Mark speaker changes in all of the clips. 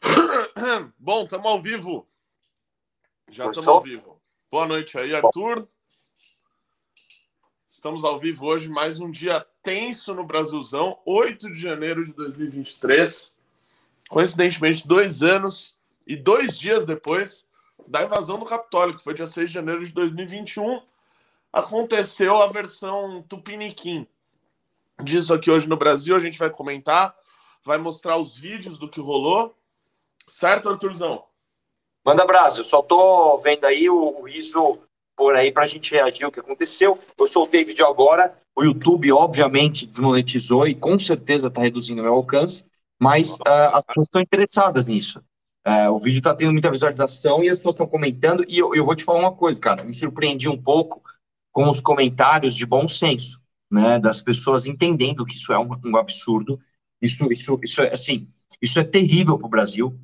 Speaker 1: Bom, estamos ao vivo. Já estamos ao vivo. Boa noite aí, Arthur. Estamos ao vivo hoje, mais um dia tenso no Brasilzão, 8 de janeiro de 2023. Coincidentemente, dois anos e dois dias depois da invasão do Capitólio, que foi dia 6 de janeiro de 2021, aconteceu a versão Tupiniquim disso aqui hoje no Brasil. A gente vai comentar, vai mostrar os vídeos do que rolou. Certo, Arthurzão?
Speaker 2: Manda brasa, eu só tô vendo aí o riso por aí pra gente reagir ao que aconteceu. Eu soltei vídeo agora, o YouTube obviamente desmonetizou e com certeza tá reduzindo o meu alcance, mas uh, as pessoas estão interessadas nisso. Uh, o vídeo tá tendo muita visualização e as pessoas estão comentando, e eu, eu vou te falar uma coisa, cara, me surpreendi um pouco com os comentários de bom senso, né, das pessoas entendendo que isso é um, um absurdo, isso, isso, isso é assim, isso é terrível para o Brasil,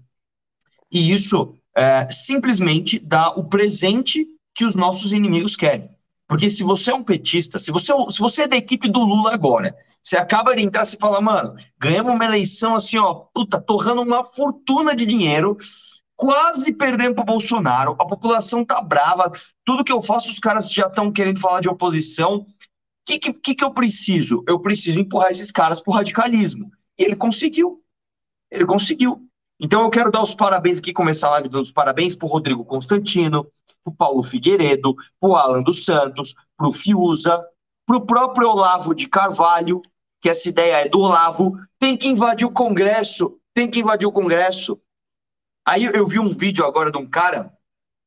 Speaker 2: e isso é, simplesmente dá o presente que os nossos inimigos querem. Porque se você é um petista, se você, se você é da equipe do Lula agora, você acaba de entrar e fala, mano, ganhamos uma eleição assim, ó, puta, torrando uma fortuna de dinheiro, quase perdendo para Bolsonaro, a população tá brava, tudo que eu faço os caras já estão querendo falar de oposição. O que, que, que eu preciso? Eu preciso empurrar esses caras pro radicalismo. E ele conseguiu. Ele conseguiu. Então eu quero dar os parabéns aqui, começar a live dando os parabéns pro Rodrigo Constantino, pro Paulo Figueiredo, pro Alan dos Santos, pro Fiuza, pro próprio Olavo de Carvalho, que essa ideia é do Olavo, tem que invadir o Congresso, tem que invadir o Congresso. Aí eu vi um vídeo agora de um cara,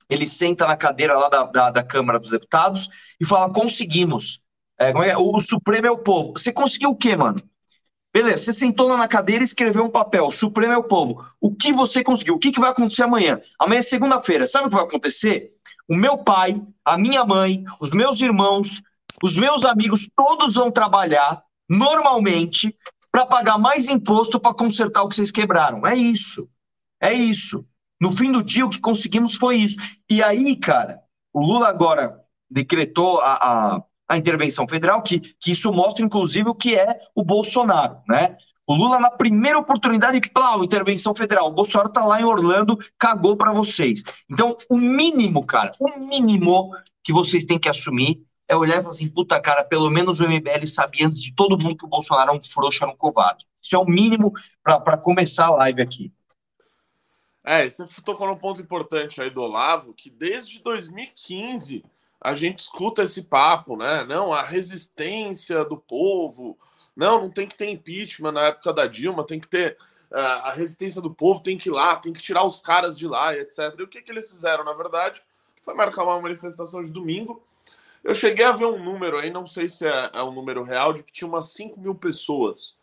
Speaker 2: ele senta na cadeira lá da, da, da Câmara dos Deputados e fala: conseguimos. É, é? O, o Supremo é o povo. Você conseguiu o quê, mano? Beleza, você sentou lá na cadeira e escreveu um papel. O Supremo é o povo. O que você conseguiu? O que, que vai acontecer amanhã? Amanhã é segunda-feira. Sabe o que vai acontecer? O meu pai, a minha mãe, os meus irmãos, os meus amigos, todos vão trabalhar normalmente para pagar mais imposto para consertar o que vocês quebraram. É isso. É isso. No fim do dia, o que conseguimos foi isso. E aí, cara, o Lula agora decretou a, a, a intervenção federal, que, que isso mostra, inclusive, o que é o Bolsonaro, né? O Lula, na primeira oportunidade, plau, intervenção federal. O Bolsonaro tá lá em Orlando, cagou para vocês. Então, o mínimo, cara, o mínimo que vocês têm que assumir é olhar e falar assim, puta cara, pelo menos o MBL sabia antes de todo mundo que o Bolsonaro é um frouxo, era um covarde. Isso é o mínimo para começar a live aqui.
Speaker 1: É, você tocou num ponto importante aí do Olavo, que desde 2015 a gente escuta esse papo, né? Não, a resistência do povo. Não, não tem que ter impeachment na época da Dilma, tem que ter uh, a resistência do povo, tem que ir lá, tem que tirar os caras de lá, etc. E o que, que eles fizeram, na verdade? Foi marcar uma manifestação de domingo. Eu cheguei a ver um número aí, não sei se é, é um número real, de que tinha umas 5 mil pessoas.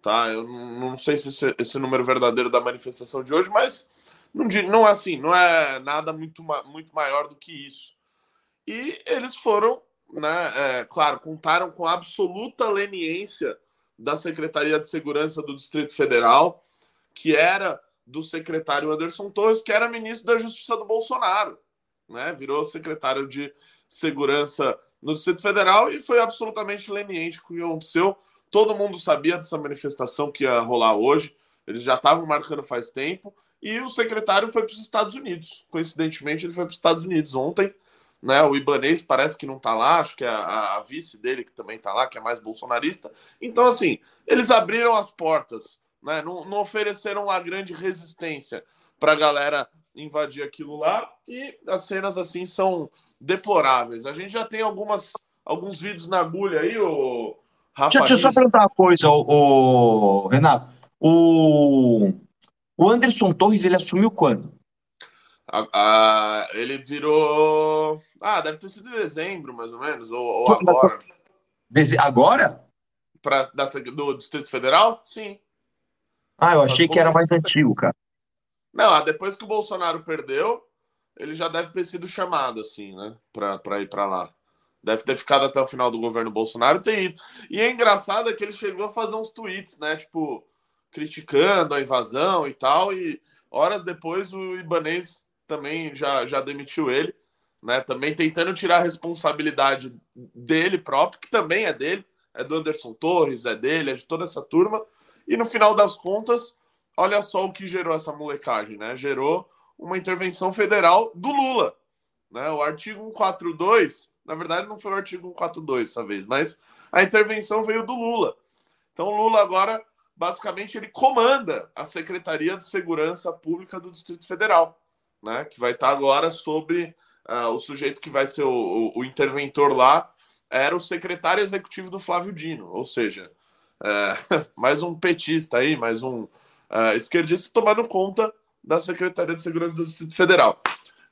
Speaker 1: Tá? Eu não sei se esse, esse número verdadeiro da manifestação de hoje, mas não, não é assim, não é nada muito, muito maior do que isso. E eles foram, né, é, claro, contaram com a absoluta leniência da Secretaria de Segurança do Distrito Federal, que era do secretário Anderson Torres, que era ministro da Justiça do Bolsonaro, né? Virou secretário de Segurança no Distrito Federal e foi absolutamente leniente com o que aconteceu. Todo mundo sabia dessa manifestação que ia rolar hoje, eles já estavam marcando faz tempo. E o secretário foi para os Estados Unidos. Coincidentemente, ele foi para os Estados Unidos ontem. Né? O Ibanês parece que não está lá, acho que é a, a, vice dele que também está lá, que é mais bolsonarista. Então, assim, eles abriram as portas, né? não, não ofereceram uma grande resistência para a galera invadir aquilo lá. E as cenas, assim, são deploráveis. A gente já tem algumas, alguns vídeos na agulha aí, o
Speaker 2: Rafa. Deixa, eu só perguntar uma coisa, o, o Renato. O o Anderson Torres, ele assumiu quando?
Speaker 1: Ah, ele virou. Ah, deve ter sido em dezembro, mais ou menos, ou, ou agora.
Speaker 2: Agora?
Speaker 1: Pra, da, do Distrito Federal? Sim.
Speaker 2: Ah, eu achei que era mais antigo, cara.
Speaker 1: Não, ah, depois que o Bolsonaro perdeu, ele já deve ter sido chamado, assim, né? Pra, pra ir pra lá. Deve ter ficado até o final do governo Bolsonaro e ter ido. E é engraçado é que ele chegou a fazer uns tweets, né? Tipo, criticando a invasão e tal, e horas depois o Ibanês também já, já demitiu ele, né? Também tentando tirar a responsabilidade dele próprio, que também é dele, é do Anderson Torres, é dele, é de toda essa turma. E no final das contas, olha só o que gerou essa molecagem, né? Gerou uma intervenção federal do Lula. Né? O artigo 142, na verdade não foi o artigo 142 dessa vez, mas a intervenção veio do Lula. Então o Lula agora, basicamente, ele comanda a Secretaria de Segurança Pública do Distrito Federal, né? que vai estar agora sobre uh, o sujeito que vai ser o, o, o, interventor lá, era o secretário executivo do Flávio Dino, ou seja, uh, mais um petista aí, mais um uh, esquerdista tomando conta da Secretaria de Segurança do Distrito Federal.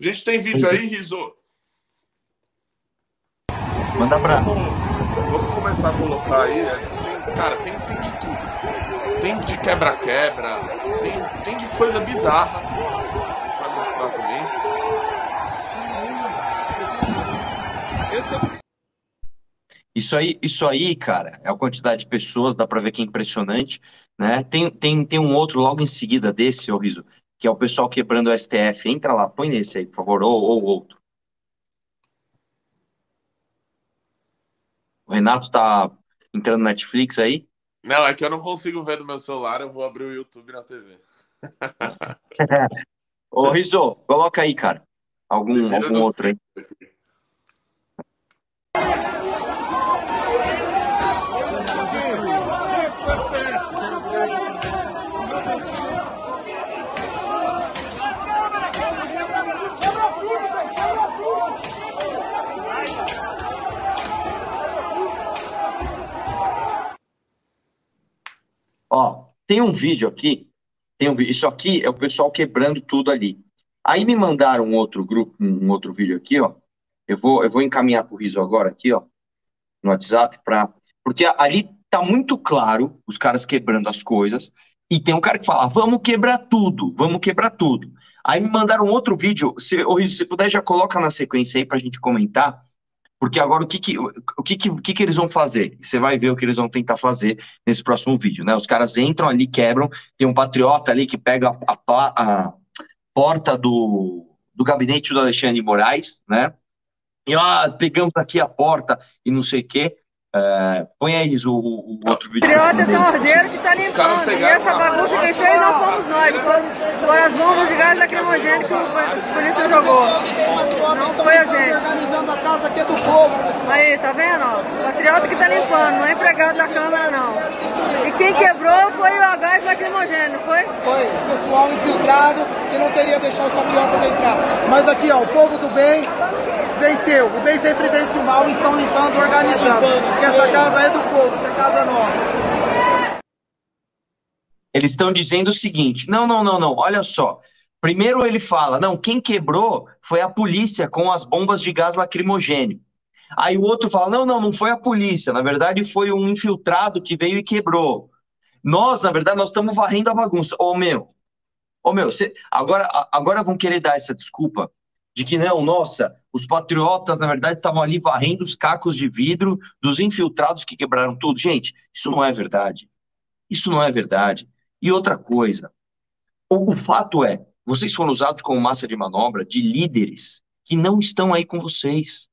Speaker 1: A gente tem vídeo aí, Riso?
Speaker 2: Manda pra.
Speaker 1: Vamos, vamos começar a colocar aí. A gente tem, cara, tem, tem de tudo. Tem de quebra-quebra, tem, tem de coisa bizarra.
Speaker 2: Isso aí, isso aí, cara, é a quantidade de pessoas, dá pra ver que é impressionante, né? Tem, tem, tem um outro logo em seguida desse, ô Riso, que é o pessoal quebrando o STF. Entra lá, põe nesse aí, por favor, ou, ou outro. O Renato tá entrando no Netflix aí?
Speaker 1: Não, é que eu não consigo ver do meu celular, eu vou abrir o YouTube na TV.
Speaker 2: Ô, Rizzo, coloca aí, cara. Algum, algum outro aí. Ó, tem um vídeo aqui, tem um, isso aqui é o pessoal quebrando tudo ali. Aí me mandaram um outro grupo, um outro vídeo aqui, ó. Eu vou, eu vou encaminhar para o Riso agora aqui, ó, no WhatsApp, pra, porque ali tá muito claro os caras quebrando as coisas. E tem um cara que fala, vamos quebrar tudo, vamos quebrar tudo. Aí me mandaram outro vídeo, se, Riso, se puder já coloca na sequência aí para a gente comentar, porque agora o que que, o que, que, o que, que eles vão fazer? Você vai ver o que eles vão tentar fazer nesse próximo vídeo, né? Os caras entram ali, quebram, tem um patriota ali que pega a, a, a porta do, do gabinete do Alexandre de Moraes, né? E ó, pegamos aqui a porta e não sei o quê. É, põe aí o, o outro vídeo.
Speaker 3: Patriota é ordeiro que está limpando. E essa bagunça quem fez não fomos nós. Foram as bombas de gás lacrimogêneo que a polícia jogou. Não foi a gente.
Speaker 4: organizando a casa aqui do povo.
Speaker 3: Aí, tá vendo? Patriota que está limpando, não é empregado da Câmara, não. E quem quebrou foi o gás lacrimogêneo, foi?
Speaker 4: Foi. Pessoal infiltrado que não queria deixar os patriotas entrar. Mas aqui, ó, o povo do bem venceu. O bem sempre vence o mal e estão limpando, organizando. Porque essa casa é do povo, essa casa é nossa.
Speaker 2: Eles estão dizendo o seguinte: não, não, não, não, olha só. Primeiro ele fala, não, quem quebrou foi a polícia com as bombas de gás lacrimogêneo. Aí o outro fala, não, não, não foi a polícia, na verdade foi um infiltrado que veio e quebrou. Nós, na verdade, nós estamos varrendo a bagunça. Ô, meu, ô, meu, cê, agora, agora vão querer dar essa desculpa de que não, nossa, os patriotas, na verdade, estavam ali varrendo os cacos de vidro dos infiltrados que quebraram tudo. Gente, isso não é verdade. Isso não é verdade. E outra coisa, o, o fato é, vocês foram usados como massa de manobra de líderes que não estão aí com vocês.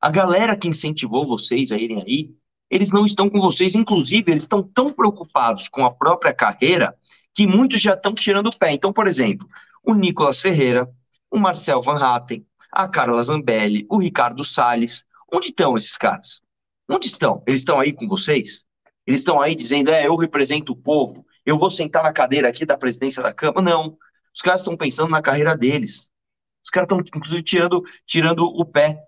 Speaker 2: A galera que incentivou vocês a irem aí, eles não estão com vocês. Inclusive, eles estão tão preocupados com a própria carreira que muitos já estão tirando o pé. Então, por exemplo, o Nicolas Ferreira, o Marcel Van Hatten, a Carla Zambelli, o Ricardo Salles. Onde estão esses caras? Onde estão? Eles estão aí com vocês? Eles estão aí dizendo, é, eu represento o povo, eu vou sentar na cadeira aqui da presidência da Câmara? Não. Os caras estão pensando na carreira deles. Os caras estão, inclusive, tirando, tirando o pé.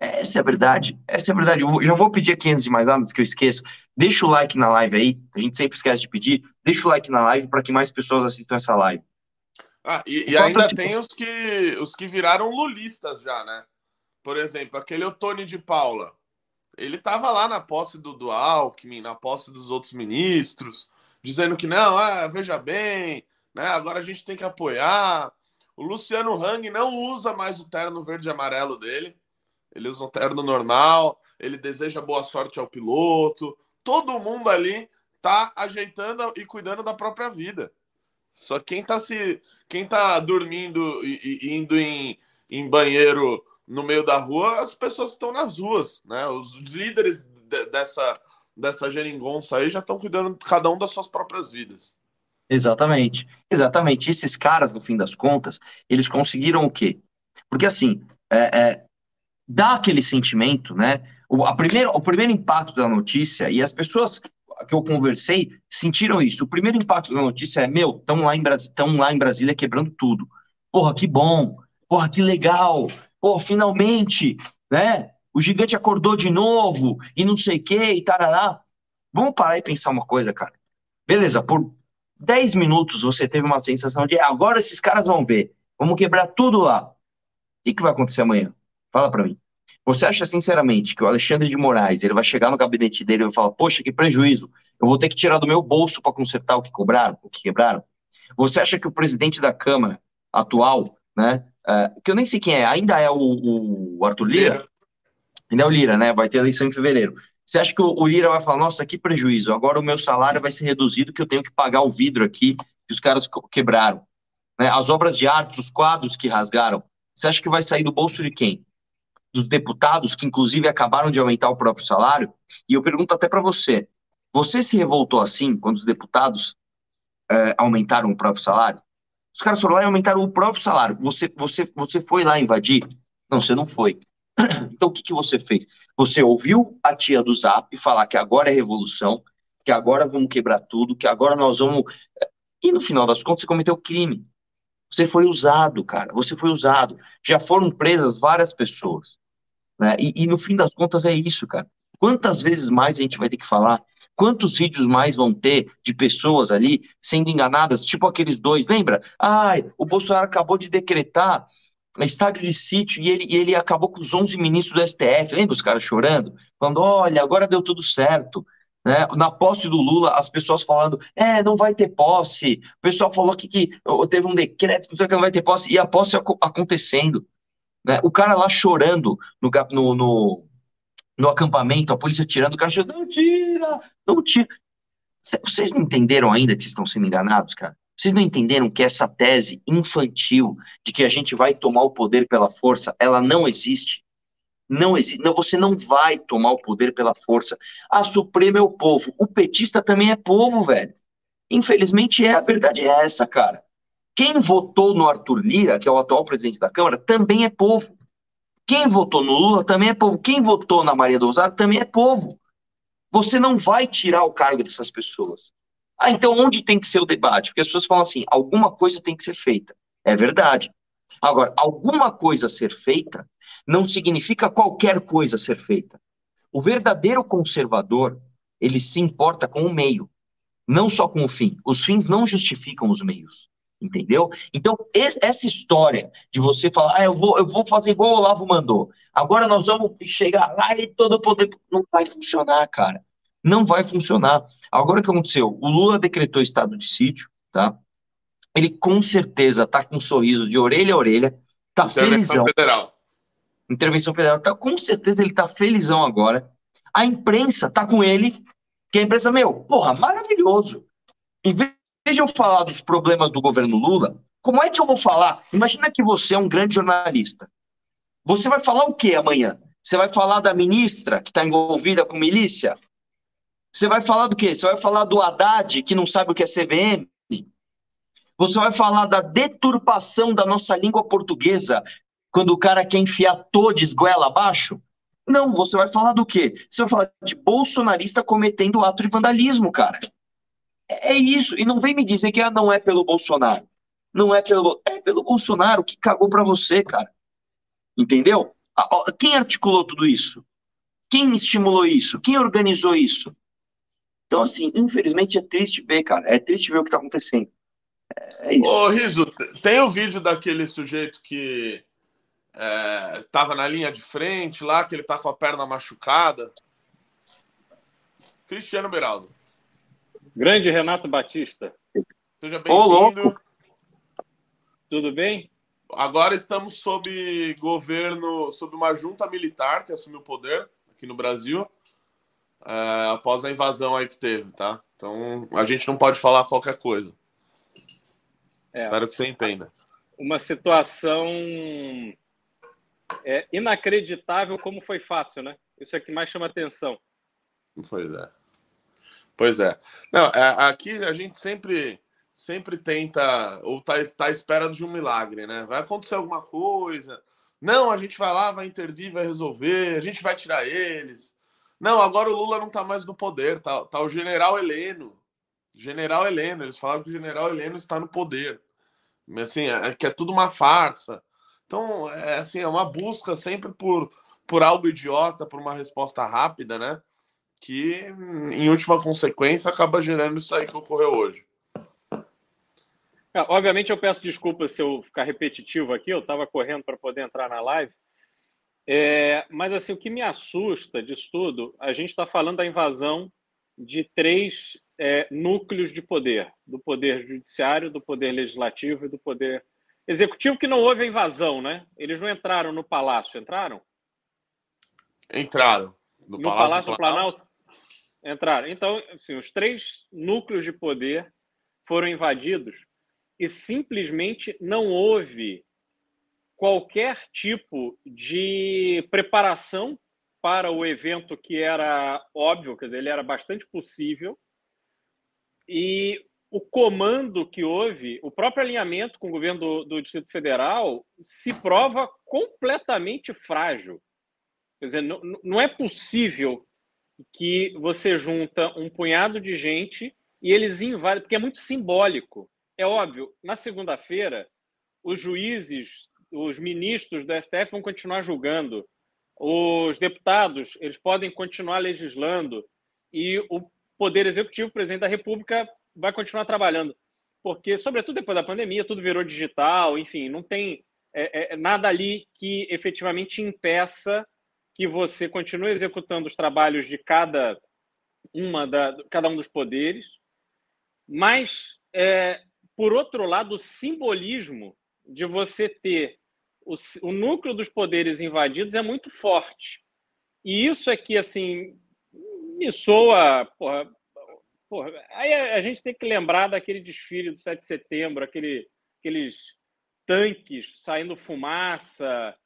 Speaker 2: Essa é a verdade. Essa é a verdade. Eu já vou pedir aqui, antes de mais nada, antes que eu esqueça, deixa o like na live aí. A gente sempre esquece de pedir. Deixa o like na live para que mais pessoas assistam essa live.
Speaker 1: Ah, e, e ainda tem os que, os que viraram lulistas já, né? Por exemplo, aquele Otônio de Paula. Ele estava lá na posse do, do Alckmin, na posse dos outros ministros, dizendo que não, ah, veja bem, né? Agora a gente tem que apoiar. O Luciano Hang não usa mais o terno verde e amarelo dele. Ele usa um terno normal, ele deseja boa sorte ao piloto. Todo mundo ali tá ajeitando e cuidando da própria vida. Só quem tá se. Quem tá dormindo e, e indo em, em banheiro no meio da rua, as pessoas estão nas ruas, né? Os líderes de, dessa, dessa geringonça aí já estão cuidando cada um das suas próprias vidas.
Speaker 2: Exatamente, exatamente. Esses caras, no fim das contas, eles conseguiram o quê? Porque assim, é, é, dá aquele sentimento, né? O, a primeiro, o primeiro impacto da notícia, e as pessoas que eu conversei sentiram isso. O primeiro impacto da notícia é: meu, estão lá, em lá em Brasília quebrando tudo. Porra, que bom! Porra, que legal! Pô, finalmente, né? O gigante acordou de novo e não sei o que e tarará. Vamos parar e pensar uma coisa, cara. Beleza, por 10 minutos você teve uma sensação de agora esses caras vão ver, vamos quebrar tudo lá. O que, que vai acontecer amanhã? Fala para mim. Você acha sinceramente que o Alexandre de Moraes ele vai chegar no gabinete dele e vai falar: Poxa, que prejuízo, eu vou ter que tirar do meu bolso para consertar o que cobraram, o que quebraram? Você acha que o presidente da Câmara atual, né, uh, que eu nem sei quem é, ainda é o, o Arthur Lira? Lira? Ainda é o Lira, né? Vai ter eleição em fevereiro. Você acha que o, o Lira vai falar: Nossa, que prejuízo, agora o meu salário vai ser reduzido, que eu tenho que pagar o vidro aqui que os caras quebraram? Né? As obras de arte, os quadros que rasgaram. Você acha que vai sair do bolso de quem? Dos deputados, que inclusive acabaram de aumentar o próprio salário, e eu pergunto até para você: você se revoltou assim quando os deputados é, aumentaram o próprio salário? Os caras foram lá e aumentaram o próprio salário. Você, você, você foi lá invadir? Não, você não foi. Então o que, que você fez? Você ouviu a tia do Zap falar que agora é revolução, que agora vamos quebrar tudo, que agora nós vamos. E no final das contas você cometeu crime. Você foi usado, cara. Você foi usado. Já foram presas várias pessoas. Né? E, e no fim das contas é isso, cara. Quantas vezes mais a gente vai ter que falar? Quantos vídeos mais vão ter de pessoas ali sendo enganadas, tipo aqueles dois, lembra? Ai, o Bolsonaro acabou de decretar estádio de sítio e ele, ele acabou com os 11 ministros do STF, lembra os caras chorando? Falando, olha, agora deu tudo certo. Né? Na posse do Lula, as pessoas falando, é, não vai ter posse. O pessoal falou que, que teve um decreto, não sei que não vai ter posse, e a posse acontecendo. Né? O cara lá chorando no, no, no, no acampamento, a polícia tirando, o cara chorando, não tira, não tira. Vocês não entenderam ainda que estão sendo enganados, cara? Vocês não entenderam que essa tese infantil de que a gente vai tomar o poder pela força, ela não existe? Não existe. Não, você não vai tomar o poder pela força. A Suprema é o povo. O petista também é povo, velho. Infelizmente, é a verdade é essa, cara. Quem votou no Arthur Lira, que é o atual presidente da Câmara, também é povo. Quem votou no Lula também é povo. Quem votou na Maria do Rosário também é povo. Você não vai tirar o cargo dessas pessoas. Ah, então onde tem que ser o debate? Porque as pessoas falam assim: alguma coisa tem que ser feita. É verdade. Agora, alguma coisa ser feita não significa qualquer coisa ser feita. O verdadeiro conservador, ele se importa com o meio, não só com o fim. Os fins não justificam os meios. Entendeu? Então, essa história de você falar, ah, eu vou, eu vou fazer igual o Olavo mandou, agora nós vamos chegar lá e todo o poder. Não vai funcionar, cara. Não vai funcionar. Agora o que aconteceu? O Lula decretou estado de sítio, tá? Ele com certeza tá com um sorriso de orelha a orelha, tá
Speaker 1: Intervenção felizão. federal.
Speaker 2: Intervenção federal. Tá, com certeza ele tá felizão agora. A imprensa tá com ele, que a imprensa, meu, porra, maravilhoso. Em vez eu falar dos problemas do governo Lula, como é que eu vou falar? Imagina que você é um grande jornalista. Você vai falar o que amanhã? Você vai falar da ministra que está envolvida com milícia? Você vai falar do quê? Você vai falar do Haddad, que não sabe o que é CVM? Você vai falar da deturpação da nossa língua portuguesa, quando o cara quer enfiar todes goela abaixo? Não, você vai falar do quê? Você vai falar de bolsonarista cometendo ato de vandalismo, cara. É, é isso. E não vem me dizer que ah, não é pelo Bolsonaro. Não é pelo. É pelo Bolsonaro que cagou para você, cara. Entendeu? Quem articulou tudo isso? Quem estimulou isso? Quem organizou isso? Então, assim, infelizmente é triste ver, cara. É triste ver o que tá acontecendo.
Speaker 1: É isso. Ô, Riso, tem o um vídeo daquele sujeito que é, tava na linha de frente lá, que ele tá com a perna machucada. Cristiano Beraldo.
Speaker 5: Grande Renato Batista.
Speaker 1: Seja bem-vindo.
Speaker 5: Tudo bem?
Speaker 1: Agora estamos sob governo, sob uma junta militar que assumiu o poder aqui no Brasil, é, após a invasão aí que teve, tá? Então a gente não pode falar qualquer coisa. É, Espero que você entenda.
Speaker 5: Uma situação é, inacreditável como foi fácil, né? Isso é que mais chama atenção.
Speaker 1: Pois é. Pois é. Não, é, aqui a gente sempre sempre tenta ou tá, tá esperando de um milagre, né? Vai acontecer alguma coisa. Não, a gente vai lá, vai intervir, vai resolver, a gente vai tirar eles. Não, agora o Lula não tá mais no poder, tá, tá o general Heleno. General Heleno, eles falaram que o general Heleno está no poder. Assim, é, é que é tudo uma farsa. Então, é assim, é uma busca sempre por, por algo idiota, por uma resposta rápida, né? Que, em última consequência, acaba gerando isso aí que ocorreu hoje.
Speaker 5: É, obviamente, eu peço desculpas se eu ficar repetitivo aqui, eu estava correndo para poder entrar na live. É, mas, assim, o que me assusta disso tudo, a gente está falando da invasão de três é, núcleos de poder: do poder judiciário, do poder legislativo e do poder executivo, que não houve a invasão, né? Eles não entraram no palácio, entraram?
Speaker 1: Entraram.
Speaker 5: No, no Palácio, Palácio do Planalto? Planalto? Entraram. Então, assim, os três núcleos de poder foram invadidos e simplesmente não houve qualquer tipo de preparação para o evento que era óbvio, quer dizer, ele era bastante possível. E o comando que houve, o próprio alinhamento com o governo do, do Distrito Federal, se prova completamente frágil. Quer dizer, não, não é possível que você junta um punhado de gente e eles invadem, porque é muito simbólico. É óbvio, na segunda-feira, os juízes, os ministros do STF vão continuar julgando, os deputados eles podem continuar legislando e o Poder Executivo, o presidente da República, vai continuar trabalhando. Porque, sobretudo depois da pandemia, tudo virou digital, enfim, não tem é, é, nada ali que efetivamente impeça que você continue executando os trabalhos de cada uma da cada um dos poderes, mas é, por outro lado, o simbolismo de você ter o, o núcleo dos poderes invadidos é muito forte. E isso é que, assim, me soa. Porra, porra, aí a gente tem que lembrar daquele desfile do 7 de setembro, aquele, aqueles tanques saindo fumaça.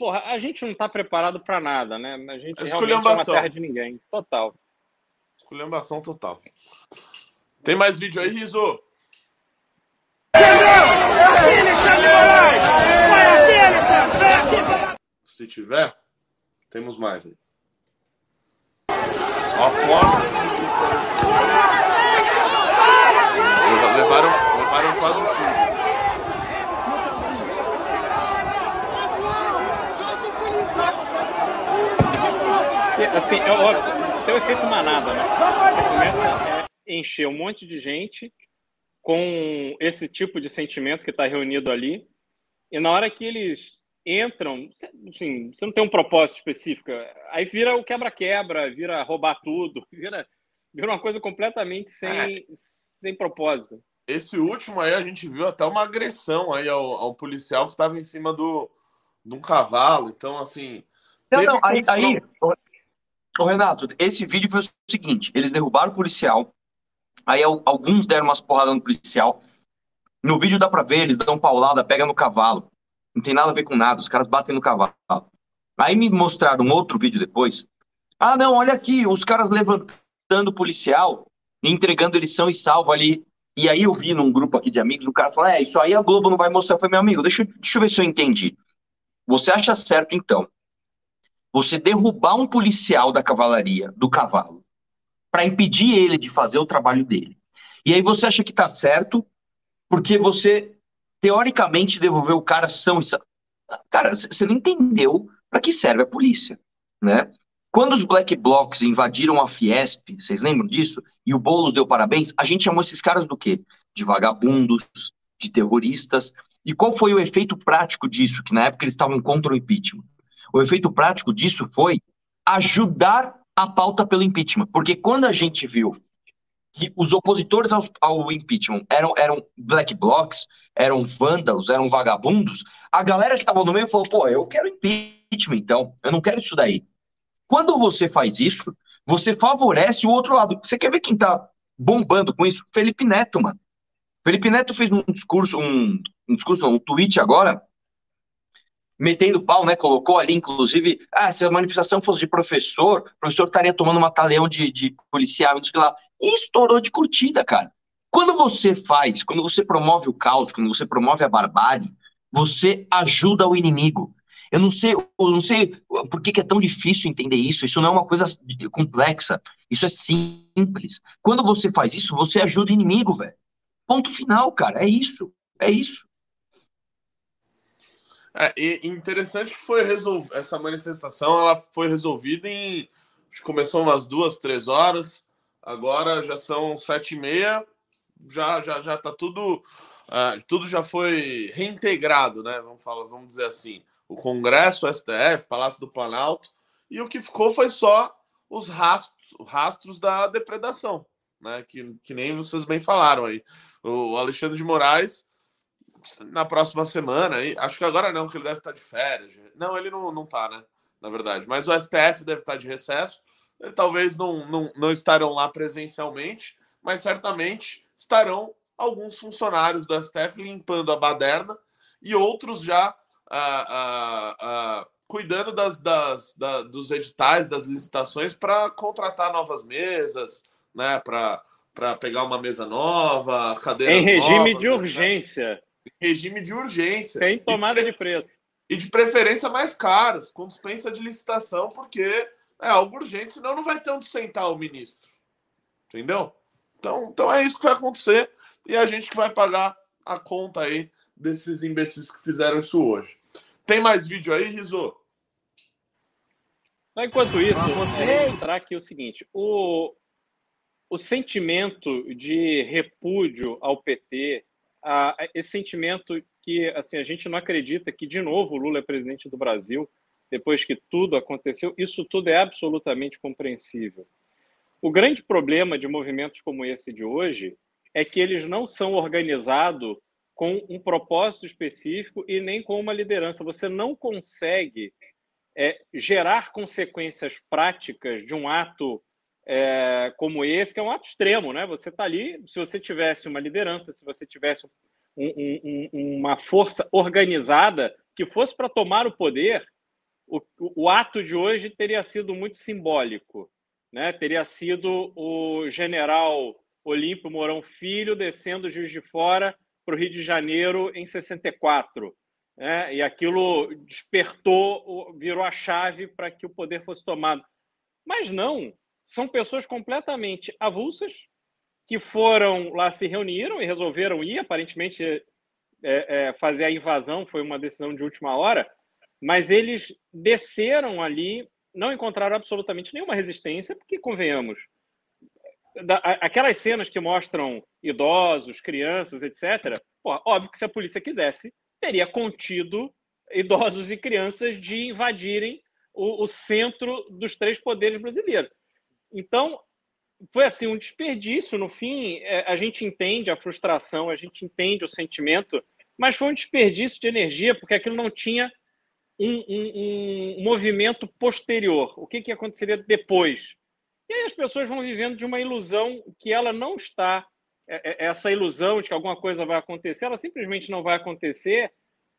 Speaker 5: Porra, a gente não está preparado para nada, né? A gente realmente é uma terra de ninguém. Total.
Speaker 1: Esculhambação total. Tem mais vídeo aí, Riso? Se tiver, temos mais aí. Ó. Levaram, levaram quase tudo.
Speaker 5: Assim, é óbvio, tem o efeito manada, né? Você começa a encher um monte de gente com esse tipo de sentimento que está reunido ali. E na hora que eles entram, assim, você não tem um propósito específico, aí vira o quebra-quebra, vira roubar tudo, vira, vira uma coisa completamente sem, é. sem propósito.
Speaker 1: Esse último aí a gente viu até uma agressão aí ao, ao policial que estava em cima do, de um cavalo. Então, assim.
Speaker 2: Não, não, aí, aí, ô, Renato, esse vídeo foi o seguinte: eles derrubaram o policial, Aí alguns deram umas porradas no policial. No vídeo dá pra ver, eles dão paulada, pega no cavalo. Não tem nada a ver com nada, os caras batem no cavalo. Aí me mostraram um outro vídeo depois. Ah, não, olha aqui, os caras levantando o policial, entregando lição e salvo ali. E aí eu vi num grupo aqui de amigos, o cara falou, é, isso aí a Globo não vai mostrar. Foi meu amigo, deixa, deixa eu ver se eu entendi. Você acha certo, então, você derrubar um policial da cavalaria, do cavalo, para impedir ele de fazer o trabalho dele. E aí você acha que está certo porque você, teoricamente, devolveu o cara são e. Cara, você não entendeu para que serve a polícia, né? Quando os Black Blocs invadiram a Fiesp, vocês lembram disso? E o Boulos deu parabéns, a gente chamou esses caras do quê? De vagabundos, de terroristas. E qual foi o efeito prático disso? Que na época eles estavam contra o impeachment. O efeito prático disso foi ajudar a pauta pelo impeachment. Porque quando a gente viu que os opositores ao, ao, impeachment eram, eram black blocs, eram vândalos, eram vagabundos, a galera que estava no meio falou: pô, eu quero impeachment, então, eu não quero isso daí. Quando você faz isso, você favorece o outro lado. Você quer ver quem tá bombando com isso? Felipe Neto, mano. Felipe Neto fez um discurso, um, um discurso, um tweet agora, metendo pau, né? Colocou ali, inclusive, ah, se a manifestação fosse de professor, o professor estaria tomando uma taleão de, de policial, não sei lá. E estourou de curtida, cara. Quando você faz, quando você promove o caos, quando você promove a barbárie, você ajuda o inimigo. Eu não sei, eu não sei por que, que, é tão difícil entender isso. Isso não é uma coisa complexa. Isso é simples. Quando você faz isso, você ajuda o inimigo, velho. Ponto final, cara. É isso. É isso.
Speaker 1: É, interessante que foi resolv... essa manifestação ela foi resolvida em. Começou umas duas, três horas. Agora já são sete e meia. Já, já, já tá tudo. Uh, tudo já foi reintegrado, né? Vamos falar, vamos dizer assim o Congresso, o STF, Palácio do Planalto, e o que ficou foi só os rastros, rastros da depredação, né? Que, que nem vocês bem falaram aí. O Alexandre de Moraes, na próxima semana, acho que agora não, que ele deve estar de férias. Não, ele não, não tá, né? Na verdade. Mas o STF deve estar de recesso. Ele, talvez não, não, não estarão lá presencialmente, mas certamente estarão alguns funcionários do STF limpando a baderna e outros já cuidando das, das, da, dos editais, das licitações para contratar novas mesas, né? Para pegar uma mesa nova, cadeiras
Speaker 5: Em regime
Speaker 1: novas,
Speaker 5: de urgência.
Speaker 1: Regime de urgência.
Speaker 5: Sem tomada de preço.
Speaker 1: E de preferência mais caros, com dispensa de licitação, porque é algo urgente, senão não vai ter onde sentar o ministro. Entendeu? Então, então é isso que vai acontecer e a gente que vai pagar a conta aí desses imbecis que fizeram isso hoje. Tem mais vídeo aí, Rizzo?
Speaker 5: Enquanto isso, eu vou mostrar aqui o seguinte: o, o sentimento de repúdio ao PT, a, esse sentimento que assim a gente não acredita que de novo o Lula é presidente do Brasil depois que tudo aconteceu, isso tudo é absolutamente compreensível. O grande problema de movimentos como esse de hoje é que eles não são organizados com um propósito específico e nem com uma liderança. Você não consegue é, gerar consequências práticas de um ato é, como esse, que é um ato extremo, né? Você está ali, se você tivesse uma liderança, se você tivesse um, um, uma força organizada que fosse para tomar o poder, o, o, ato de hoje teria sido muito simbólico, né? Teria sido o general Olímpio Mourão Filho descendo Juiz de Fora para o Rio de Janeiro em 64. Né? E aquilo despertou, virou a chave para que o poder fosse tomado. Mas não, são pessoas completamente avulsas que foram lá, se reuniram e resolveram ir, aparentemente é, é, fazer a invasão foi uma decisão de última hora, mas eles desceram ali, não encontraram absolutamente nenhuma resistência, porque, convenhamos, da, aquelas cenas que mostram idosos, crianças, etc. Pô, óbvio que se a polícia quisesse, teria contido idosos e crianças de invadirem o, o centro dos três poderes brasileiros. Então, foi assim um desperdício. No fim, é, a gente entende a frustração, a gente entende o sentimento, mas foi um desperdício de energia porque aquilo não tinha um, um, um movimento posterior. O que, que aconteceria depois? E aí as pessoas vão vivendo de uma ilusão que ela não está. É, é, essa ilusão de que alguma coisa vai acontecer, ela simplesmente não vai acontecer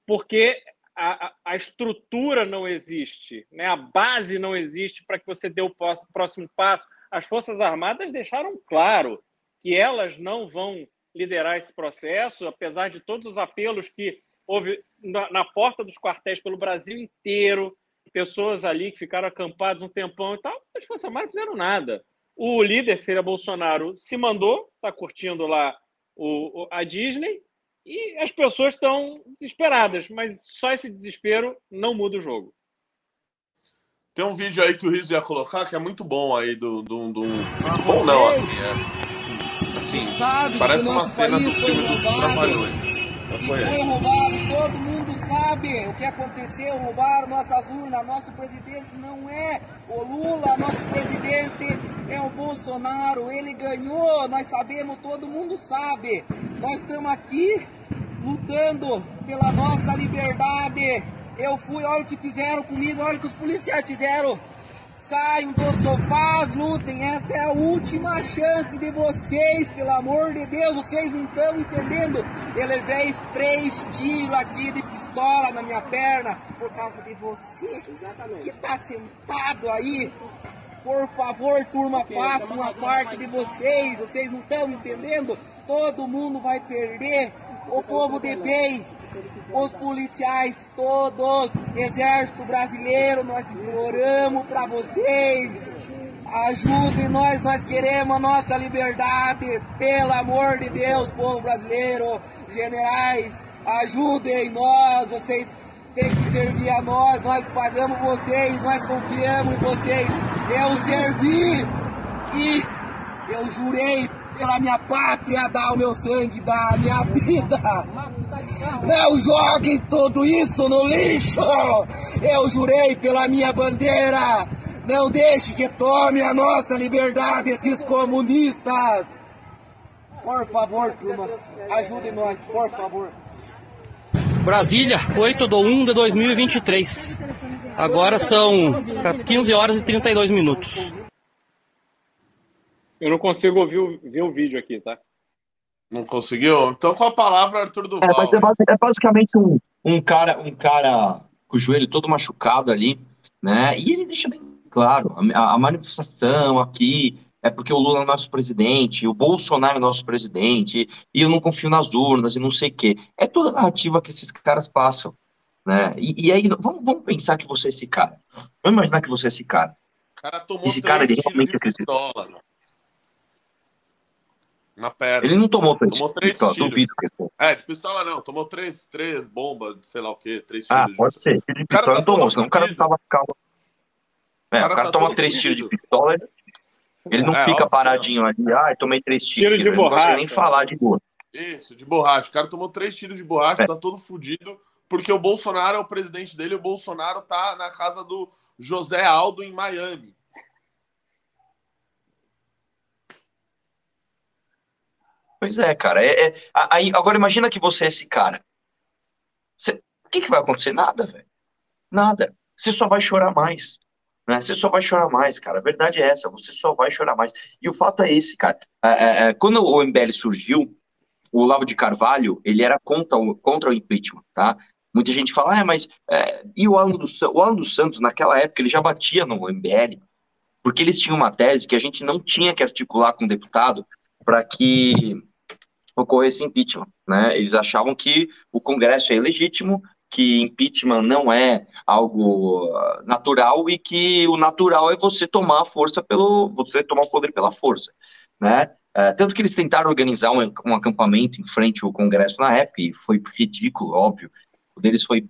Speaker 5: porque a, a estrutura não existe, né? a base não existe para que você dê o próximo passo. As Forças Armadas deixaram claro que elas não vão liderar esse processo, apesar de todos os apelos que houve na, na porta dos quartéis pelo Brasil inteiro, pessoas ali que ficaram acampadas um tempão e tal, as Forças Armadas não fizeram nada. O líder, que seria Bolsonaro, se mandou, está curtindo lá o, a Disney, e as pessoas estão desesperadas, mas só esse desespero não muda o jogo.
Speaker 1: Tem um vídeo aí que o Riso ia colocar que é muito bom aí do. do, do... Muito bom, não, assim, é. Assim, Sabe parece uma cena do filme dos Trapalhões.
Speaker 6: Foi roubados, todo mundo sabe o que aconteceu, roubaram nossas urnas, nosso presidente não é o Lula, nosso presidente é o Bolsonaro, ele ganhou, nós sabemos, todo mundo sabe. Nós estamos aqui lutando pela nossa liberdade. Eu fui, olha o que fizeram comigo, olha o que os policiais fizeram. Saiam dos sofás, lutem. Essa é a última chance de vocês, pelo amor de Deus. Vocês não estão entendendo. Eu levei três tiros aqui de pistola na minha perna por causa de você Exatamente. que está sentado aí. Por favor, turma, façam uma parte de vocês. Vocês não estão entendendo? Todo mundo vai perder. O povo de bem os policiais todos, exército brasileiro, nós imploramos para vocês. Ajudem nós, nós queremos a nossa liberdade, pelo amor de Deus, povo brasileiro, generais, ajudem nós, vocês têm que servir a nós, nós pagamos vocês, nós confiamos em vocês. Eu servi e eu jurei pela minha pátria dar o meu sangue, dar a minha vida. Não joguem tudo isso no lixo! Eu jurei pela minha bandeira! Não deixe que tome a nossa liberdade esses comunistas! Por favor, turma, ajude nós, por favor.
Speaker 7: Brasília, 8 de 1 de 2023. Agora são 15 horas e 32 minutos.
Speaker 5: Eu não consigo ouvir, ver o vídeo aqui, tá?
Speaker 1: Não conseguiu? Então com a palavra, Arthur Duval.
Speaker 2: É, mas é, é basicamente um, um, cara, um cara com o joelho todo machucado ali, né? E ele deixa bem claro, a, a manifestação aqui é porque o Lula é nosso presidente, o Bolsonaro é nosso presidente, e eu não confio nas urnas e não sei o quê. É toda a narrativa que esses caras passam. Né? E, e aí, vamos, vamos, pensar que você é esse cara. Vamos imaginar que você é esse cara.
Speaker 1: O cara tomou esse cara, ele realmente de pistola, na perna.
Speaker 2: Ele não tomou três,
Speaker 1: tomou três pistola, tiros. Duvido que é, de pistola não, tomou três, três bombas, sei lá o quê, três
Speaker 2: ah, tiros. Ah, pode de... ser. Tiro de pistola tá tomou, senão o cara não tava calmo. É, o cara, o cara tá toma três tiros de pistola, ele não é, fica paradinho ali, ah, tomei três tiros.
Speaker 5: Tiro de borracha. Não
Speaker 2: nem falar de boa.
Speaker 1: Isso, de borracha. O cara tomou três tiros de borracha, é. tá todo fudido, porque o Bolsonaro é o presidente dele, o Bolsonaro tá na casa do José Aldo em Miami.
Speaker 2: Pois é, cara. É, é, aí, agora imagina que você é esse cara. o que, que vai acontecer? Nada, velho. Nada. Você só vai chorar mais. Né? Você só vai chorar mais, cara. A verdade é essa. Você só vai chorar mais. E o fato é esse, cara. É, é, é quando o MBL surgiu, o Olavo de Carvalho, ele era contra o, contra o impeachment, tá? Muita gente fala, ah, mas é, e o Alan, dos, o Alan dos Santos, naquela época, ele já batia no MBL, porque eles tinham uma tese que a gente não tinha que articular com o deputado para que ocorresse impeachment. Né? Eles achavam que o Congresso é ilegítimo, que impeachment não é algo ah, natural e que o natural é você tomar a força pelo você tomar o poder pela força, né? É, tanto que eles tentaram organizar um, um, acampamento em frente ao Congresso na época e foi ridículo, óbvio. O deles foi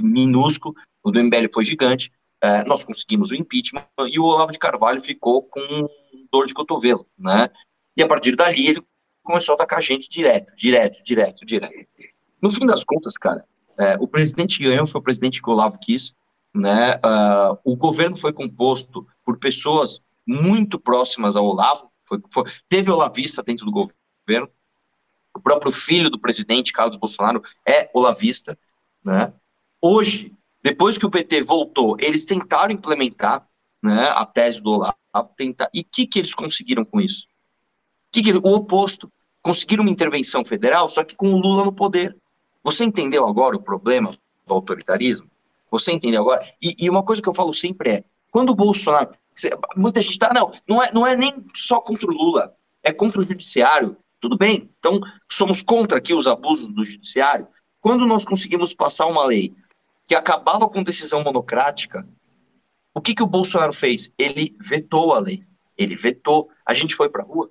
Speaker 2: minúsculo, o do MBL foi gigante. É, nós conseguimos o impeachment e o Olavo de Carvalho ficou com dor de cotovelo, né? E a partir dali ele começou a atacar a gente direto, direto, direto, direto. No fim das contas, cara, é, o presidente que ganhou foi o presidente que o Olavo quis, né? Uh, o governo foi composto por pessoas muito próximas ao Olavo, foi, foi, teve olavista dentro do governo, o próprio filho do presidente, Carlos Bolsonaro, é olavista, né? Hoje, depois que o PT voltou, eles tentaram implementar né, a tese do Olavo, tentar, e o que, que eles conseguiram com isso? O oposto. Conseguiram uma intervenção federal, só que com o Lula no poder. Você entendeu agora o problema do autoritarismo? Você entendeu agora? E, e uma coisa que eu falo sempre é: quando o Bolsonaro. Muita gente está. Não, não é, não é nem só contra o Lula, é contra o judiciário. Tudo bem, então somos contra aqui os abusos do judiciário. Quando nós conseguimos passar uma lei que acabava com decisão monocrática, o que, que o Bolsonaro fez? Ele vetou a lei. Ele vetou. A gente foi para a rua.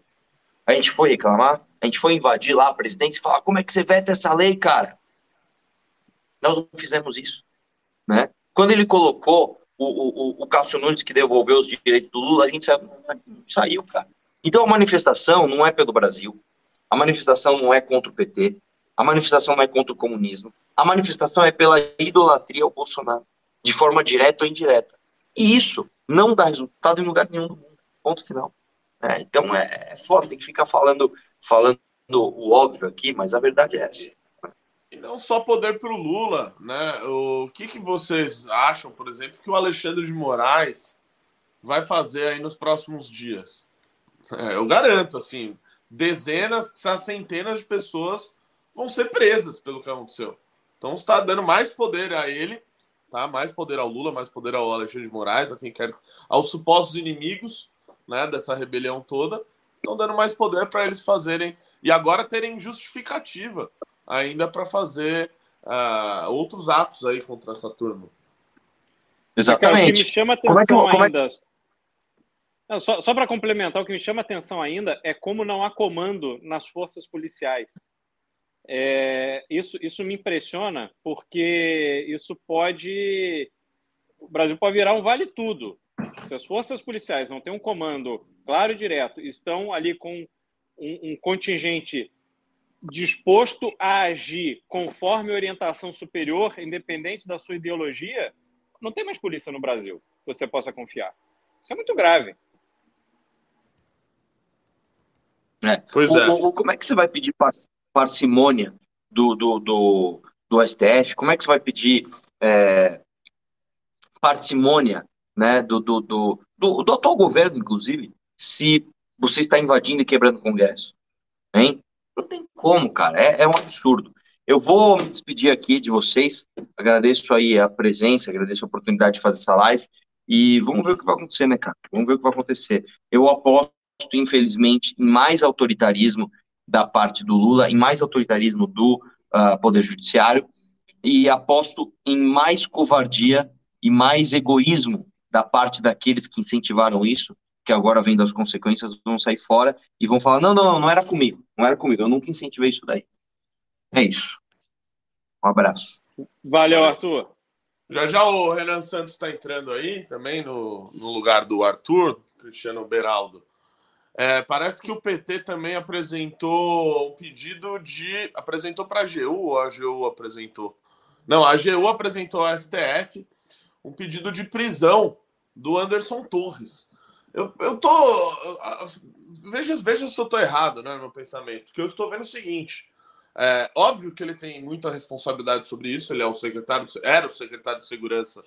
Speaker 2: A gente foi reclamar, a gente foi invadir lá a presidência e falar: como é que você veta essa lei, cara? Nós não fizemos isso. Né? Quando ele colocou o, o, o Cássio Nunes que devolveu os direitos do Lula, a gente saiu, saiu, cara. Então a manifestação não é pelo Brasil, a manifestação não é contra o PT, a manifestação não é contra o comunismo, a manifestação é pela idolatria ao Bolsonaro, de forma direta ou indireta. E isso não dá resultado em lugar nenhum do mundo. Ponto final. É, então é, é foda, tem que ficar falando, falando o óbvio aqui, mas a verdade é essa.
Speaker 1: E não só poder para o Lula, né? O que, que vocês acham, por exemplo, que o Alexandre de Moraes vai fazer aí nos próximos dias. É, eu garanto, assim, dezenas, centenas de pessoas vão ser presas pelo que aconteceu. Então está dando mais poder a ele, tá? Mais poder ao Lula, mais poder ao Alexandre de Moraes, a quem quer, aos supostos inimigos, né, dessa rebelião toda. Estão dando mais poder para eles fazerem e agora terem justificativa ainda para fazer uh, outros atos aí contra essa turma.
Speaker 5: Exatamente. o que me chama atenção como é que, como ainda. Não, só só para complementar, o que me chama atenção ainda é como não há comando nas forças policiais. É, isso, isso me impressiona porque isso pode. O Brasil pode virar um vale tudo. Se as forças policiais não têm um comando claro e direto, estão ali com um, um contingente disposto a agir conforme orientação superior, independente da sua ideologia, não tem mais polícia no Brasil que você possa confiar. Isso é muito grave.
Speaker 2: É. Pois o, é. O, como é que você vai pedir parcimônia do, do, do, do STF? Como é que você vai pedir é, parcimônia né, do, do, do, do, do atual governo, inclusive, se você está invadindo e quebrando o Congresso? Hein? Não tem como, cara. É, é um absurdo. Eu vou me despedir aqui de vocês. Agradeço aí a presença, agradeço a oportunidade de fazer essa live. E vamos ver o que vai acontecer, né, cara? Vamos ver o que vai acontecer. Eu aposto, infelizmente, em mais autoritarismo da parte do Lula, em mais autoritarismo do uh, Poder Judiciário, e aposto em mais covardia e mais egoísmo da parte daqueles que incentivaram isso, que agora vendo as consequências vão sair fora e vão falar: não, não, não era comigo, não era comigo, eu nunca incentivei isso daí. É isso. Um abraço.
Speaker 5: Valeu, Arthur.
Speaker 1: Já já o Renan Santos está entrando aí também no, no lugar do Arthur, Cristiano Beraldo. É, parece que o PT também apresentou um pedido de. Apresentou para a AGU ou a AGU apresentou? Não, a AGU apresentou ao STF um pedido de prisão do Anderson Torres. Eu, eu tô. Veja, veja se eu tô errado, né, no meu pensamento. Porque eu estou vendo o seguinte. É óbvio que ele tem muita responsabilidade sobre isso. Ele é o secretário, era o secretário de segurança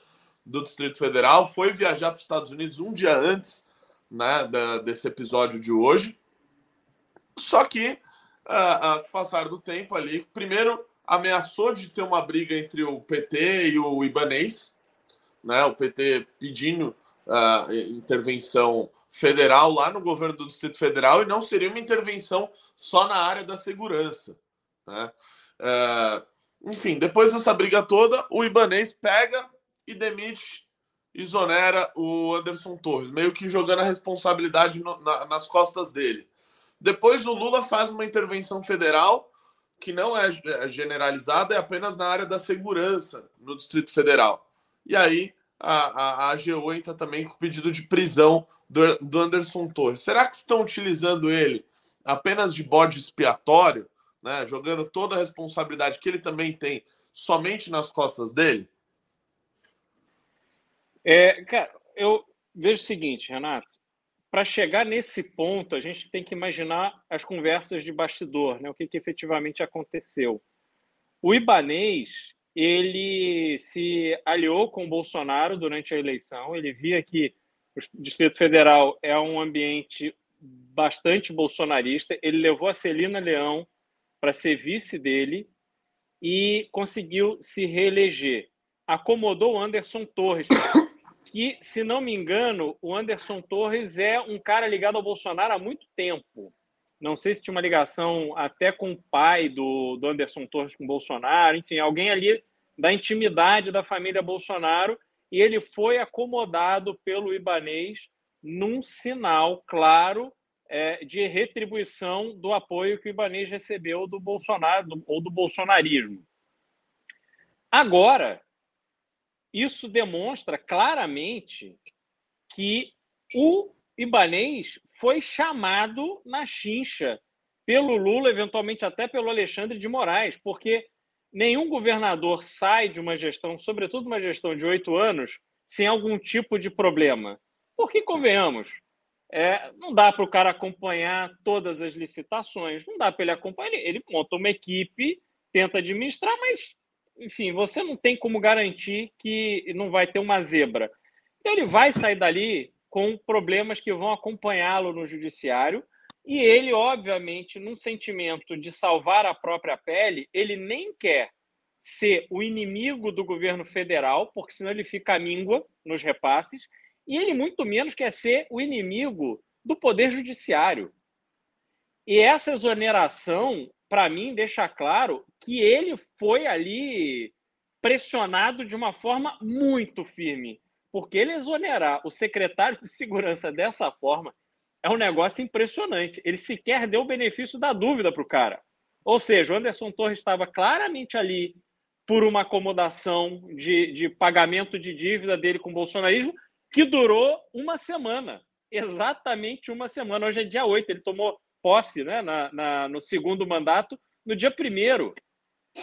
Speaker 1: do Distrito Federal. Foi viajar para os Estados Unidos um dia antes né, da, desse episódio de hoje. Só que, a passar do tempo ali, primeiro ameaçou de ter uma briga entre o PT e o Ibanês, né, o PT pedindo uh, intervenção federal lá no governo do Distrito Federal e não seria uma intervenção só na área da segurança. Né? Uh, enfim, depois dessa briga toda, o Ibanês pega e demite, exonera o Anderson Torres, meio que jogando a responsabilidade no, na, nas costas dele. Depois o Lula faz uma intervenção federal que não é, é generalizada, é apenas na área da segurança no Distrito Federal. E aí a, a, a AGU entra também com pedido de prisão do, do Anderson Torres. Será que estão utilizando ele apenas de bode expiatório, né, jogando toda a responsabilidade que ele também tem somente nas costas dele?
Speaker 5: É, cara, eu vejo o seguinte, Renato. Para chegar nesse ponto, a gente tem que imaginar as conversas de bastidor, né? o que, que efetivamente aconteceu. O Ibanês ele se aliou com o Bolsonaro durante a eleição. Ele via que o Distrito Federal é um ambiente bastante bolsonarista. Ele levou a Celina Leão para ser vice dele e conseguiu se reeleger. Acomodou o Anderson Torres, que, se não me engano, o Anderson Torres é um cara ligado ao Bolsonaro há muito tempo. Não sei se tinha uma ligação até com o pai do, do Anderson Torres com Bolsonaro, enfim, alguém ali da intimidade da família Bolsonaro, e ele foi acomodado pelo Ibanês num sinal claro é, de retribuição do apoio que o Ibanês recebeu do Bolsonaro do, ou do bolsonarismo. Agora, isso demonstra claramente que o Ibanês foi chamado na chincha pelo Lula, eventualmente até pelo Alexandre de Moraes, porque nenhum governador sai de uma gestão, sobretudo uma gestão de oito anos, sem algum tipo de problema. Porque, convenhamos, é, não dá para o cara acompanhar todas as licitações, não dá para ele acompanhar. Ele, ele monta uma equipe, tenta administrar, mas, enfim, você não tem como garantir que não vai ter uma zebra. Então, ele vai sair dali com problemas que vão acompanhá-lo no judiciário. E ele, obviamente, num sentimento de salvar a própria pele, ele nem quer ser o inimigo do governo federal, porque senão ele fica míngua nos repasses, e ele muito menos quer ser o inimigo do poder judiciário. E essa exoneração, para mim, deixa claro que ele foi ali pressionado de uma forma muito firme. Porque ele exonerar o secretário de segurança dessa forma é um negócio impressionante. Ele sequer deu o benefício da dúvida para o cara. Ou seja, o Anderson Torres estava claramente ali por uma acomodação de, de pagamento de dívida dele com o bolsonarismo, que durou uma semana. Exatamente uma semana. Hoje é dia 8, ele tomou posse né, na, na no segundo mandato no dia 1.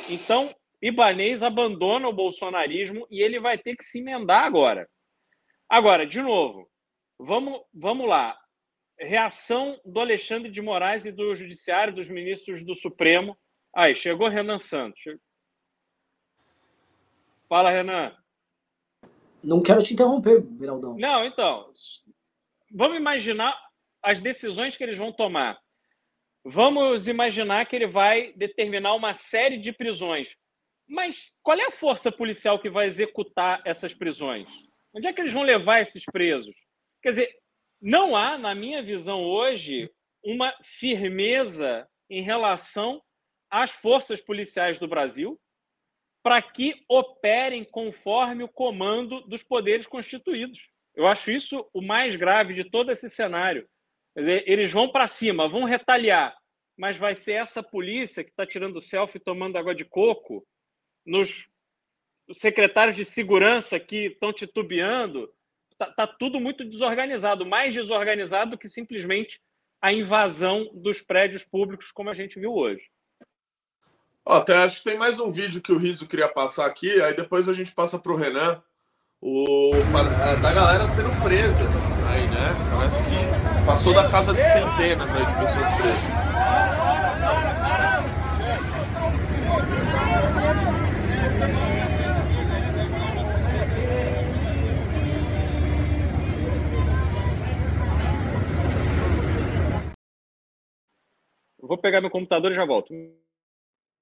Speaker 5: Então, Ibanês abandona o bolsonarismo e ele vai ter que se emendar agora. Agora, de novo, vamos, vamos lá. Reação do Alexandre de Moraes e do Judiciário, dos ministros do Supremo. Aí, chegou Renan Santos. Fala, Renan.
Speaker 8: Não quero te interromper, Miraldão.
Speaker 5: Não, então. Vamos imaginar as decisões que eles vão tomar. Vamos imaginar que ele vai determinar uma série de prisões. Mas qual é a força policial que vai executar essas prisões? Onde é que eles vão levar esses presos? Quer dizer, não há, na minha visão hoje, uma firmeza em relação às forças policiais do Brasil para que operem conforme o comando dos poderes constituídos. Eu acho isso o mais grave de todo esse cenário. Dizer, eles vão para cima, vão retaliar, mas vai ser essa polícia que está tirando selfie tomando água de coco nos secretários de segurança que estão titubeando. Está tá tudo muito desorganizado, mais desorganizado do que simplesmente a invasão dos prédios públicos, como a gente viu hoje.
Speaker 1: Até acho que tem mais um vídeo que o Riso queria passar aqui, aí depois a gente passa para o Renan. O, da galera sendo presa aí, né? Parece que passou da casa de centenas aí de pessoas presas.
Speaker 5: Vou pegar meu computador e já volto.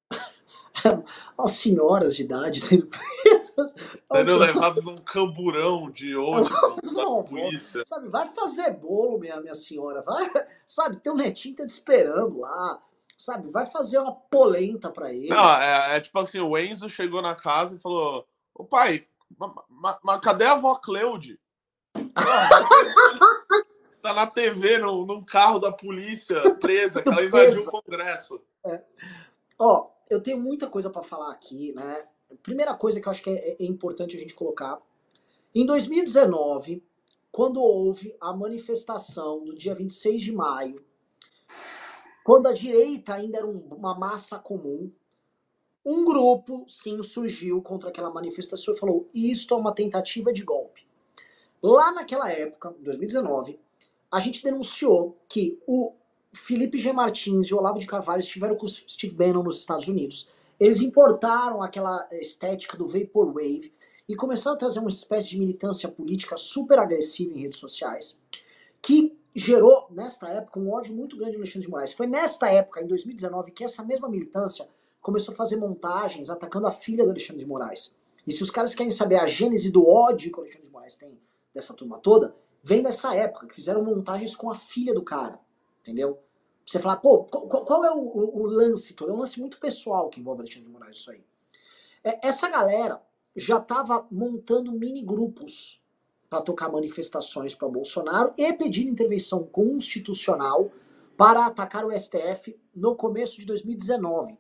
Speaker 8: As senhoras de idade sendo presas.
Speaker 1: Sendo levados num camburão de ônibus da polícia.
Speaker 8: Sabe, vai fazer bolo, minha, minha senhora. Vai, sabe, teu netinho tá te esperando lá. Sabe, vai fazer uma polenta pra ele.
Speaker 1: Não, é, é tipo assim, o Enzo chegou na casa e falou: Ô pai, mas cadê a avó Cleude? Tá na TV, no, num carro da polícia presa, que ela invadiu o Congresso.
Speaker 8: É. Ó, eu tenho muita coisa para falar aqui, né? Primeira coisa que eu acho que é, é importante a gente colocar. Em 2019, quando houve a manifestação do dia 26 de maio, quando a direita ainda era uma massa comum, um grupo, sim, surgiu contra aquela manifestação e falou: isto é uma tentativa de golpe. Lá naquela época, 2019, a gente denunciou que o Felipe G. Martins e o Olavo de Carvalho estiveram com o Steve Bannon nos Estados Unidos. Eles importaram aquela estética do Vaporwave e começaram a trazer uma espécie de militância política super agressiva em redes sociais, que gerou, nesta época, um ódio muito grande do Alexandre de Moraes. Foi nesta época, em 2019, que essa mesma militância começou a fazer montagens atacando a filha do Alexandre de Moraes. E se os caras querem saber a gênese do ódio que o Alexandre de Moraes tem dessa turma toda, vem dessa época, que fizeram montagens com a filha do cara, entendeu? Você falar, pô, qual, qual é o, o, o, lance todo? É um lance muito pessoal que envolve Alexandre de Moraes isso aí. É, essa galera já estava montando mini grupos para tocar manifestações para Bolsonaro e pedir intervenção constitucional para atacar o STF no começo de 2019.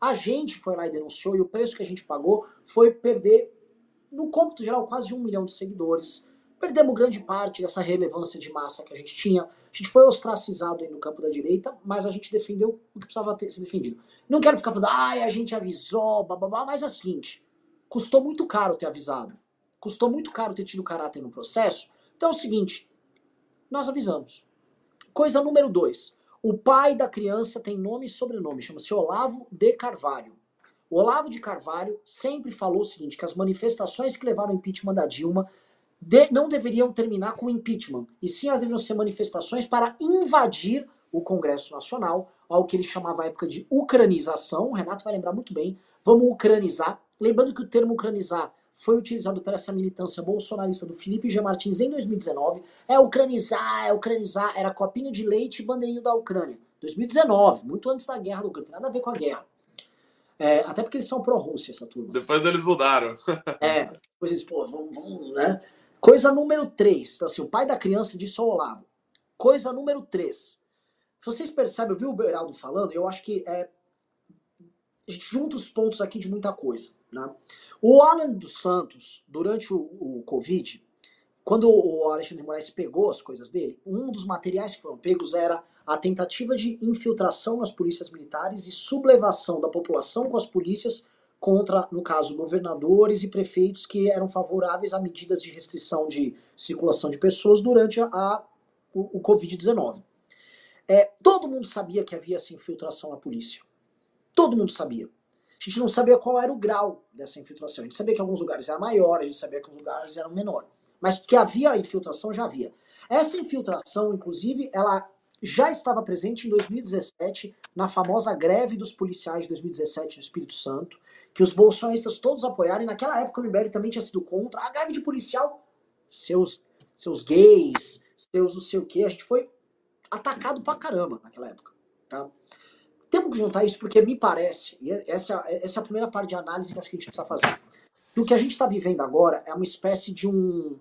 Speaker 8: A gente foi lá e denunciou e o preço que a gente pagou foi perder, no cômputo geral, quase um milhão de seguidores, Perdemos grande parte dessa relevância de massa que a gente tinha. A gente foi ostracizado aí no campo da direita, mas a gente defendeu o que precisava ter ser defendido. Não quero ficar falando, ai, a gente avisou, bababá, mas é o seguinte: custou muito caro ter avisado. Custou muito caro ter tido caráter no processo. Então é o seguinte: nós avisamos. Coisa número dois. O pai da criança tem nome e sobrenome, chama-se Olavo de Carvalho. O Olavo de Carvalho sempre falou o seguinte: que as manifestações que levaram ao impeachment da Dilma de, não deveriam terminar com impeachment, e sim elas deveriam ser manifestações para invadir o Congresso Nacional, ao que ele chamava a época de ucranização. O Renato vai lembrar muito bem. Vamos ucranizar. Lembrando que o termo ucranizar foi utilizado por essa militância bolsonarista do Felipe G. Martins em 2019. É ucranizar, é ucranizar, era copinho de leite e bandeirinho da Ucrânia. 2019, muito antes da guerra do Ucrânia, tem nada a ver com a guerra. É, até porque eles são pró-Rússia, essa turma.
Speaker 1: Depois eles mudaram.
Speaker 8: é, depois eles, pô, vamos, vamos, né? Coisa número 3. Então, assim, o pai da criança disse ao Olavo. Coisa número 3. Vocês percebem, eu vi o Beraldo falando, eu acho que é, a gente junta os pontos aqui de muita coisa. Né? O Alan dos Santos, durante o, o Covid, quando o Alexandre de Moraes pegou as coisas dele, um dos materiais que foram pegos era a tentativa de infiltração nas polícias militares e sublevação da população com as polícias contra, no caso, governadores e prefeitos que eram favoráveis a medidas de restrição de circulação de pessoas durante a, o, o Covid-19. É, todo mundo sabia que havia essa infiltração na polícia. Todo mundo sabia. A gente não sabia qual era o grau dessa infiltração. A gente sabia que alguns lugares eram maiores, a gente sabia que alguns lugares eram menores. Mas que havia infiltração, já havia. Essa infiltração, inclusive, ela já estava presente em 2017, na famosa greve dos policiais de 2017 do Espírito Santo, que os bolsonaristas todos apoiaram, e naquela época o MBL também tinha sido contra. A greve de policial, seus, seus gays, seus não sei o que, a gente foi atacado pra caramba naquela época. Tá? Temos que juntar isso porque me parece, e essa, essa é a primeira parte de análise que acho que a gente precisa fazer. Que o que a gente está vivendo agora é uma espécie de um.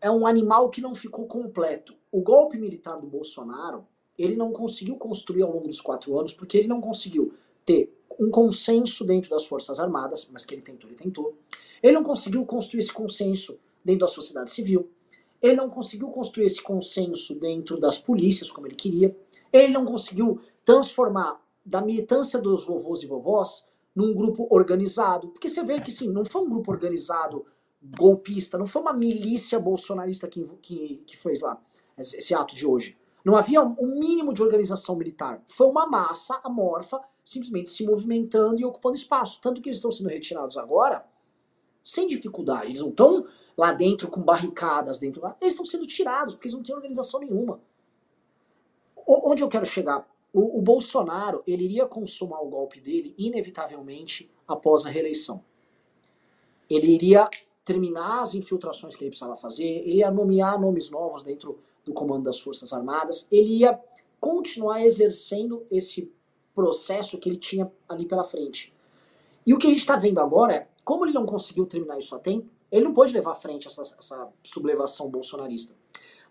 Speaker 8: É um animal que não ficou completo. O golpe militar do Bolsonaro, ele não conseguiu construir ao longo dos quatro anos, porque ele não conseguiu ter um consenso dentro das Forças Armadas, mas que ele tentou, ele tentou. Ele não conseguiu construir esse consenso dentro da sociedade civil. Ele não conseguiu construir esse consenso dentro das polícias, como ele queria. Ele não conseguiu transformar da militância dos vovôs e vovós num grupo organizado. Porque você vê que sim, não foi um grupo organizado golpista, não foi uma milícia bolsonarista que, que, que fez lá esse, ato de hoje. Não havia um mínimo de organização militar. Foi uma massa amorfa simplesmente se movimentando e ocupando espaço. Tanto que eles estão sendo retirados agora sem dificuldade. Eles não estão lá dentro com barricadas dentro. Eles estão sendo tirados porque eles não têm organização nenhuma. O, onde eu quero chegar? O, o, Bolsonaro ele iria consumar o golpe dele inevitavelmente após a reeleição. Ele iria terminar as infiltrações que ele precisava fazer, ele ia nomear nomes novos dentro do comando das Forças Armadas, ele ia continuar exercendo esse processo que ele tinha ali pela frente. E o que a gente está vendo agora é, como ele não conseguiu terminar isso a tempo, ele não pôde levar à frente essa, essa sublevação bolsonarista.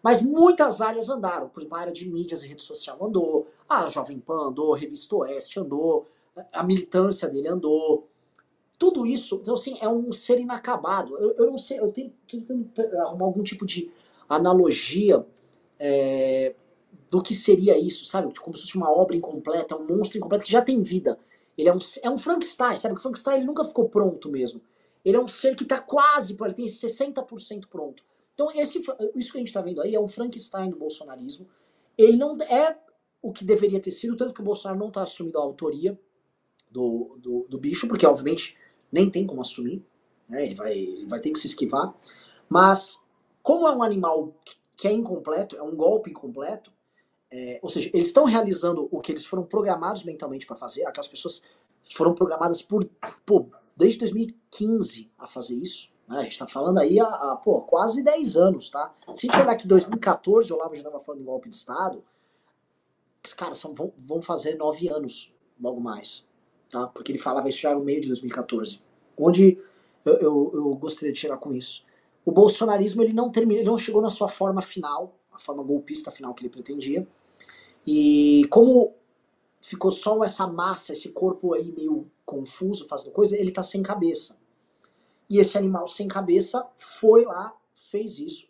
Speaker 8: Mas muitas áreas andaram. Por exemplo, a área de mídias e rede social andou, a Jovem Pan andou, a Revista Oeste andou, a militância dele andou. Tudo isso, então assim, é um ser inacabado. Eu, eu não sei, eu tenho tentando arrumar algum tipo de analogia é, do que seria isso, sabe? Como se fosse uma obra incompleta, um monstro incompleto que já tem vida. Ele é um, é um Frankenstein, sabe? O Frankenstein nunca ficou pronto mesmo. Ele é um ser que está quase, ele tem 60% pronto. Então, esse, isso que a gente está vendo aí é um Frankenstein do bolsonarismo. Ele não é o que deveria ter sido, tanto que o Bolsonaro não está assumindo a autoria do, do, do, bicho, porque obviamente nem tem como assumir, né? ele, vai, ele vai ter que se esquivar. Mas, como é um animal que é incompleto, é um golpe incompleto, é, ou seja, eles estão realizando o que eles foram programados mentalmente para fazer, aquelas pessoas foram programadas por, por desde 2015 a fazer isso. Né? A gente está falando aí há, há pô, quase 10 anos, tá? Se a gente olhar que 2014 o Olavo já estava falando de golpe de Estado, os caras são, vão, vão fazer 9 anos logo mais. Tá? Porque ele falava isso já no meio de 2014. Onde eu, eu, eu gostaria de chegar com isso. O bolsonarismo ele não terminou, ele não chegou na sua forma final, a forma golpista final que ele pretendia. E como ficou só essa massa, esse corpo aí meio confuso fazendo coisa, ele tá sem cabeça. E esse animal sem cabeça foi lá, fez isso.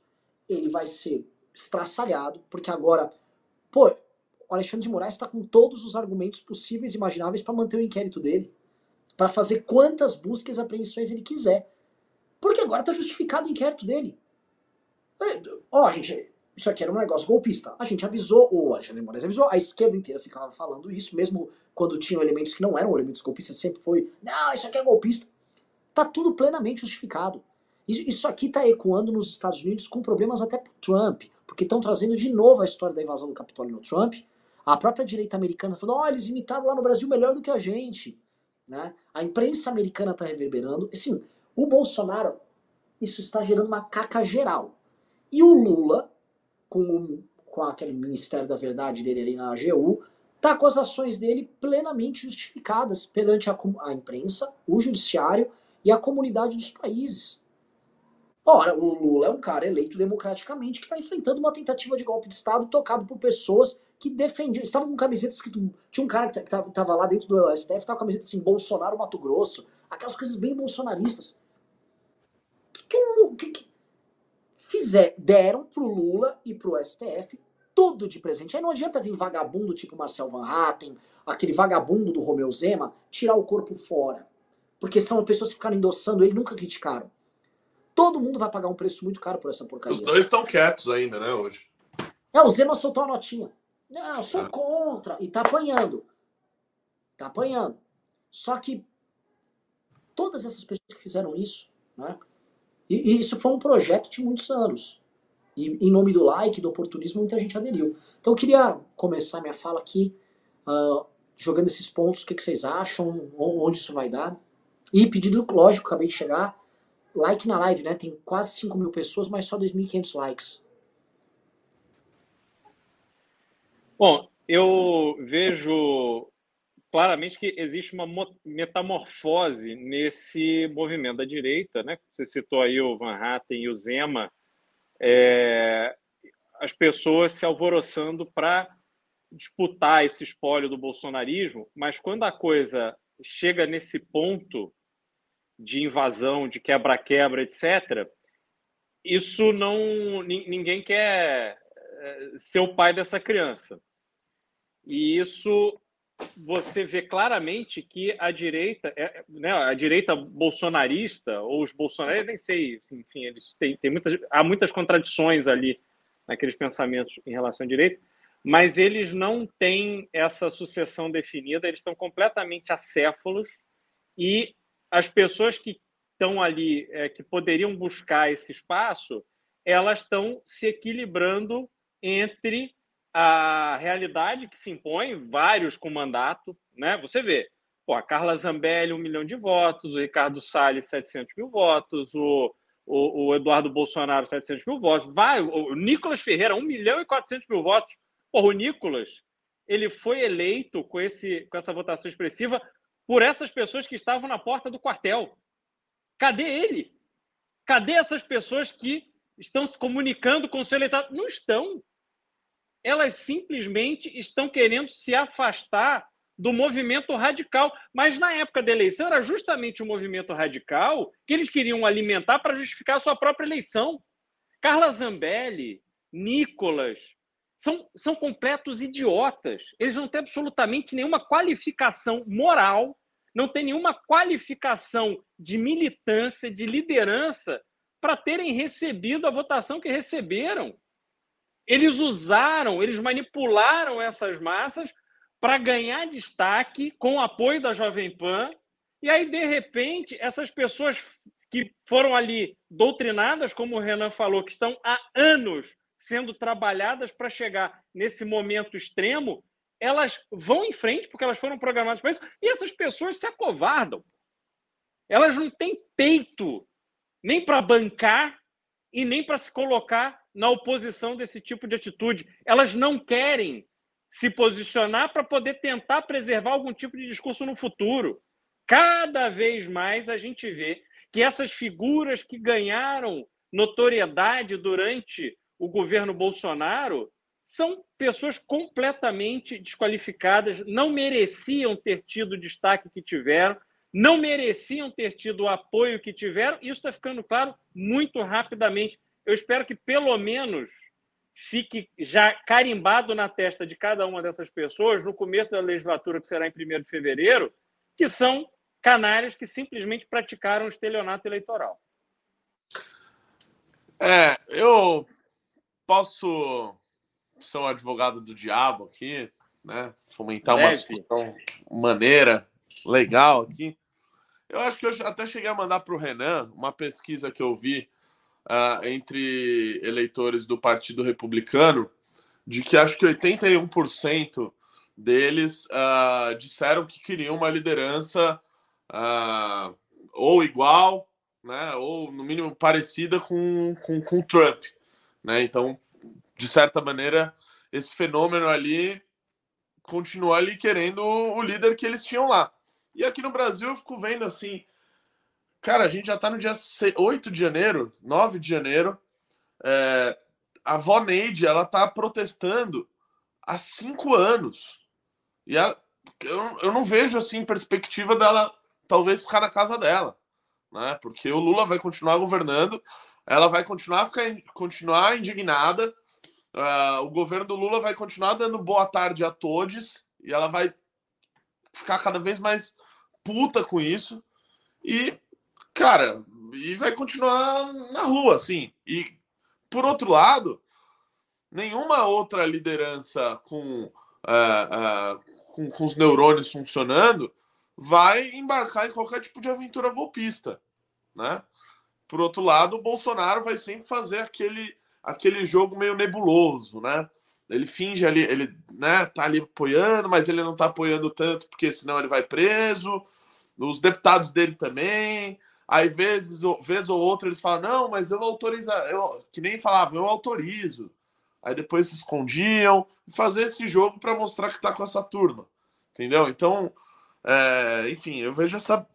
Speaker 8: Ele vai ser estraçalhado, porque agora, pô, o Alexandre de Moraes está com todos os argumentos possíveis e imagináveis para manter o inquérito dele, para fazer quantas buscas e apreensões ele quiser. Porque agora tá justificado o inquérito dele. É, ó, gente, isso aqui era um negócio golpista. A gente avisou, o Alexandre Moraes avisou, a esquerda inteira ficava falando isso, mesmo quando tinham elementos que não eram elementos golpistas, sempre foi, não, isso aqui é golpista. Tá tudo plenamente justificado. Isso aqui está ecoando nos Estados Unidos com problemas até para Trump, porque estão trazendo de novo a história da invasão do Capitólio no Trump. A própria direita americana falando, ó, oh, eles imitaram lá no Brasil melhor do que a gente. Né? A imprensa americana está reverberando. Assim, o Bolsonaro, isso está gerando uma caca geral. E o Lula, com, o, com aquele Ministério da Verdade dele ali na AGU, tá com as ações dele plenamente justificadas perante a, a imprensa, o judiciário e a comunidade dos países. Ora, o Lula é um cara eleito democraticamente que está enfrentando uma tentativa de golpe de Estado tocado por pessoas que defendiam. Estavam com camisetas que. Tinha um cara que estava lá dentro do STF, estava com camiseta assim, Bolsonaro Mato Grosso. Aquelas coisas bem bolsonaristas. Que, que, que fizer, deram pro Lula e pro STF tudo de presente. Aí não adianta vir vagabundo tipo Marcel Van Hatten, aquele vagabundo do Romeu Zema, tirar o corpo fora. Porque são pessoas que ficaram endossando ele nunca criticaram. Todo mundo vai pagar um preço muito caro por essa porcaria.
Speaker 1: Os dois estão quietos ainda, né, hoje.
Speaker 8: É, o Zema soltou a notinha. Não, eu sou é. contra. E tá apanhando. Tá apanhando. Só que todas essas pessoas que fizeram isso, né? E, e isso foi um projeto de muitos anos. E em nome do like, do oportunismo, muita gente aderiu. Então eu queria começar minha fala aqui uh, jogando esses pontos, o que, que vocês acham, onde isso vai dar. E pedido lógico, acabei de chegar, like na live, né? Tem quase 5 mil pessoas, mas só 2.500 likes.
Speaker 5: Bom, eu vejo claramente que existe uma metamorfose nesse movimento da direita, né? Você citou aí o Van Hatten e o Zema, é, as pessoas se alvoroçando para disputar esse espólio do bolsonarismo, mas quando a coisa chega nesse ponto de invasão, de quebra-quebra, etc., isso não. ninguém quer é, ser o pai dessa criança. E isso você vê claramente que a direita, é, né, a direita bolsonarista, ou os bolsonaristas, nem sei, assim, enfim, eles têm, têm muitas, há muitas contradições ali naqueles pensamentos em relação à direita, mas eles não têm essa sucessão definida, eles estão completamente acéfalos e as pessoas que estão ali, é, que poderiam buscar esse espaço, elas estão se equilibrando entre a realidade que se impõe, vários com mandato, né? Você vê, pô, a Carla Zambelli, um milhão de votos, o Ricardo Salles, 700 mil votos, o, o, o Eduardo Bolsonaro, 700 mil votos, vai, o Nicolas Ferreira, 1 milhão e 400 mil votos. Porra, o Nicolas, ele foi eleito com, esse, com essa votação expressiva por essas pessoas que estavam na porta do quartel. Cadê ele? Cadê essas pessoas que estão se comunicando com o seu eleitorado? Não estão elas simplesmente estão querendo se afastar do movimento radical. Mas na época da eleição era justamente o movimento radical que eles queriam alimentar para justificar a sua própria eleição. Carla Zambelli, Nicolas, são, são completos idiotas. Eles não têm absolutamente nenhuma qualificação moral, não têm nenhuma qualificação de militância, de liderança, para terem recebido a votação que receberam. Eles usaram, eles manipularam essas massas para ganhar destaque com o apoio da Jovem Pan. E aí, de repente, essas pessoas que foram ali doutrinadas, como o Renan falou, que estão há anos sendo trabalhadas para chegar nesse momento extremo, elas vão em frente porque elas foram programadas para isso, e essas pessoas se acovardam. Elas não têm peito nem para bancar e nem para se colocar na oposição desse tipo de atitude. Elas não querem se posicionar para poder tentar preservar algum tipo de discurso no futuro. Cada vez mais a gente vê que essas figuras que ganharam notoriedade durante o governo Bolsonaro são pessoas completamente desqualificadas, não mereciam ter tido o destaque que tiveram, não mereciam ter tido o apoio que tiveram. Isso está ficando claro muito rapidamente eu espero que pelo menos fique já carimbado na testa de cada uma dessas pessoas no começo da legislatura, que será em 1 de fevereiro, que são canalhas que simplesmente praticaram o estelionato eleitoral.
Speaker 1: É, eu posso ser um advogado do diabo aqui, né? Fomentar uma discussão maneira, legal aqui. Eu acho que eu até cheguei a mandar para o Renan uma pesquisa que eu vi uh, entre eleitores do Partido Republicano, de que acho que 81% deles uh, disseram que queriam uma liderança uh, ou igual, né, ou no mínimo parecida com, com, com Trump. Né? Então, de certa maneira, esse fenômeno ali continua ali querendo o líder que eles tinham lá. E aqui no Brasil eu fico vendo assim, cara, a gente já tá no dia 8 de janeiro, 9 de janeiro, é, a avó Neide, ela tá protestando há cinco anos. E ela, eu, eu não vejo assim perspectiva dela talvez ficar na casa dela, né? Porque o Lula vai continuar governando, ela vai continuar ficar, continuar indignada, uh, o governo do Lula vai continuar dando boa tarde a todos e ela vai ficar cada vez mais puta com isso e cara e vai continuar na rua assim e por outro lado nenhuma outra liderança com, uh, uh, com, com os neurônios funcionando vai embarcar em qualquer tipo de aventura golpista, né? Por outro lado, o Bolsonaro vai sempre fazer aquele, aquele jogo meio nebuloso, né? Ele finge ali, ele né, tá ali apoiando, mas ele não tá apoiando tanto, porque senão ele vai preso. Os deputados dele também. Aí, vezes, vez ou outra, eles falam, não, mas eu autorizo, eu, que nem falavam, eu autorizo. Aí depois se escondiam, e fazer esse jogo para mostrar que tá com essa turma. Entendeu? Então, é, enfim, eu vejo essa,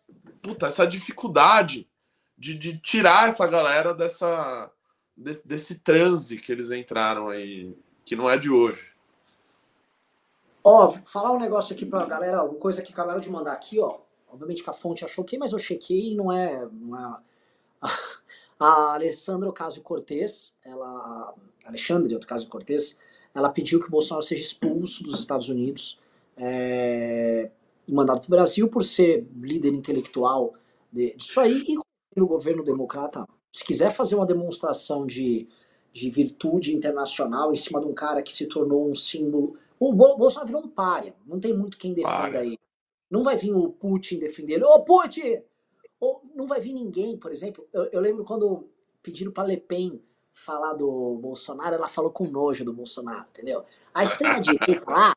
Speaker 1: puta, essa dificuldade de, de tirar essa galera dessa, desse, desse transe que eles entraram aí, que não é de hoje.
Speaker 8: Ó, falar um negócio aqui pra galera, uma coisa que acabaram de mandar aqui, ó. Obviamente que a fonte achou que, mas eu chequei e não é. Não é a Alessandra Ocasio Cortez, ela. Alexandre Ocasio Cortez, ela pediu que o Bolsonaro seja expulso dos Estados Unidos. É, e mandado para o Brasil por ser líder intelectual de, disso aí e o governo democrata, se quiser fazer uma demonstração de, de virtude internacional em cima de um cara que se tornou um símbolo. O Bolsonaro virou um párea, não tem muito quem defenda aí. Não vai vir o Putin defender ele. Ô, Putin! Ou não vai vir ninguém, por exemplo. Eu, eu lembro quando pediram para Le Pen falar do Bolsonaro, ela falou com nojo do Bolsonaro, entendeu? A extrema-direita lá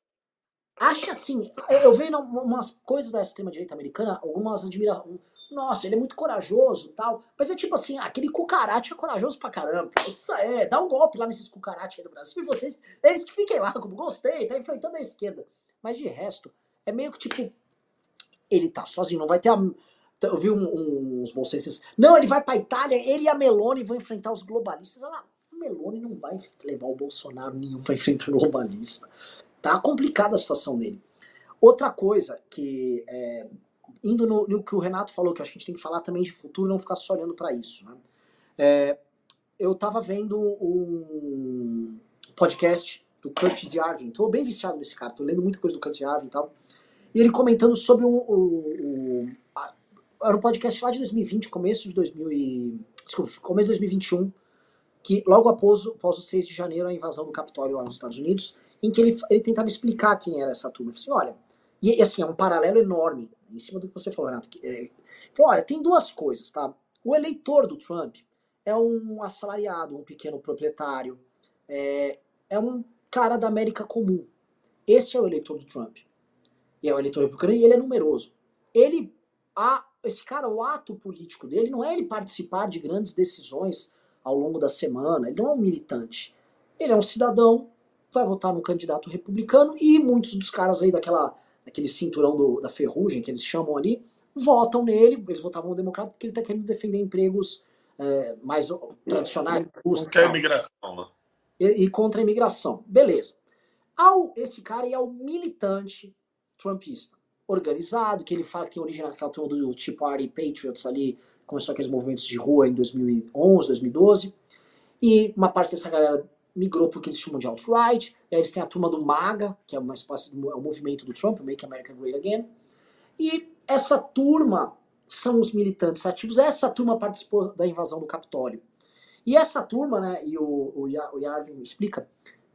Speaker 8: acha assim, eu vejo umas coisas da extrema-direita americana, algumas admiram, nossa, ele é muito corajoso tal, mas é tipo assim, aquele cucarate é corajoso pra caramba, isso é, dá um golpe lá nesses cucarates aí do Brasil, e vocês, eles que fiquem lá, como gostei, tá enfrentando a esquerda, mas de resto, é meio que tipo, ele tá sozinho, não vai ter a... Eu vi um, uns bolsistas, não, ele vai pra Itália, ele e a Meloni vão enfrentar os globalistas, olha lá, a Meloni não vai levar o Bolsonaro nenhum pra enfrentar globalista. Tá complicada a situação dele. Outra coisa que, é, indo no, no, que o Renato falou, que acho que a gente tem que falar também de futuro, não ficar só olhando para isso. Né? É, eu tava vendo um podcast do Curtis Yarvin, tô bem viciado nesse cara, tô lendo muita coisa do Curtis Yarvin e tal, e ele comentando sobre o, o, o a, era um podcast lá de 2020, começo de 2000 e, desculpa, começo de 2021, que logo após, após o 6 de janeiro, a invasão do Capitólio lá nos Estados Unidos, em que ele, ele tentava explicar quem era essa turma. Ele assim, olha, e assim, é um paralelo enorme, em cima do que você falou, Renato. Que, é, falou, olha, tem duas coisas, tá? O eleitor do Trump é um assalariado, um pequeno proprietário, é, é um cara da América comum. Esse é o eleitor do Trump. E é o eleitor republicano e ele é numeroso. Ele, a, esse cara, o ato político dele não é ele participar de grandes decisões ao longo da semana, ele não é um militante. Ele é um cidadão vai votar no candidato republicano e muitos dos caras aí daquela, daquele cinturão do, da ferrugem que eles chamam ali, votam nele, eles votavam no democrata porque ele está querendo defender empregos é, mais tradicionais.
Speaker 1: Contra a imigração, né?
Speaker 8: E, e, contra a imigração. Beleza. Ao, esse cara é o militante trumpista, organizado, que ele fala que tem naquela turma do Tea Party Patriots ali, começou aqueles movimentos de rua em 2011, 2012, e uma parte dessa galera migrou para o que eles chamam de alt-right, eles têm a turma do MAGA, que é uma espécie de é o movimento do Trump, Make America Great Again, e essa turma são os militantes ativos, essa turma participou da invasão do Capitólio. E essa turma, né, e o, o Yarvin explica,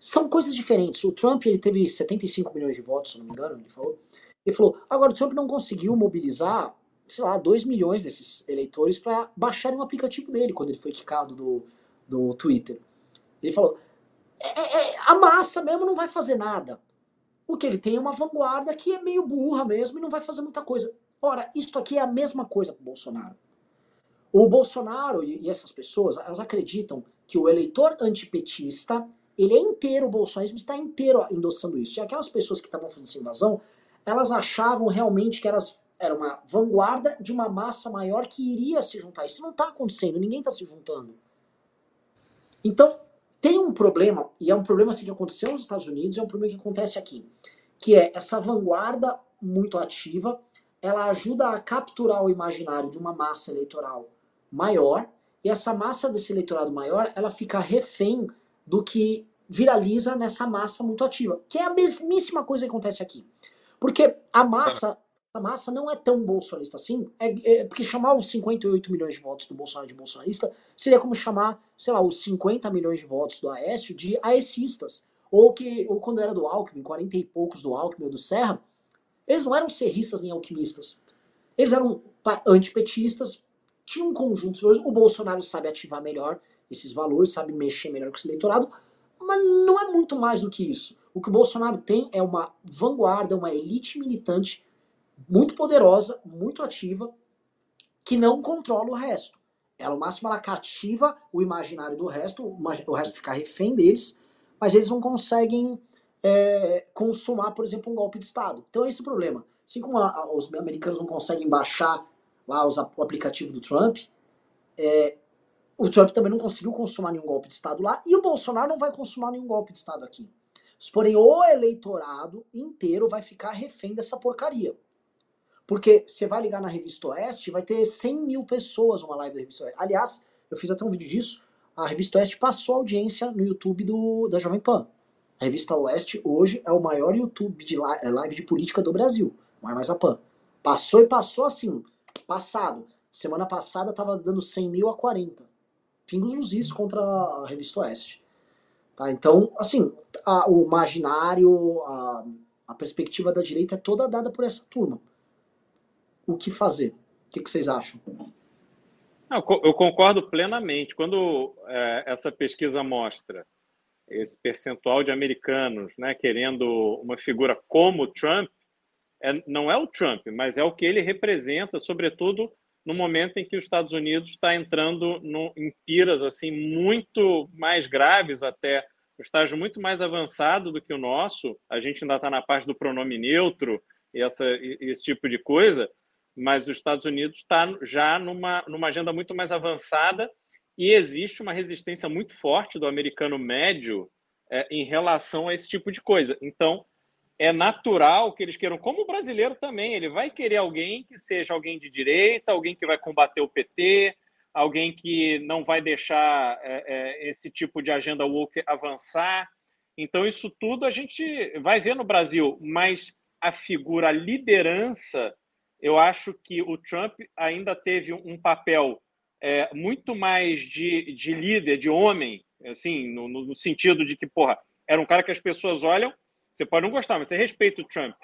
Speaker 8: são coisas diferentes. O Trump ele teve 75 milhões de votos, se não me engano, ele falou. Ele falou, agora o Trump não conseguiu mobilizar sei lá, 2 milhões desses eleitores para baixarem o aplicativo dele quando ele foi quicado do, do Twitter. Ele falou: é, é, é, a massa mesmo não vai fazer nada. O que ele tem é uma vanguarda que é meio burra mesmo e não vai fazer muita coisa. Ora, isso aqui é a mesma coisa para o Bolsonaro. O Bolsonaro e, e essas pessoas, elas acreditam que o eleitor antipetista, ele é inteiro, o bolsonarismo está inteiro endossando isso. E aquelas pessoas que estavam fazendo essa invasão, elas achavam realmente que elas era uma vanguarda de uma massa maior que iria se juntar. Isso não está acontecendo, ninguém está se juntando. Então, tem um problema, e é um problema assim, que aconteceu nos Estados Unidos, é um problema que acontece aqui, que é essa vanguarda muito ativa, ela ajuda a capturar o imaginário de uma massa eleitoral maior, e essa massa desse eleitorado maior, ela fica refém do que viraliza nessa massa muito ativa, que é a mesmíssima coisa que acontece aqui. Porque a massa essa massa não é tão bolsonarista assim, é, é, porque chamar os 58 milhões de votos do Bolsonaro de bolsonarista seria como chamar, sei lá, os 50 milhões de votos do Aécio de aecistas. Ou que, ou quando era do Alckmin, 40 e poucos do Alckmin ou do Serra, eles não eram serristas nem alquimistas. Eles eram antipetistas, tinham um conjunto de. O Bolsonaro sabe ativar melhor esses valores, sabe mexer melhor com esse eleitorado, mas não é muito mais do que isso. O que o Bolsonaro tem é uma vanguarda, uma elite militante muito poderosa, muito ativa, que não controla o resto. Ela, ao máximo, ela cativa o imaginário do resto, o resto fica refém deles, mas eles não conseguem é, consumar, por exemplo, um golpe de Estado. Então é esse o problema. Assim como a, a, os americanos não conseguem baixar lá os, o aplicativo do Trump, é, o Trump também não conseguiu consumar nenhum golpe de Estado lá, e o Bolsonaro não vai consumar nenhum golpe de Estado aqui. Porém, o eleitorado inteiro vai ficar refém dessa porcaria. Porque você vai ligar na Revista Oeste, vai ter 100 mil pessoas numa live da Revista Oeste. Aliás, eu fiz até um vídeo disso. A Revista Oeste passou audiência no YouTube do, da Jovem Pan. A Revista Oeste hoje é o maior YouTube de é, live de política do Brasil. Não é mais a Pan. Passou e passou assim. Passado. Semana passada tava dando 100 mil a 40. Pingos nos is contra a Revista Oeste. Tá? Então, assim, a, o imaginário, a, a perspectiva da direita é toda dada por essa turma o que fazer. O que, que vocês acham?
Speaker 5: eu concordo plenamente. Quando é, essa pesquisa mostra esse percentual de americanos né, querendo uma figura como Trump, é, não é o Trump, mas é o que ele representa, sobretudo no momento em que os Estados Unidos está entrando no, em piras assim muito mais graves até, um estágio muito mais avançado do que o nosso. A gente ainda está na parte do pronome neutro e essa, esse tipo de coisa, mas os Estados Unidos está já numa, numa agenda muito mais avançada e existe uma resistência muito forte do americano médio é, em relação a esse tipo de coisa. Então, é natural que eles queiram, como o brasileiro também, ele vai querer alguém que seja alguém de direita, alguém que vai combater o PT, alguém que não vai deixar é, é, esse tipo de agenda woke avançar. Então, isso tudo a gente vai ver no Brasil, mas a figura, a liderança eu acho que o Trump ainda teve um papel é, muito mais de, de líder, de homem, assim, no, no, sentido de que, porra, era um cara que as pessoas olham, você pode não gostar, mas você respeita o Trump.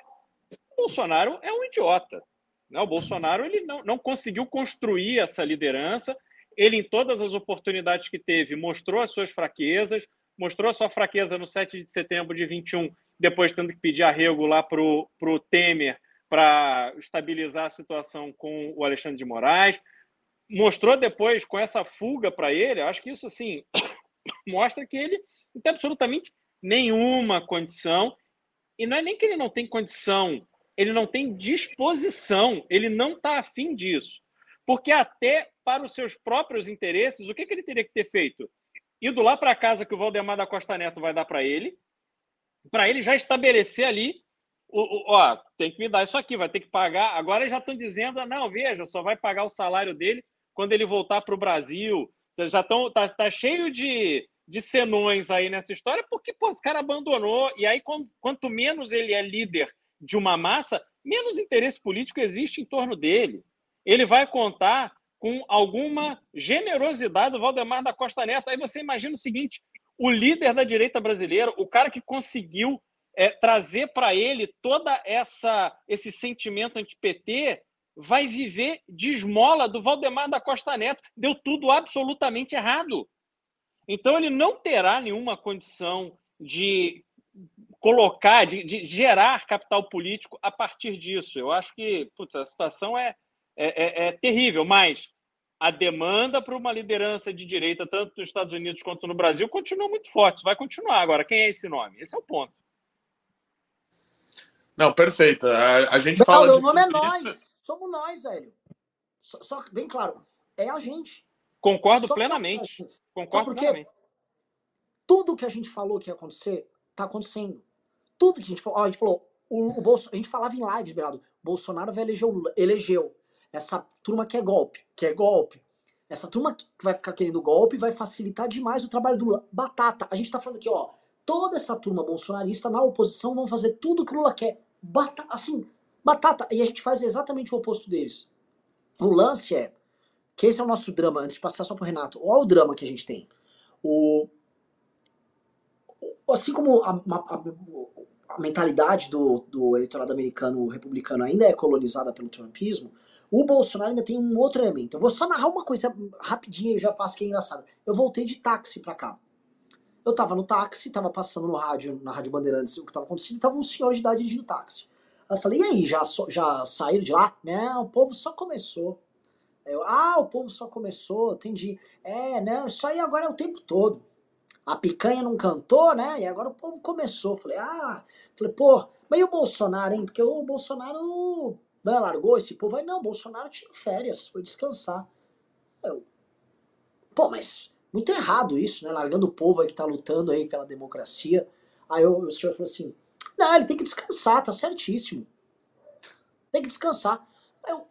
Speaker 5: O Bolsonaro é um idiota. Né? O Bolsonaro ele não, não conseguiu construir essa liderança. Ele, em todas as oportunidades que teve, mostrou as suas fraquezas, mostrou a sua fraqueza no 7 de setembro de 21, depois tendo que pedir arrego lá para o Temer para estabilizar a situação com o Alexandre de Moraes. Mostrou depois com essa fuga para ele, acho que isso assim mostra que ele tem absolutamente nenhuma condição. E não é nem que ele não tem condição, ele não tem disposição, ele não está afim disso. Porque até para os seus próprios interesses, o que, que ele teria que ter feito? Ido lá para a casa que o Valdemar da Costa Neto vai dar para ele, para ele já estabelecer ali o, o, ó, tem que me dar isso aqui, vai ter que pagar. Agora já estão dizendo, não, veja, só vai pagar o salário dele quando ele voltar para o Brasil. Já estão, tá, tá cheio de, de senões aí nessa história, porque pô, esse cara abandonou. E aí, quanto menos ele é líder de uma massa, menos interesse político existe em torno dele. Ele vai contar com alguma generosidade do Valdemar da Costa Neto. Aí você imagina o seguinte: o líder da direita brasileira, o cara que conseguiu é, trazer para ele toda essa esse sentimento anti-PT vai viver de esmola do Valdemar da Costa Neto. Deu tudo absolutamente errado. Então ele não terá nenhuma condição de colocar, de, de gerar capital político a partir disso. Eu acho que putz, a situação é, é, é, é terrível, mas a demanda para uma liderança de direita, tanto nos Estados Unidos quanto no Brasil, continua muito forte. Vai continuar. Agora, quem é esse nome? Esse é o ponto.
Speaker 1: Não, perfeito. A, a gente fala.
Speaker 8: O nome é nós. Somos nós, velho. Só, só, bem claro, é a gente.
Speaker 5: Concordo só plenamente. Concordo porque plenamente.
Speaker 8: Tudo que a gente falou que ia acontecer, tá acontecendo. Tudo que a gente falou. Ó, a gente falou. O, o Bolso, a gente falava em lives, Bernardo. Bolsonaro vai eleger o Lula. Elegeu. Essa turma quer golpe. Quer golpe. Essa turma que vai ficar querendo golpe vai facilitar demais o trabalho do Lula. Batata. A gente tá falando aqui, ó. Toda essa turma bolsonarista na oposição vão fazer tudo que o Lula quer batata, assim, batata. E a gente faz exatamente o oposto deles. O lance é que esse é o nosso drama, antes de passar só pro Renato. Olha o drama que a gente tem. O, assim como a, a, a mentalidade do, do eleitorado americano republicano ainda é colonizada pelo trumpismo, o Bolsonaro ainda tem um outro elemento. Eu vou só narrar uma coisa rapidinho e já passo que é engraçado. Eu voltei de táxi pra cá. Eu tava no táxi, tava passando no rádio, na Rádio Bandeirantes, o que tava acontecendo, tava um senhor de idade dirigindo táxi. Eu falei, e aí, já, já saíram de lá? Não, o povo só começou. Eu, ah, o povo só começou, entendi. É, não, isso aí agora é o tempo todo. A picanha não cantou, né? E agora o povo começou. Falei, ah, falei, pô, mas e o Bolsonaro, hein? Porque o Bolsonaro né, largou esse povo. Aí, não, o Bolsonaro tirou férias, foi descansar. Eu, pô, mas muito errado isso, né? Largando o povo aí que tá lutando aí pela democracia. Aí o, o senhor falou assim: não, ele tem que descansar, tá certíssimo. Tem que descansar. Eu,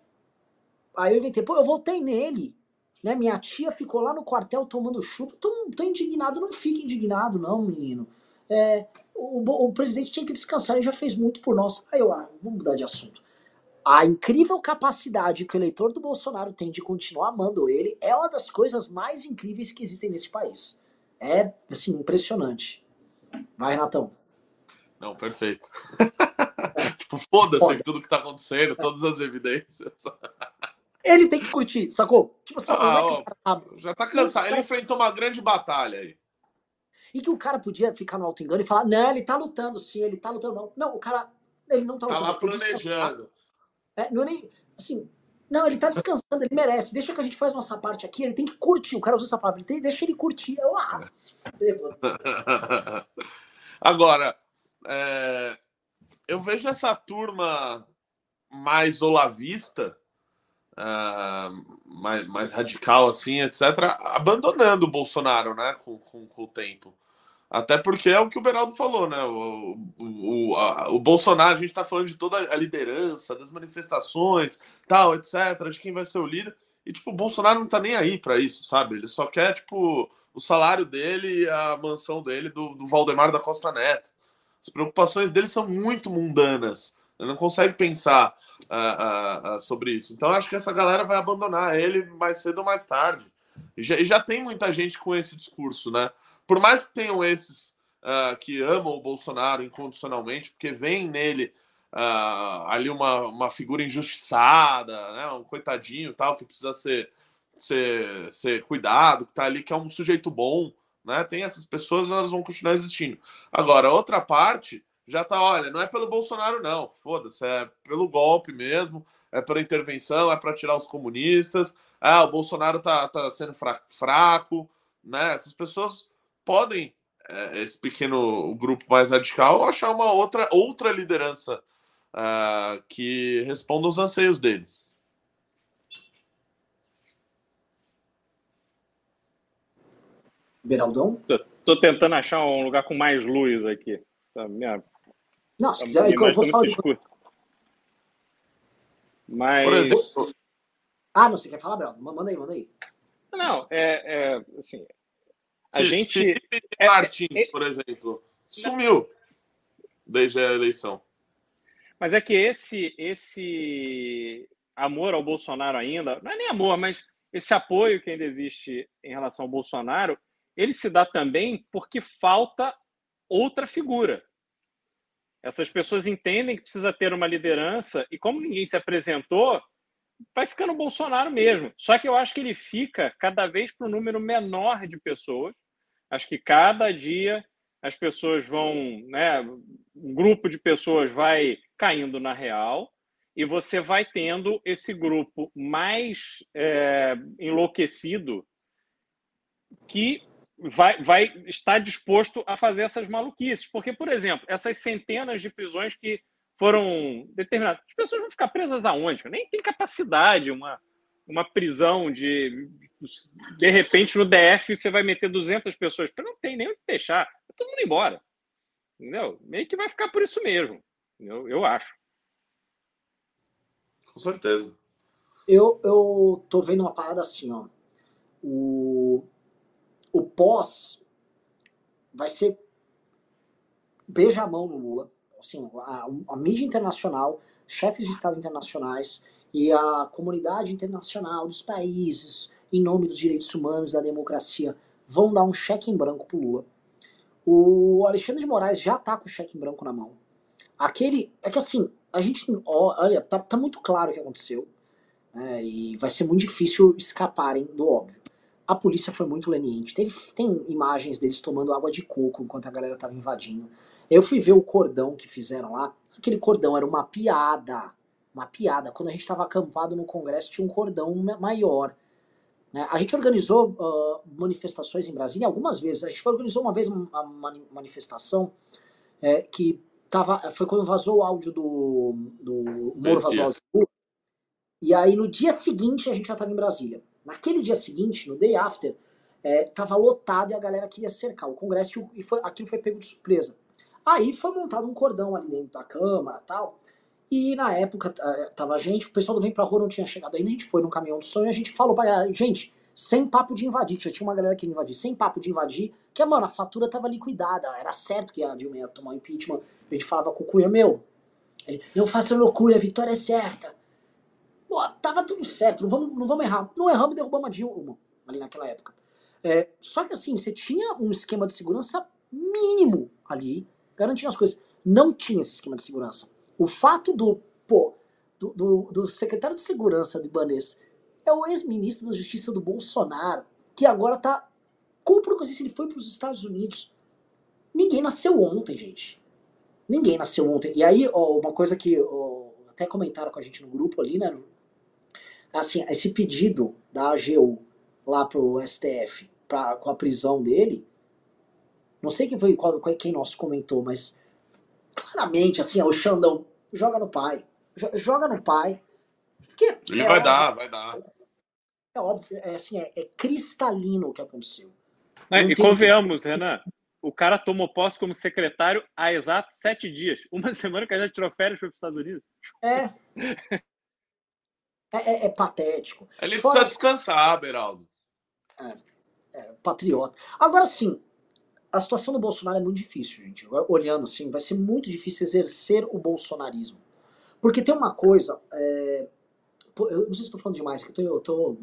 Speaker 8: aí eu inventei, pô, eu voltei nele. Né? Minha tia ficou lá no quartel tomando chuva. Tô, tô indignado, não fique indignado, não, menino. É, o, o, presidente tinha que descansar, ele já fez muito por nós. Aí eu, ah, vamos mudar de assunto a incrível capacidade que o eleitor do Bolsonaro tem de continuar amando ele é uma das coisas mais incríveis que existem nesse país. É, assim, impressionante. Vai, Renatão.
Speaker 1: Não, perfeito. tipo, foda-se tudo que tá acontecendo, todas as evidências.
Speaker 8: Ele tem que curtir, sacou?
Speaker 1: Tipo assim, ah, ó, tá... já tá cansado. Ele enfrentou uma grande batalha aí.
Speaker 8: E que o cara podia ficar no alto engano e falar: não, ele tá lutando sim, ele tá lutando não. Não, o cara, ele não tá,
Speaker 1: tá
Speaker 8: lutando.
Speaker 1: Tá lá planejando.
Speaker 8: É, não é nem. Assim, não, ele tá descansando, ele merece. Deixa que a gente faz nossa parte aqui, ele tem que curtir. O cara usou essa palavra, tem, deixa ele curtir. Eu, ah, se fuder, mano.
Speaker 1: Agora, é, eu vejo essa turma mais olavista, uh, mais, mais radical, assim, etc., abandonando o Bolsonaro, né, com, com, com o tempo. Até porque é o que o Beraldo falou, né? O, o, a, o Bolsonaro, a gente está falando de toda a liderança, das manifestações, tal, etc., de quem vai ser o líder. E, tipo, o Bolsonaro não tá nem aí para isso, sabe? Ele só quer, tipo, o salário dele e a mansão dele do, do Valdemar da Costa Neto. As preocupações dele são muito mundanas. Ele não consegue pensar uh, uh, sobre isso. Então, acho que essa galera vai abandonar ele mais cedo ou mais tarde. E já, e já tem muita gente com esse discurso, né? por mais que tenham esses uh, que amam o Bolsonaro incondicionalmente, porque vem nele uh, ali uma, uma figura injustiçada, né, um coitadinho tal, que precisa ser, ser, ser cuidado, que está ali, que é um sujeito bom, né? Tem essas pessoas, elas vão continuar existindo. Agora, outra parte já tá, olha, não é pelo Bolsonaro, não, foda-se, é pelo golpe mesmo, é pela intervenção, é para tirar os comunistas, ah, o Bolsonaro tá, tá sendo fraco, né? Essas pessoas podem, é, esse pequeno grupo mais radical, achar uma outra, outra liderança uh, que responda aos anseios deles.
Speaker 8: Beraldão?
Speaker 5: Tô, tô, tentando achar um lugar com mais luz aqui. Tá, minha,
Speaker 8: não, se quiser, eu vou falar de...
Speaker 5: Mas...
Speaker 1: Por exemplo...
Speaker 8: Ah, não, você quer falar, Beraldo? Manda aí, manda aí.
Speaker 5: Não, é, é assim, a gente.
Speaker 1: Felipe é, Martins, é, por exemplo, sumiu desde a eleição.
Speaker 5: Mas é que esse, esse amor ao Bolsonaro ainda, não é nem amor, mas esse apoio que ainda existe em relação ao Bolsonaro, ele se dá também porque falta outra figura. Essas pessoas entendem que precisa ter uma liderança e como ninguém se apresentou, vai ficando o Bolsonaro mesmo. Só que eu acho que ele fica cada vez para um número menor de pessoas. Acho que cada dia as pessoas vão, né, um grupo de pessoas vai caindo na real e você vai tendo esse grupo mais é, enlouquecido que vai, vai estar disposto a fazer essas maluquices. Porque, por exemplo, essas centenas de prisões que foram determinadas, as pessoas vão ficar presas aonde? Nem tem capacidade uma, uma prisão de. De repente, no DF, você vai meter 200 pessoas. Não tem nem onde deixar. Tá todo mundo embora. Entendeu? Meio que vai ficar por isso mesmo. Eu, eu acho.
Speaker 1: Com certeza.
Speaker 8: Eu, eu tô vendo uma parada assim, ó. O, o pós vai ser beijamão no Lula. Assim, a, a mídia internacional, chefes de Estado internacionais e a comunidade internacional dos países, em nome dos direitos humanos, da democracia, vão dar um cheque em branco pro Lula. O Alexandre de Moraes já tá com o cheque em branco na mão. Aquele. É que assim, a gente. Olha, tá, tá muito claro o que aconteceu. Né, e vai ser muito difícil escaparem do óbvio. A polícia foi muito leniente. Teve, tem imagens deles tomando água de coco enquanto a galera tava invadindo. Eu fui ver o cordão que fizeram lá. Aquele cordão era uma piada. Uma piada. Quando a gente estava acampado no Congresso, tinha um cordão maior. Né? A gente organizou uh, manifestações em Brasília algumas vezes. A gente organizou uma vez uma manifestação é, que tava, foi quando vazou o áudio do, do Moro vazou E aí no dia seguinte a gente já estava em Brasília. Naquele dia seguinte, no day after, é, tava lotado e a galera queria cercar o Congresso e foi, aquilo foi pego de surpresa. Aí foi montado um cordão ali dentro da Câmara tal. E na época tava a gente, o pessoal do Vem Pra Rua não tinha chegado ainda, a gente foi num caminhão de sonho e a gente falou pra galera, gente, sem papo de invadir, já tinha uma galera que ia invadir, sem papo de invadir, que, mano, a fatura tava liquidada, era certo que a Dilma ia tomar o impeachment, a gente falava com o Cunha, meu, ele, não faça loucura, a vitória é certa. Pô, tava tudo certo, não vamos, não vamos errar. Não erramos derrubamos a Dilma ali naquela época. É, só que assim, você tinha um esquema de segurança mínimo ali, garantindo as coisas. Não tinha esse esquema de segurança. O fato do, pô, do, do, do secretário de segurança do Ibanês é o ex-ministro da Justiça do Bolsonaro, que agora tá. Como por coisa ele foi para os Estados Unidos? Ninguém nasceu ontem, gente. Ninguém nasceu ontem. E aí, ó, uma coisa que ó, até comentaram com a gente no grupo ali, né? Assim, esse pedido da AGU lá pro STF pra, com a prisão dele, não sei quem foi qual, quem nosso comentou, mas claramente, assim, o Xandão joga no pai. Joga no pai.
Speaker 1: Porque Ele é vai óbvio, dar, vai dar.
Speaker 8: É óbvio, é, assim, é, é cristalino o que aconteceu.
Speaker 5: É, e convenhamos, que... Renan, o cara tomou posse como secretário há exato sete dias. Uma semana que a gente tirou férias foi para os Estados Unidos.
Speaker 8: É. É, é, é patético.
Speaker 1: Ele Fora... precisa descansar, Beraldo.
Speaker 8: É, é, patriota. Agora sim, a situação do Bolsonaro é muito difícil, gente. Agora, olhando assim, vai ser muito difícil exercer o bolsonarismo. Porque tem uma coisa. É... eu não sei se estou falando demais, que eu tô, eu tô.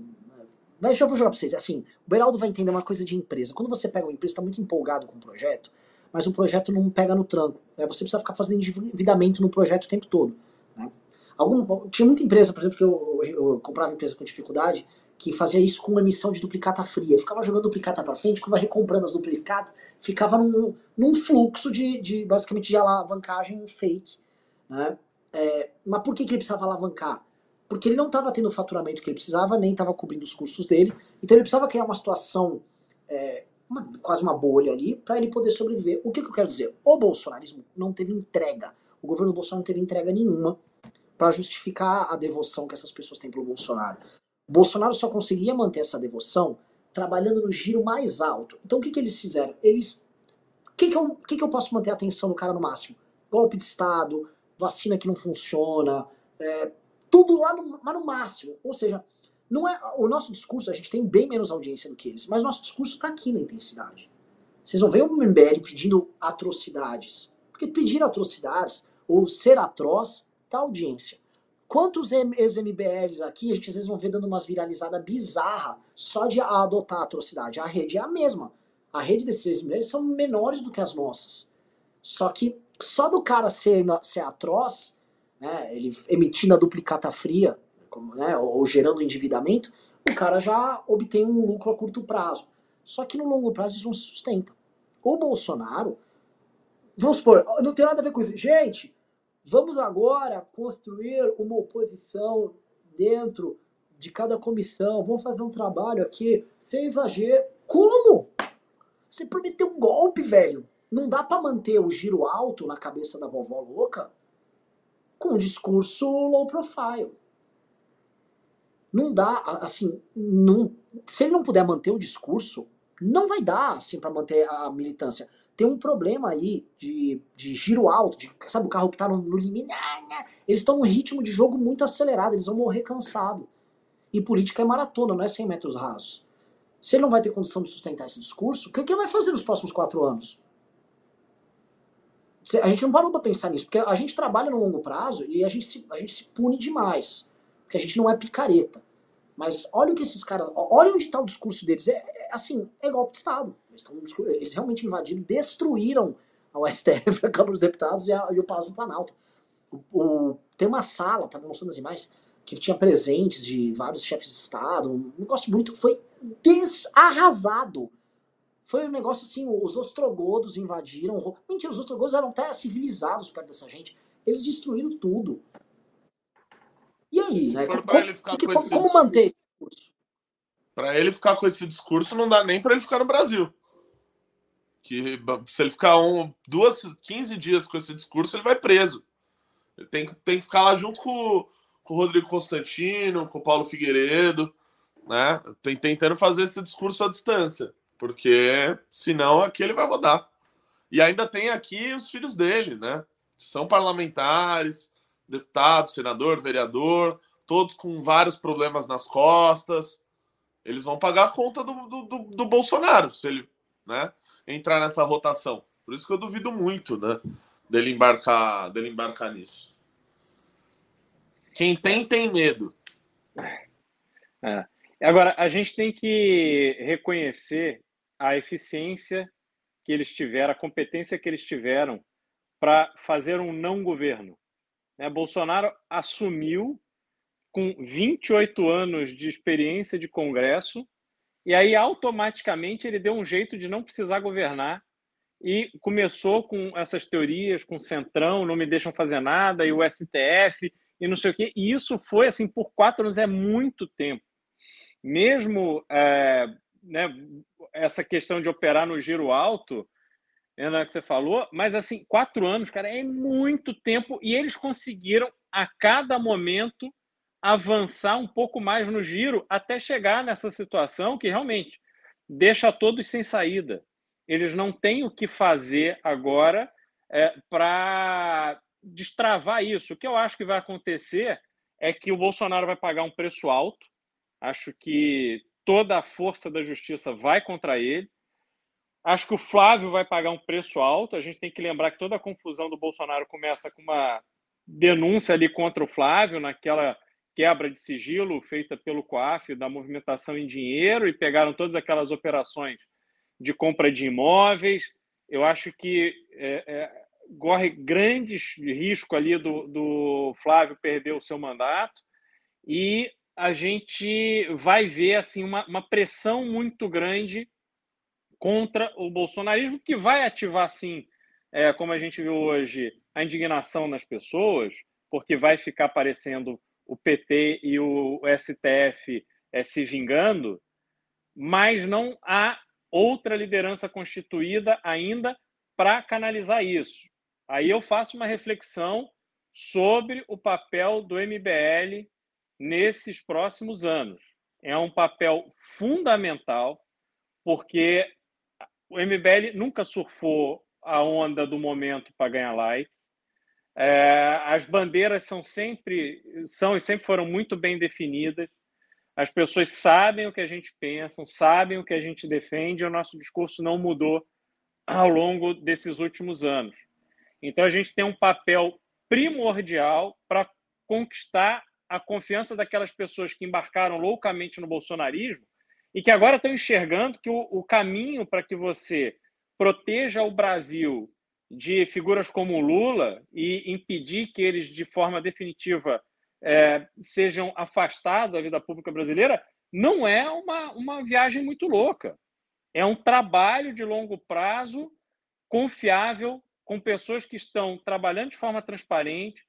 Speaker 8: Mas já vou jogar para vocês. Assim, o Beraldo vai entender uma coisa de empresa. Quando você pega uma empresa, está muito empolgado com o projeto, mas o projeto não pega no tranco. Né? Você precisa ficar fazendo endividamento no projeto o tempo todo. Né? Algum, tinha muita empresa, por exemplo, que eu, eu, comprava empresa com dificuldade, que fazia isso com emissão de duplicata fria. Ficava jogando duplicata para frente, ficava recomprando as duplicatas, ficava num, num fluxo de, de, basicamente, de alavancagem fake. Né? É, mas por que, que ele precisava alavancar? Porque ele não estava tendo o faturamento que ele precisava, nem estava cobrindo os custos dele. Então ele precisava criar uma situação, é, uma, quase uma bolha ali, para ele poder sobreviver. O que, que eu quero dizer? O bolsonarismo não teve entrega. O governo Bolsonaro não teve entrega nenhuma para justificar a devoção que essas pessoas têm pelo Bolsonaro. Bolsonaro só conseguia manter essa devoção trabalhando no giro mais alto. Então o que, que eles fizeram? Eles. O que, que, eu, que, que eu posso manter a atenção do cara no máximo? Golpe de Estado, vacina que não funciona, é, tudo lá no, lá no máximo. Ou seja, não é o nosso discurso, a gente tem bem menos audiência do que eles, mas nosso discurso está aqui na intensidade. Vocês vão ver o MBL pedindo atrocidades. Porque pedir atrocidades ou ser atroz tá audiência. Quantos ex-MBLs aqui, a gente às vezes vão ver dando umas viralizadas bizarra só de adotar a atrocidade. A rede é a mesma. A rede desses ex-MBLs são menores do que as nossas. Só que só do cara ser, ser atroz, né, ele emitindo a duplicata fria, né, ou gerando endividamento, o cara já obtém um lucro a curto prazo. Só que no longo prazo isso não se sustenta. O Bolsonaro, vamos supor, não tem nada a ver com isso. Gente, vamos agora construir uma oposição dentro de cada comissão, vamos fazer um trabalho aqui, sem exagero. Como? Você prometeu um golpe, velho. Não dá para manter o giro alto na cabeça da vovó louca com um discurso low profile. Não dá, assim, não, se ele não puder manter o discurso, não vai dar, assim, para manter a militância. Tem um problema aí de, de giro alto, de, sabe o carro que tá no, no? Eles estão num ritmo de jogo muito acelerado, eles vão morrer cansado. E política é maratona, não é 100 metros rasos. Se ele não vai ter condição de sustentar esse discurso, o que, que ele vai fazer nos próximos quatro anos? A gente não parou para pensar nisso, porque a gente trabalha no longo prazo e a gente, se, a gente se pune demais, porque a gente não é picareta. Mas olha o que esses caras. Olha onde está o discurso deles. É, é, assim, é golpe de Estado. Eles, tão, eles realmente invadiram, destruíram o STF, a Câmara dos Deputados e, a, e o Palácio do Planalto. O, o, tem uma sala, estava mostrando as imagens, que tinha presentes de vários chefes de Estado. Um negócio muito. Foi arrasado. Foi um negócio assim, os ostrogodos invadiram. Mentira, os ostrogodos eram até civilizados perto dessa gente. Eles destruíram tudo. E aí, né? Como, como, como manter esse discurso?
Speaker 1: Para ele ficar com esse discurso, não dá nem para ele ficar no Brasil. Que se ele ficar um, duas, 15 dias com esse discurso, ele vai preso. Ele tem, tem que ficar lá junto com, com o Rodrigo Constantino, com o Paulo Figueiredo, né? Tem, tentando fazer esse discurso à distância porque senão aqui ele vai rodar. E ainda tem aqui os filhos dele, né? São parlamentares, deputado, senador, vereador, todos com vários problemas nas costas. Eles vão pagar a conta do, do, do Bolsonaro se ele né, entrar nessa rotação. Por isso que eu duvido muito né, dele, embarcar, dele embarcar nisso. Quem tem, tem medo.
Speaker 5: É. Agora, a gente tem que reconhecer a eficiência que eles tiveram, a competência que eles tiveram para fazer um não governo. Né? Bolsonaro assumiu com 28 anos de experiência de Congresso e aí automaticamente ele deu um jeito de não precisar governar e começou com essas teorias, com o Centrão, não me deixam fazer nada, e o STF, e não sei o quê. E isso foi, assim, por quatro anos, é muito tempo. Mesmo é, né, essa questão de operar no giro alto, é que você falou, mas assim, quatro anos, cara, é muito tempo e eles conseguiram a cada momento avançar um pouco mais no giro até chegar nessa situação que realmente deixa todos sem saída. Eles não têm o que fazer agora é, para destravar isso. O que eu acho que vai acontecer é que o Bolsonaro vai pagar um preço alto. Acho que toda a força da justiça vai contra ele. Acho que o Flávio vai pagar um preço alto. A gente tem que lembrar que toda a confusão do Bolsonaro começa com uma denúncia ali contra o Flávio, naquela quebra de sigilo feita pelo COAF da movimentação em dinheiro e pegaram todas aquelas operações de compra de imóveis. Eu acho que é, é, corre grandes risco ali do, do Flávio perder o seu mandato e a gente vai ver assim uma, uma pressão muito grande contra o bolsonarismo, que vai ativar, sim, é, como a gente viu hoje, a indignação nas pessoas, porque vai ficar aparecendo o PT e o STF é, se vingando, mas não há outra liderança constituída ainda para canalizar isso. Aí eu faço uma reflexão sobre o papel do MBL nesses próximos anos. É um papel fundamental, porque o MBL nunca surfou a onda do momento para ganhar like. É, as bandeiras são sempre são e sempre foram muito bem definidas. As pessoas sabem o que a gente pensa, sabem o que a gente defende. E o nosso discurso não mudou ao longo desses últimos anos. Então a gente tem um papel primordial para conquistar a confiança daquelas pessoas que embarcaram loucamente no bolsonarismo e que agora estão enxergando que o, o caminho para que você proteja o Brasil de figuras como Lula e impedir que eles, de forma definitiva, é, sejam afastados da vida pública brasileira, não é uma, uma viagem muito louca. É um trabalho de longo prazo, confiável, com pessoas que estão trabalhando de forma transparente,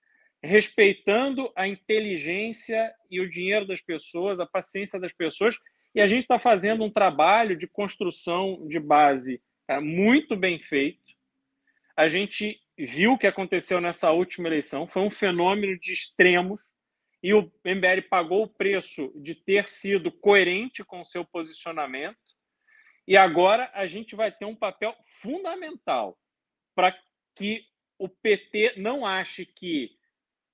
Speaker 5: respeitando a inteligência e o dinheiro das pessoas, a paciência das pessoas. E a gente está fazendo um trabalho de construção de base é, muito bem feito. A gente viu o que aconteceu nessa última eleição, foi um fenômeno de extremos, e o MBL pagou o preço de ter sido coerente com o seu posicionamento. E agora a gente vai ter um papel fundamental para que o PT não ache que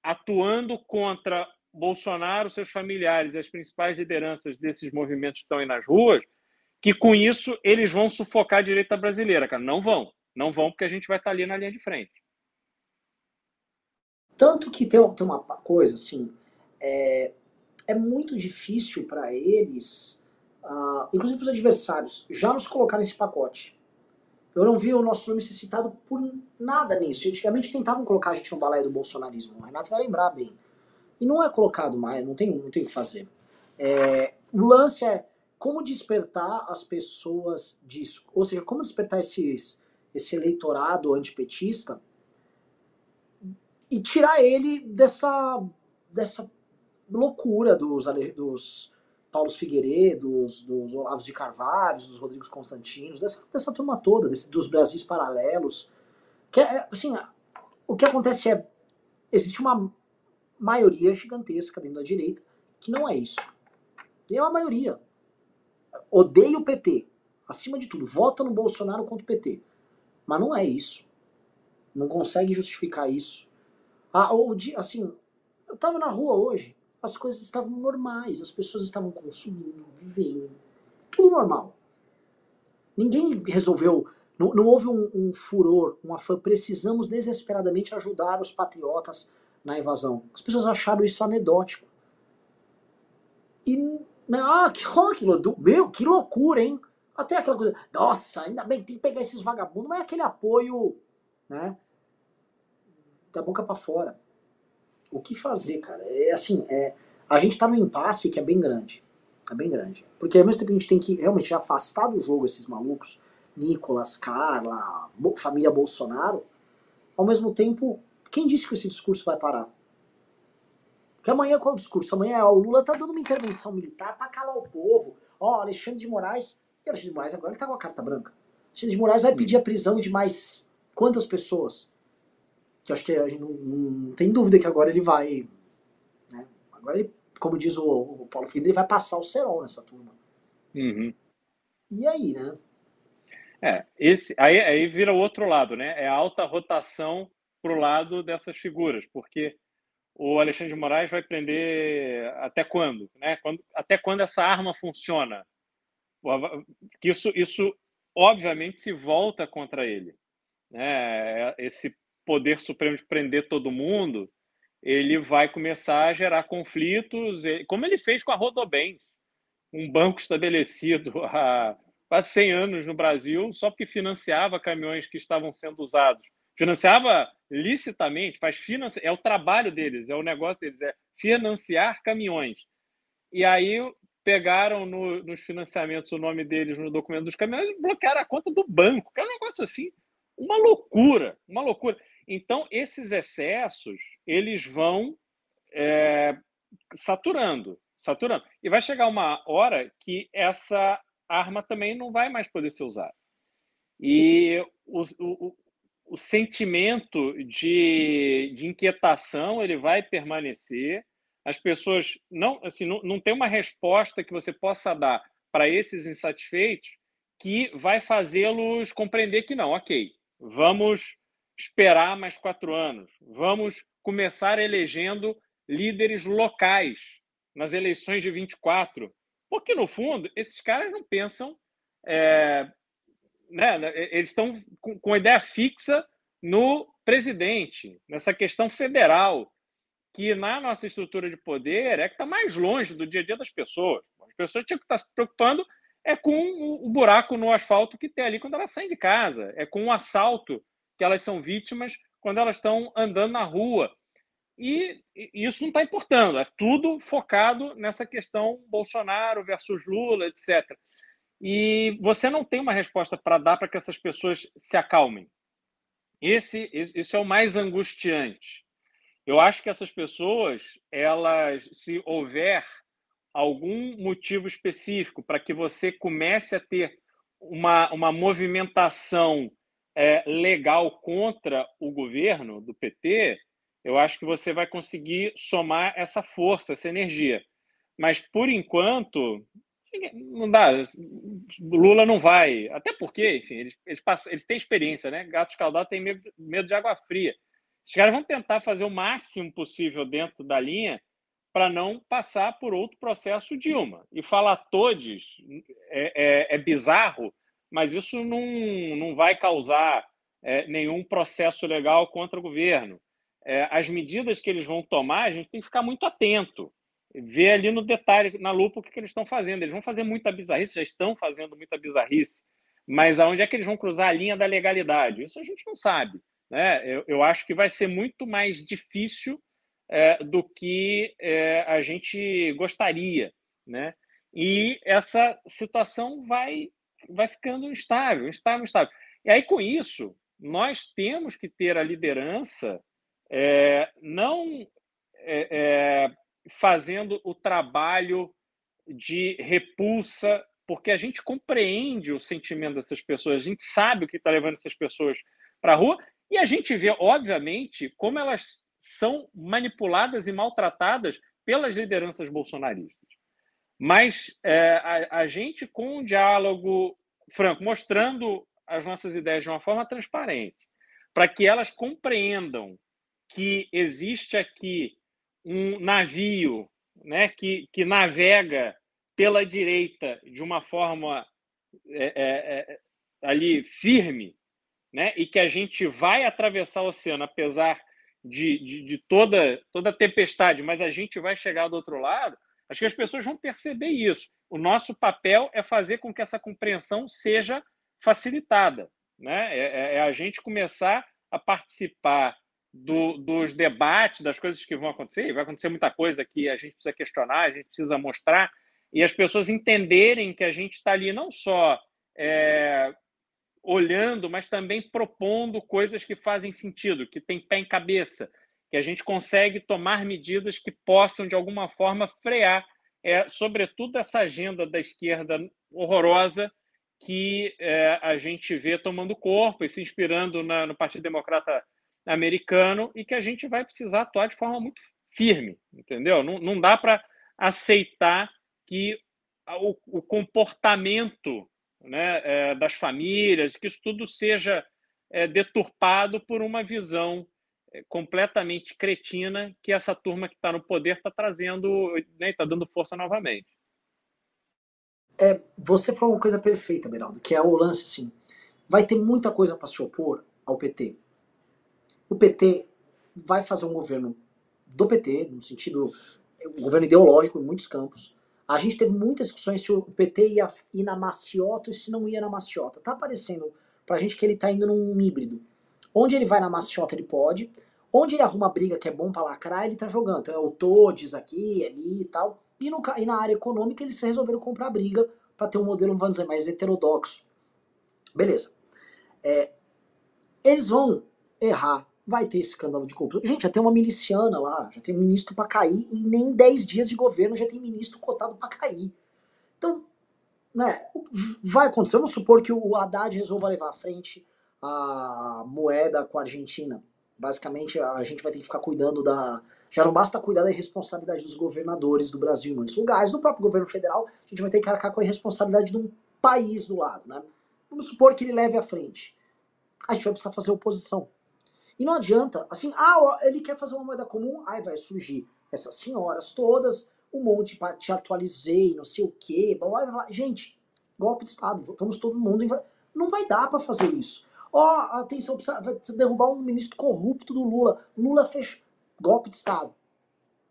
Speaker 5: atuando contra Bolsonaro, seus familiares e as principais lideranças desses movimentos que estão aí nas ruas, que com isso eles vão sufocar a direita brasileira, cara. Não vão. Não vão, porque a gente vai estar ali na linha de frente.
Speaker 8: Tanto que tem, tem uma coisa, assim, é, é muito difícil para eles, uh, inclusive para os adversários, já nos colocar nesse pacote. Eu não vi o nosso nome ser citado por nada nisso. Antigamente tentavam colocar a gente no balaio do bolsonarismo. O Renato vai lembrar bem. E não é colocado mais, não tem, não tem o que fazer. É, o lance é como despertar as pessoas disso. Ou seja, como despertar esses, esse eleitorado antipetista e tirar ele dessa, dessa loucura dos, dos Paulos Figueiredos, dos Olavos de Carvalho, dos Rodrigos Constantinos, dessa, dessa turma toda, desse, dos Brasis paralelos. Que é, assim, o que acontece é, existe uma maioria gigantesca dentro da direita que não é isso. E é uma maioria. Odeia o PT. Acima de tudo, vota no Bolsonaro contra o PT. Mas não é isso. Não consegue justificar isso. Ah, ou, assim, eu tava na rua hoje, as coisas estavam normais, as pessoas estavam consumindo, vivendo, tudo normal. Ninguém resolveu, não, não houve um, um furor, um afã, precisamos desesperadamente ajudar os patriotas na invasão. As pessoas acharam isso anedótico. E, ah, que, oh, que, meu, que loucura, hein? Até aquela coisa, nossa, ainda bem, tem que pegar esses vagabundos, mas é aquele apoio, né, da boca para fora o que fazer, cara? É assim, é, a gente tá num impasse que é bem grande. É bem grande. Porque ao mesmo tempo a gente tem que realmente afastar do jogo esses malucos, Nicolas, Carla, família Bolsonaro, ao mesmo tempo, quem disse que esse discurso vai parar? Porque amanhã qual é o discurso? Amanhã ó, o Lula tá dando uma intervenção militar pra calar o povo. Ó, Alexandre de Moraes. E Alexandre de Moraes agora ele tá com a carta branca. Alexandre de Moraes vai pedir a prisão de mais quantas pessoas? que acho que a gente não, não, tem dúvida que agora ele vai. Né? Agora ele, como diz o, o Paulo Figueiredo, ele vai passar o cerol nessa turma.
Speaker 5: Uhum.
Speaker 8: E aí, né?
Speaker 5: É, esse, aí, aí vira o outro lado, né? É a alta rotação pro lado dessas figuras, porque o Alexandre de Moraes vai prender até quando, né? Quando, até quando essa arma funciona? Que isso, isso obviamente se volta contra ele, né? Esse poder supremo de prender todo mundo, ele vai começar a gerar conflitos, como ele fez com a Rodobens, um banco estabelecido há quase 100 anos no Brasil, só porque financiava caminhões que estavam sendo usados. Financiava licitamente, faz financi... é o trabalho deles, é o negócio deles, é financiar caminhões. E aí pegaram no, nos financiamentos o nome deles no documento dos caminhões e bloquearam a conta do banco. Que é um negócio assim, uma loucura, uma loucura. Então, esses excessos, eles vão é, saturando, saturando. E vai chegar uma hora que essa arma também não vai mais poder ser usada. E o, o, o sentimento de, de inquietação ele vai permanecer. As pessoas não, assim, não, não tem uma resposta que você possa dar para esses insatisfeitos que vai fazê-los compreender que não, ok, vamos esperar mais quatro anos. Vamos começar elegendo líderes locais nas eleições de 24. Porque, no fundo, esses caras não pensam. É, né, né eles estão com, com ideia fixa no presidente, nessa questão federal, que na nossa estrutura de poder é que está mais longe do dia a dia das pessoas. As pessoas tinham que estar se preocupando é com o buraco no asfalto que tem ali quando elas saem de casa, é com o assalto que elas são vítimas quando elas estão andando na rua. e, e isso não está importando. É tudo focado nessa questão Bolsonaro versus Lula, etc. E você não tem uma resposta para dar para que essas pessoas se acalmem. Esse, esse é o mais angustiante. Eu acho que essas pessoas, elas, se houver algum motivo específico para que você comece a ter uma, uma movimentação é, legal contra o governo do PT, eu acho que você vai conseguir somar essa força, essa energia. Mas, por enquanto, não dá. Lula não vai. Até porque, enfim, eles, eles, passam, eles têm experiência, né? Gato escaldado tem medo, medo de água fria. Os caras vão tentar fazer o máximo possível dentro da linha para não passar por outro processo Dilma. E falar todos é, é, é bizarro, mas isso não, não vai causar é, nenhum processo legal contra o governo. É, as medidas que eles vão tomar, a gente tem que ficar muito atento, ver ali no detalhe, na lupa, o que, que eles estão fazendo. Eles vão fazer muita bizarrice, já estão fazendo muita bizarrice, mas aonde é que eles vão cruzar a linha da legalidade? Isso a gente não sabe. Né? Eu, eu acho que vai ser muito mais difícil é, do que é, a gente gostaria. Né? E essa situação vai, vai ficando instável, instável, instável. E aí, com isso, nós temos que ter a liderança é, não é, é, fazendo o trabalho de repulsa, porque a gente compreende o sentimento dessas pessoas, a gente sabe o que está levando essas pessoas para a rua, e a gente vê, obviamente, como elas são manipuladas e maltratadas pelas lideranças bolsonaristas. Mas é, a, a, gente, com um diálogo franco, mostrando as nossas ideias de uma forma transparente, para que elas compreendam que existe aqui um navio né, que, que navega pela direita de uma forma é, é, é, ali firme, né, e que a gente vai atravessar o oceano, apesar de, de, de toda, toda tempestade, mas a gente vai chegar do outro lado, acho que as pessoas vão perceber isso. O nosso papel é fazer com que essa compreensão seja facilitada. Né? É, é, é a gente começar a participar do, dos debates, das coisas que vão acontecer. Vai acontecer muita coisa que a gente precisa questionar, a gente precisa mostrar, e as pessoas entenderem que a gente está ali não só é, olhando, mas também propondo coisas que fazem sentido, que tem pé em cabeça, que a gente consegue tomar medidas que possam, de alguma forma, frear, é, sobretudo, essa agenda da esquerda horrorosa que é, a gente vê tomando corpo e se inspirando na, no Partido Democrata americano e que a gente vai precisar atuar de forma muito firme, entendeu? Não, não dá para aceitar que o, o comportamento né, é, das famílias, que isso tudo seja é, deturpado por uma visão é, completamente cretina que essa turma que está no poder está trazendo, está né, tá dando força novamente.
Speaker 8: É, você falou uma coisa perfeita, Beraldo, que é o lance assim, vai ter muita coisa para se opor ao PT. O PT vai fazer um governo do PT, no sentido, um governo ideológico em muitos campos, a gente teve muitas discussões se o PT ia ir na maciota e se não ia na maciota. Tá aparecendo pra gente que ele tá indo num híbrido. Onde ele vai na maciota, ele pode. Onde ele arruma briga que é bom pra lacrar, ele tá jogando. Então é o Todes aqui, ali e tal. E, no, e na área econômica eles resolveram comprar briga para ter um modelo, vamos dizer, mais heterodoxo. Beleza. É, eles vão errar vai ter escândalo de corrupção. Gente, já tem uma miliciana lá, já tem ministro para cair, e nem 10 dias de governo já tem ministro cotado para cair. Então, né, vai acontecer. Vamos supor que o Haddad resolva levar à frente a moeda com a Argentina. Basicamente, a gente vai ter que ficar cuidando da. Já não basta cuidar da responsabilidade dos governadores do Brasil em muitos lugares, do próprio governo federal, a gente vai ter que arcar com a responsabilidade de um país do lado, né? Vamos supor que ele leve à frente. A gente vai precisar fazer oposição. E não adianta, assim, ah, ele quer fazer uma moeda comum, aí vai surgir essas senhoras todas, um monte para te atualizei, não sei o quê, blá, blá, blá. gente, golpe de Estado, vamos todo mundo, não vai dar para fazer isso. Ó, oh, atenção, vai derrubar um ministro corrupto do Lula, Lula fez golpe de Estado.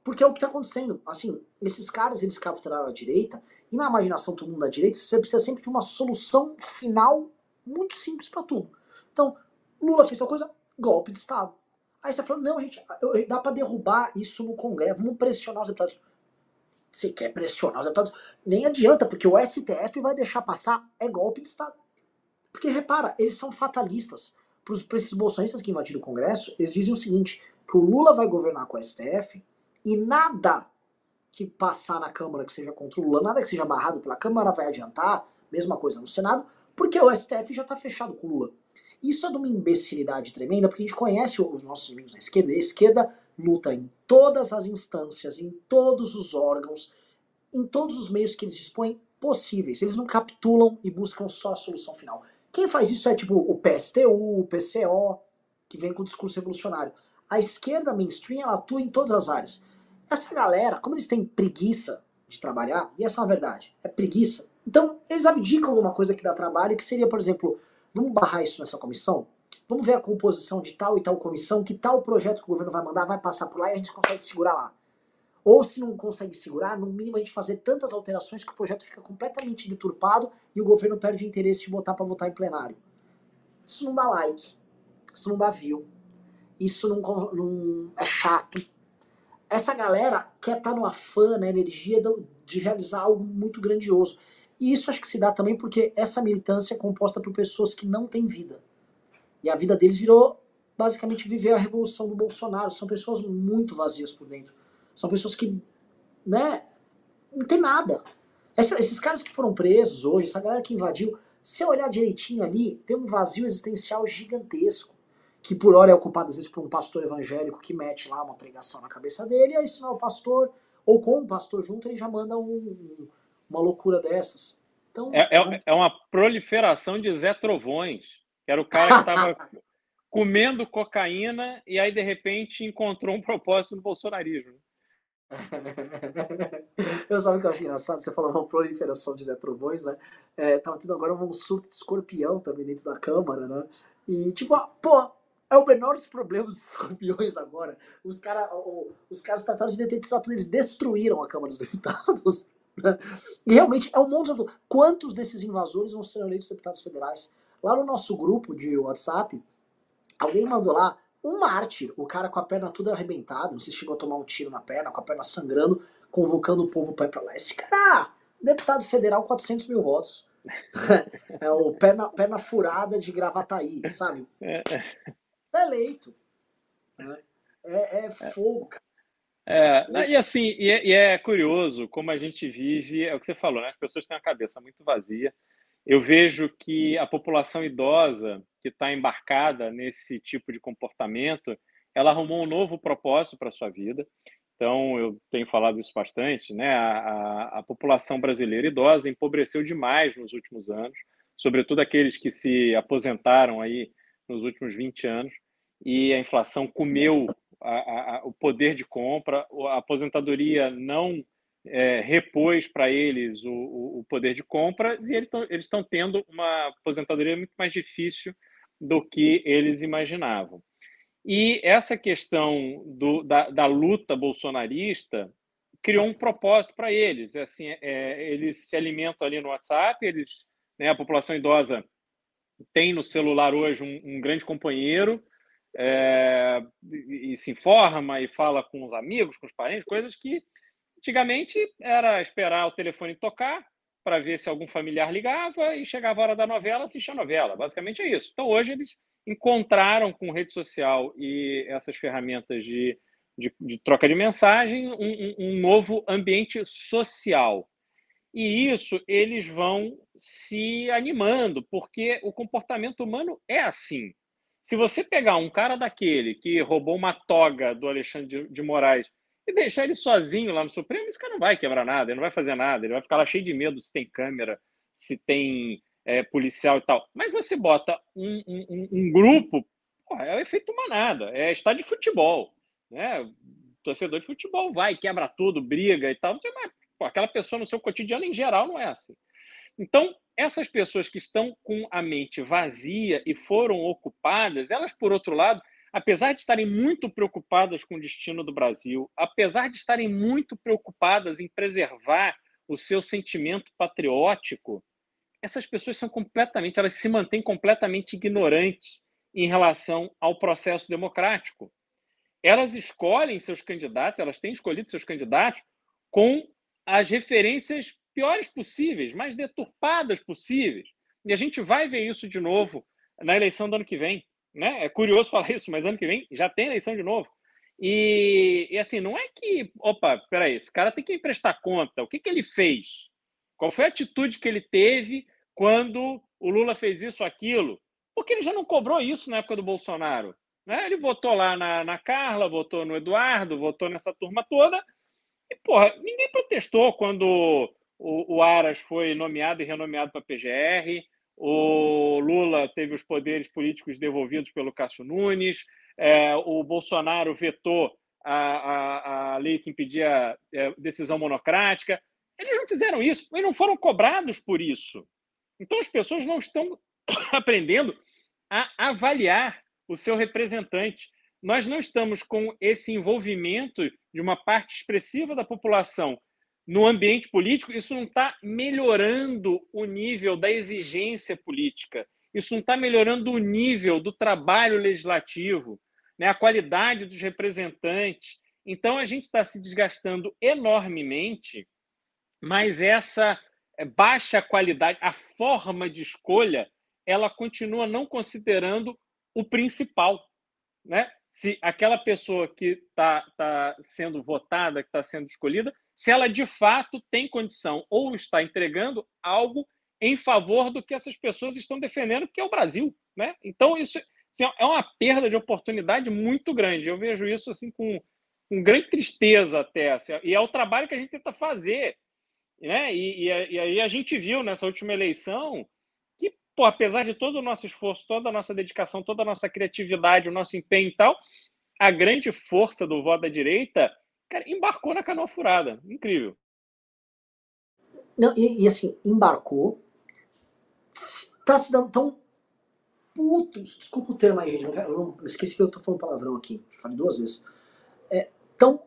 Speaker 8: Porque é o que está acontecendo. Assim, esses caras, eles capturaram a direita, e na imaginação do mundo da direita, você precisa sempre de uma solução final muito simples para tudo. Então, Lula fez tal coisa, golpe de Estado. Aí você fala, não, gente, dá para derrubar isso no Congresso, vamos pressionar os deputados. Você quer pressionar os deputados? Nem adianta, porque o STF vai deixar passar, é golpe de Estado. Porque repara, eles são fatalistas. Para esses bolsonaristas que invadiram o Congresso, eles dizem o seguinte: que o Lula vai governar com o STF e nada que passar na Câmara que seja contra o Lula, nada que seja barrado pela Câmara vai adiantar, mesma coisa no Senado, porque o STF já está fechado com o Lula. Isso é de uma imbecilidade tremenda, porque a gente conhece os nossos inimigos da esquerda, e a esquerda luta em todas as instâncias, em todos os órgãos, em todos os meios que eles dispõem possíveis. Eles não capitulam e buscam só a solução final. Quem faz isso é tipo o PSTU, o PCO, que vem com o discurso revolucionário. A esquerda mainstream ela atua em todas as áreas. Essa galera, como eles têm preguiça de trabalhar, e essa é uma verdade, é preguiça, então eles abdicam de uma coisa que dá trabalho, que seria, por exemplo, vamos barrar isso nessa comissão? Vamos ver a composição de tal e tal comissão, que tal projeto que o governo vai mandar vai passar por lá e a gente consegue segurar lá. Ou se não consegue segurar, no mínimo a gente fazer tantas alterações que o projeto fica completamente deturpado e o governo perde o interesse de botar para votar em plenário. Isso não dá like, isso não dá view, isso não, não é chato. Essa galera quer estar tá no afã, na energia de realizar algo muito grandioso. E isso acho que se dá também porque essa militância é composta por pessoas que não têm vida. E a vida deles virou basicamente viver a revolução do Bolsonaro. São pessoas muito vazias por dentro. São pessoas que, né, não tem nada. Essa, esses caras que foram presos hoje, essa galera que invadiu, se olhar direitinho ali, tem um vazio existencial gigantesco. Que por hora é ocupado às vezes por um pastor evangélico que mete lá uma pregação na cabeça dele, e aí se não é o pastor, ou com o pastor junto, ele já manda um, uma loucura dessas. Então,
Speaker 5: é, é, é uma proliferação de Zé Trovões, que era o cara que estava comendo cocaína e aí, de repente, encontrou um propósito no bolsonarismo.
Speaker 8: eu sabe o que eu acho engraçado? Você falou uma proliferação de Zé Trovões, né? É, tava tendo agora um surto de escorpião também dentro da Câmara, né? E, tipo, ah, pô, é o menor dos problemas dos escorpiões agora. Os, cara, os caras trataram de detetizar tudo, eles destruíram a Câmara dos Deputados. E realmente é um monte de. Quantos desses invasores vão ser eleitos deputados federais? Lá no nosso grupo de WhatsApp, alguém mandou lá um mártir, o cara com a perna toda arrebentada, não sei se chegou a tomar um tiro na perna, com a perna sangrando, convocando o povo para ir pra lá. Esse cara, deputado federal, 400 mil votos. é o perna, perna furada de Gravataí, sabe? É, é eleito. É, é, é fogo, cara.
Speaker 5: É, e assim, e é, e é, curioso como a gente vive, é o que você falou, né? As pessoas têm a cabeça muito vazia. Eu vejo que a população idosa que está embarcada nesse tipo de comportamento, ela arrumou um novo propósito para a sua vida. Então, eu tenho falado isso bastante, né? A, a, a população brasileira idosa empobreceu demais nos últimos anos, sobretudo aqueles que se aposentaram aí nos últimos 20 anos, e a inflação comeu a, a, o poder de compra, a aposentadoria não é, repôs para eles o, o, poder de compra e eles estão tendo uma aposentadoria muito mais difícil do que eles imaginavam. E essa questão do, da, da luta bolsonarista criou um propósito para eles. É assim, é, eles se alimentam ali no WhatsApp, eles, né, a população idosa tem no celular hoje um, um grande companheiro é, e, e se informa e fala com os amigos, com os parentes, coisas que antigamente era esperar o telefone tocar para ver se algum familiar ligava e chegava a hora da novela, assistia a novela. Basicamente é isso. Então hoje eles encontraram com rede social e essas ferramentas de, de, de troca de mensagem um, um novo ambiente social. E isso eles vão se animando, porque o comportamento humano é assim. Se você pegar um cara daquele que roubou uma toga do Alexandre de Moraes e deixar ele sozinho lá no Supremo, esse cara não vai quebrar nada, ele não vai fazer nada, ele vai ficar lá cheio de medo se tem câmera, se tem é, policial e tal. Mas você bota um, um, um grupo, porra, é o efeito manada, é estádio de futebol. Né? Torcedor de futebol vai, quebra tudo, briga e tal. Mas, aquela pessoa no seu cotidiano em geral não é assim. Então, essas pessoas que estão com a mente vazia e foram ocupadas, elas, por outro lado, apesar de estarem muito preocupadas com o destino do Brasil, apesar de estarem muito preocupadas em preservar o seu sentimento patriótico, essas pessoas são completamente, elas se mantêm completamente ignorantes em relação ao processo democrático. elas escolhem seus candidatos, elas têm escolhido seus candidatos com as referências piores possíveis, mais deturpadas possíveis. E a gente vai ver isso de novo na eleição do ano que vem. Né? É curioso falar isso, mas ano que vem já tem eleição de novo. E, e assim, não é que, opa, peraí, esse cara tem que prestar conta. O que, que ele fez? Qual foi a atitude que ele teve quando o Lula fez isso, aquilo? Porque ele já não cobrou isso na época do Bolsonaro. Né? Ele votou lá na, na Carla, votou no Eduardo, votou nessa turma toda. E, porra, ninguém protestou quando o, o Aras foi nomeado e renomeado para PGR. O Lula teve os poderes políticos devolvidos pelo Cássio Nunes. É, o Bolsonaro vetou a, a, a lei que impedia é, decisão monocrática. Eles não fizeram isso e não foram cobrados por isso. Então as pessoas não estão aprendendo a avaliar o seu representante. Nós não estamos com esse envolvimento de uma parte expressiva da população no ambiente político, isso não está melhorando o nível da exigência política, isso não está melhorando o nível do trabalho legislativo, né, a qualidade dos representantes. Então, a gente está se desgastando enormemente, mas essa baixa qualidade, a forma de escolha, ela continua não considerando o principal. Né? Se aquela pessoa que está tá sendo votada, que está sendo escolhida, se ela de fato tem condição ou está entregando algo em favor do que essas pessoas estão defendendo, que é o Brasil. Né? Então, isso assim, é uma perda de oportunidade muito grande. Eu vejo isso assim com, com grande tristeza até. Assim, e é o trabalho que a gente tenta fazer. Né? E, e, e aí a gente viu nessa última eleição pô, apesar de todo o nosso esforço, toda a nossa dedicação, toda a nossa criatividade, o nosso empenho e tal, a grande força do voto da direita cara, embarcou na canoa furada. Incrível.
Speaker 8: Não, e, e assim, embarcou, tá se dando tão putos, desculpa o termo aí, gente, eu, não, esqueci que eu tô falando palavrão aqui, já falei duas vezes, é, tão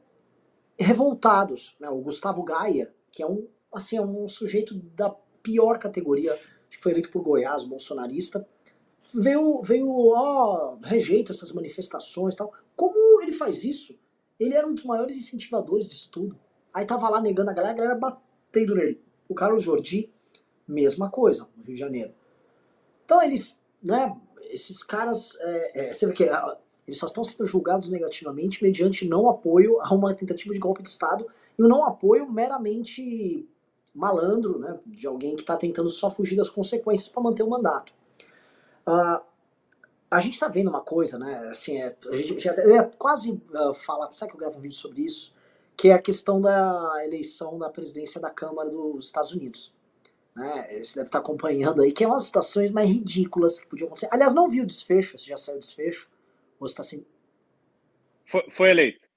Speaker 8: revoltados, né, o Gustavo Gaia, que é um, assim, é um sujeito da pior categoria que foi eleito por Goiás, bolsonarista, veio, veio ó, rejeito essas manifestações tal. Como ele faz isso? Ele era um dos maiores incentivadores disso tudo. Aí tava lá negando a galera, a galera batendo nele. O Carlos Jordi, mesma coisa, no Rio de Janeiro. Então eles, né, esses caras, é, é, você vê que é, eles só estão sendo julgados negativamente mediante não apoio a uma tentativa de golpe de Estado e um não apoio meramente malandro, né, de alguém que está tentando só fugir das consequências para manter o mandato. Uh, a gente está vendo uma coisa, né, assim, é, a gente, eu ia quase uh, falar, sabe que eu gravo um vídeo sobre isso, que é a questão da eleição da presidência da Câmara dos Estados Unidos. Né, você deve estar tá acompanhando aí, que é umas situações mais ridículas que podiam acontecer. Aliás, não viu o desfecho, se já saiu o desfecho, ou está assim...
Speaker 5: Foi, foi eleito.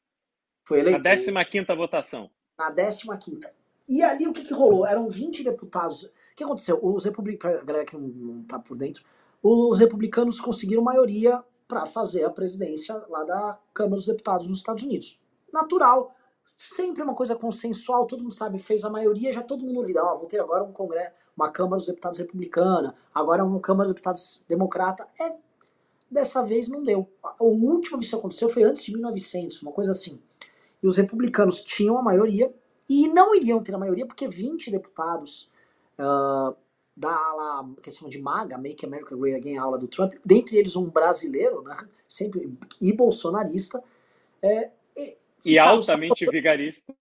Speaker 8: Foi eleito?
Speaker 5: Na 15 votação.
Speaker 8: Na 15 e ali o que, que rolou? Eram 20 deputados. O que aconteceu? Os republicanos, a galera que não, não tá por dentro, os republicanos conseguiram maioria para fazer a presidência lá da Câmara dos Deputados nos Estados Unidos. Natural, sempre uma coisa consensual, todo mundo sabe, fez a maioria, já todo mundo lida. Ó, vou ter agora um congresso, uma Câmara dos Deputados republicana, agora uma Câmara dos Deputados democrata. É, dessa vez não deu. A última vez que isso aconteceu foi antes de 1900, uma coisa assim. E os republicanos tinham a maioria, e não iriam ter a maioria porque 20 deputados uh, da ala que se chama de MAGA, Make America Great Again, a aula do Trump, dentre eles um brasileiro, né, sempre e bolsonarista, é,
Speaker 5: e, e altamente só... vigarista.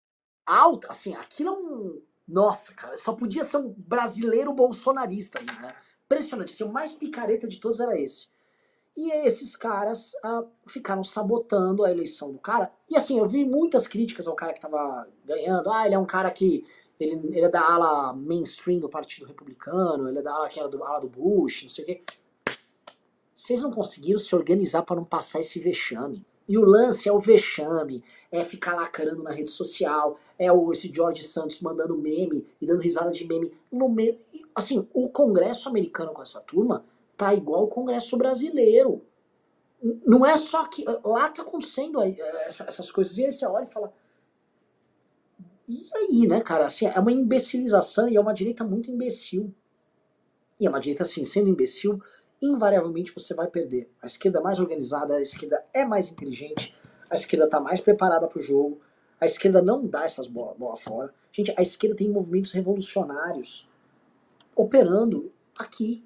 Speaker 8: Alta, assim, aquilo é um. Nossa, cara, só podia ser um brasileiro bolsonarista, né? Impressionante, assim, o mais picareta de todos era esse. E esses caras ah, ficaram sabotando a eleição do cara. E assim, eu vi muitas críticas ao cara que tava ganhando. Ah, ele é um cara que. Ele, ele é da ala mainstream do Partido Republicano, ele é da ala que era do ala do Bush, não sei o quê. Vocês não conseguiram se organizar para não passar esse vexame. E o lance é o vexame, é ficar lacrando na rede social, é o, esse George Santos mandando meme e dando risada de meme no meio. Assim, o Congresso americano com essa turma tá igual o Congresso brasileiro. Não é só que. Lá tá acontecendo essas coisas. E aí você olha e fala. E aí, né, cara? Assim, é uma imbecilização e é uma direita muito imbecil. E é uma direita, assim, sendo imbecil, invariavelmente você vai perder. A esquerda é mais organizada, a esquerda é mais inteligente, a esquerda está mais preparada para o jogo, a esquerda não dá essas bolas bola fora. Gente, a esquerda tem movimentos revolucionários operando aqui,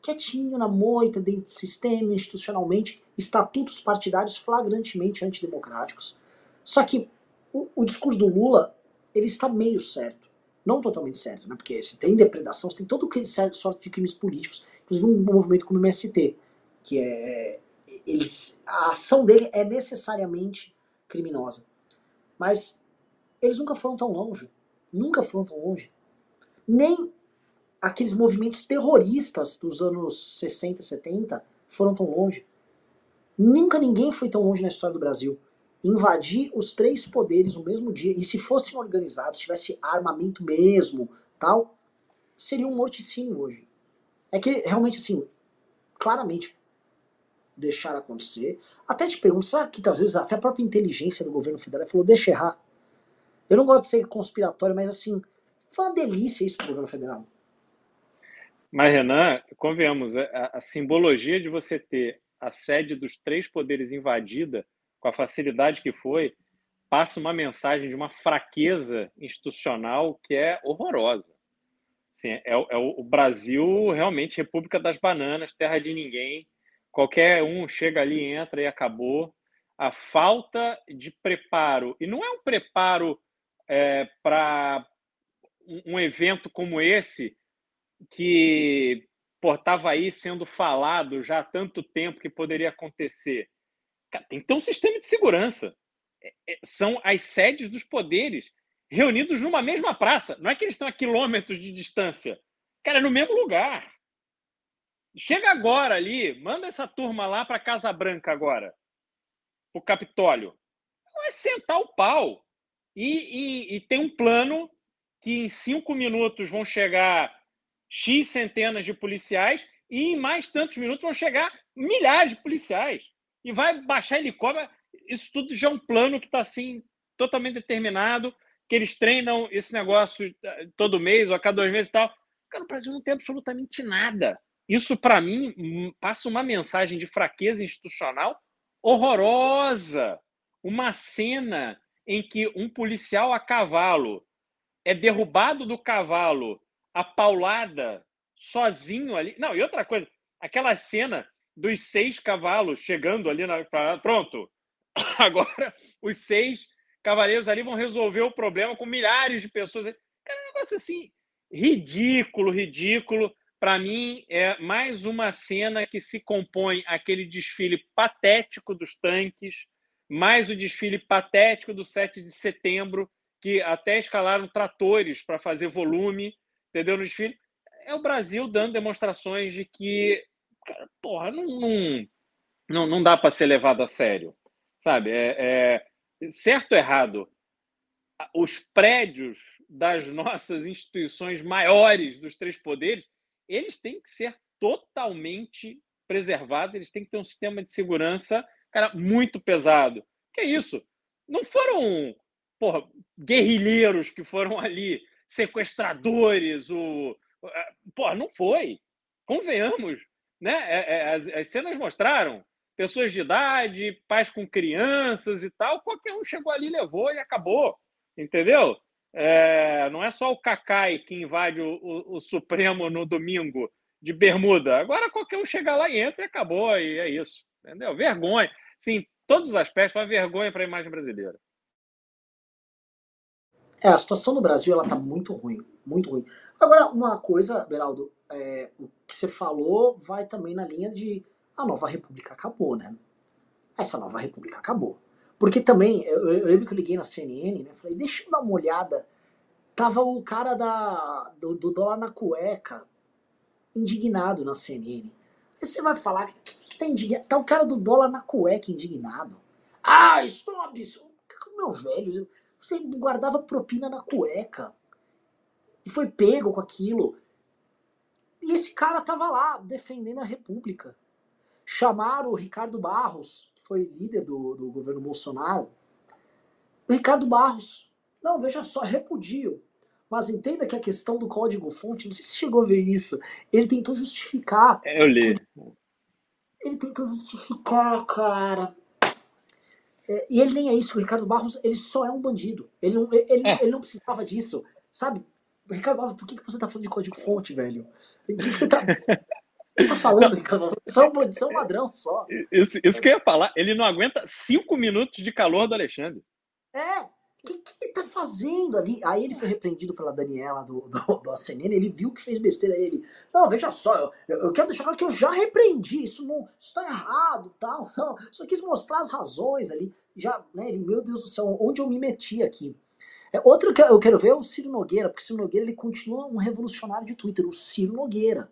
Speaker 8: quietinho, na moita, dentro do sistema, institucionalmente, estatutos partidários flagrantemente antidemocráticos. Só que o, o discurso do Lula, ele está meio certo. Não totalmente certo, né? Porque se tem depredação, se tem todo aquele certo sorte de crimes políticos, inclusive um movimento como o MST, que é eles, a ação dele é necessariamente criminosa. Mas eles nunca foram tão longe. Nunca foram tão longe. Nem aqueles movimentos terroristas dos anos 60 e 70 foram tão longe. Nunca ninguém foi tão longe na história do Brasil. Invadir os três poderes no mesmo dia, e se fossem organizados, tivesse armamento mesmo, tal, seria um morticínio hoje. É que realmente, assim, claramente deixar acontecer. Até te pergunto, será que vezes até a própria inteligência do governo federal falou, deixa errar? Eu não gosto de ser conspiratório, mas assim, foi uma delícia isso pro governo federal.
Speaker 5: Mas, Renan, convenhamos, é, a, a simbologia de você ter a sede dos três poderes invadida, com a facilidade que foi, passa uma mensagem de uma fraqueza institucional que é horrorosa. Assim, é, é o Brasil realmente República das Bananas, terra de ninguém, Qualquer um chega ali, entra e acabou. A falta de preparo, e não é um preparo é, para um evento como esse, que estava aí sendo falado já há tanto tempo que poderia acontecer. Tem que ter um sistema de segurança. É, é, são as sedes dos poderes reunidos numa mesma praça. Não é que eles estão a quilômetros de distância. Cara, é no mesmo lugar. Chega agora ali, manda essa turma lá para Casa Branca agora, o Capitólio. Vai sentar o pau. E, e, e, tem um plano que em cinco minutos vão chegar X centenas de policiais e em mais tantos minutos vão chegar milhares de policiais. E vai baixar helicóptero. Isso tudo já é um plano que está assim, totalmente determinado, que eles treinam esse negócio eh, todo mês ou a cada dois meses e tal. Cara, no Brasil não tem absolutamente nada. Isso, para mim, hum, passa uma mensagem de fraqueza institucional horrorosa. Uma cena em que um policial a cavalo é derrubado do cavalo, a paulada, sozinho ali. Não, e outra coisa, aquela cena dos seis cavalos chegando ali na. Pronto. Agora, os seis cavaleiros ali vão resolver o problema com milhares de pessoas. Cara, é um negócio assim, ridículo, ridículo para mim, é mais uma cena que se compõe aquele desfile patético dos tanques, mais o desfile patético do 7 de setembro, que até escalaram tratores para fazer volume, entendeu? No desfile. É o Brasil dando demonstrações de que, cara, porra, não, não, não, não dá para ser levado a sério, sabe? É, é, certo ou errado, os prédios das nossas instituições maiores dos três poderes eles têm que ser totalmente preservados, eles têm que ter um sistema de segurança, cara, muito pesado. Que é isso? Não foram, porra, guerrilheiros que foram ali, sequestradores, o... Porra, não foi. Convenhamos, né? É, é, as, as cenas mostraram pessoas de idade, pais com crianças e tal, qualquer um chegou ali, levou e acabou, entendeu? É, não é só o Cacai que invade o, o, o, Supremo no domingo de bermuda. Agora qualquer um chega lá e entra e acabou, e é isso. Entendeu? Vergonha. Sim, todos os aspectos, uma vergonha para a imagem brasileira.
Speaker 8: É, a situação no Brasil ela tá muito ruim, muito ruim. Agora, uma coisa, Beraldo, é, o que você falou vai também na linha de a nova república acabou, né? Essa nova república acabou. Porque também, eu, eu, lembro que eu liguei na CNN, né? Falei, deixa eu dar uma olhada. Tava o cara da, do, do dólar na cueca, indignado na CNN. Aí você vai falar, que, tá indignado? Tá o cara do dólar na cueca indignado. Ah, absurdo. Meu velho, você guardava propina na cueca. E foi pego com aquilo. E esse cara tava lá, defendendo a República. Chamaram o Ricardo Barros, foi líder do, do governo Bolsonaro, o Ricardo Barros, não, veja só, repudio. Mas entenda que a questão do código-fonte, não sei se chegou a ver isso, ele tentou justificar.
Speaker 5: É, eu li.
Speaker 8: Ele tentou justificar, cara. É, e ele nem é isso, o Ricardo Barros, ele só é um bandido. Ele não, ele, é. ele não precisava disso, sabe? Ricardo Barros, por que, que você tá falando de código-fonte, velho? O que, que você tá. Você tá falando, não. Ricardo? Você é, um, você é um ladrão só.
Speaker 5: Isso, isso que eu ia falar. Ele não aguenta cinco minutos de calor do Alexandre.
Speaker 8: É, o que, que ele tá fazendo ali? Aí ele foi repreendido pela Daniela do, do, do ACNN, ele viu que fez besteira ele. Não, veja só, eu, eu quero deixar claro que eu já repreendi, isso não isso tá errado, tal, tal. Só quis mostrar as razões ali. Já, né, ele, meu Deus do céu, onde eu me meti aqui? É, outro que eu quero ver é o Ciro Nogueira, porque o Ciro Nogueira ele continua um revolucionário de Twitter, o Ciro Nogueira.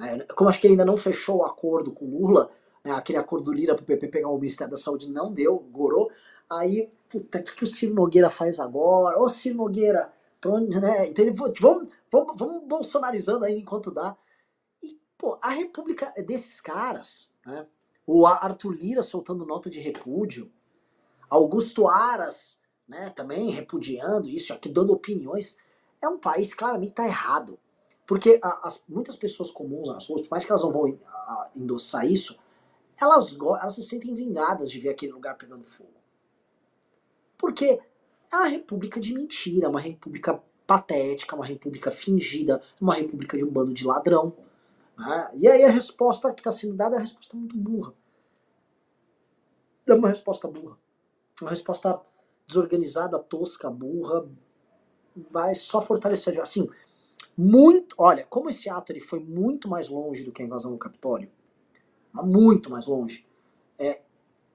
Speaker 8: É, como acho que ele ainda não fechou o acordo com Lula, né, aquele acordo do Lira pro PP pegar o Ministério da Saúde não deu, gorou. Aí, puta, o que, que o Ciro Nogueira faz agora? Ô Ciro Nogueira, pra onde, né? Então ele, vamos, vamos, vamos bolsonarizando aí enquanto dá. E, pô, a república é desses caras, né? O Arthur Lira soltando nota de repúdio, Augusto Aras, né, também repudiando isso, aqui dando opiniões. É um país claramente está errado. Porque as, muitas pessoas comuns nas ruas, por mais que elas não vão endossar isso, elas, elas se sentem vingadas de ver aquele lugar pegando fogo. Porque é uma república de mentira, uma república patética, uma república fingida, uma república de um bando de ladrão. Né? E aí a resposta que está sendo dada é uma resposta muito burra. É uma resposta burra. Uma resposta desorganizada, tosca, burra, vai só fortalecer. Assim, muito. Olha, como esse ato ele foi muito mais longe do que a invasão do Capitólio, muito mais longe. É,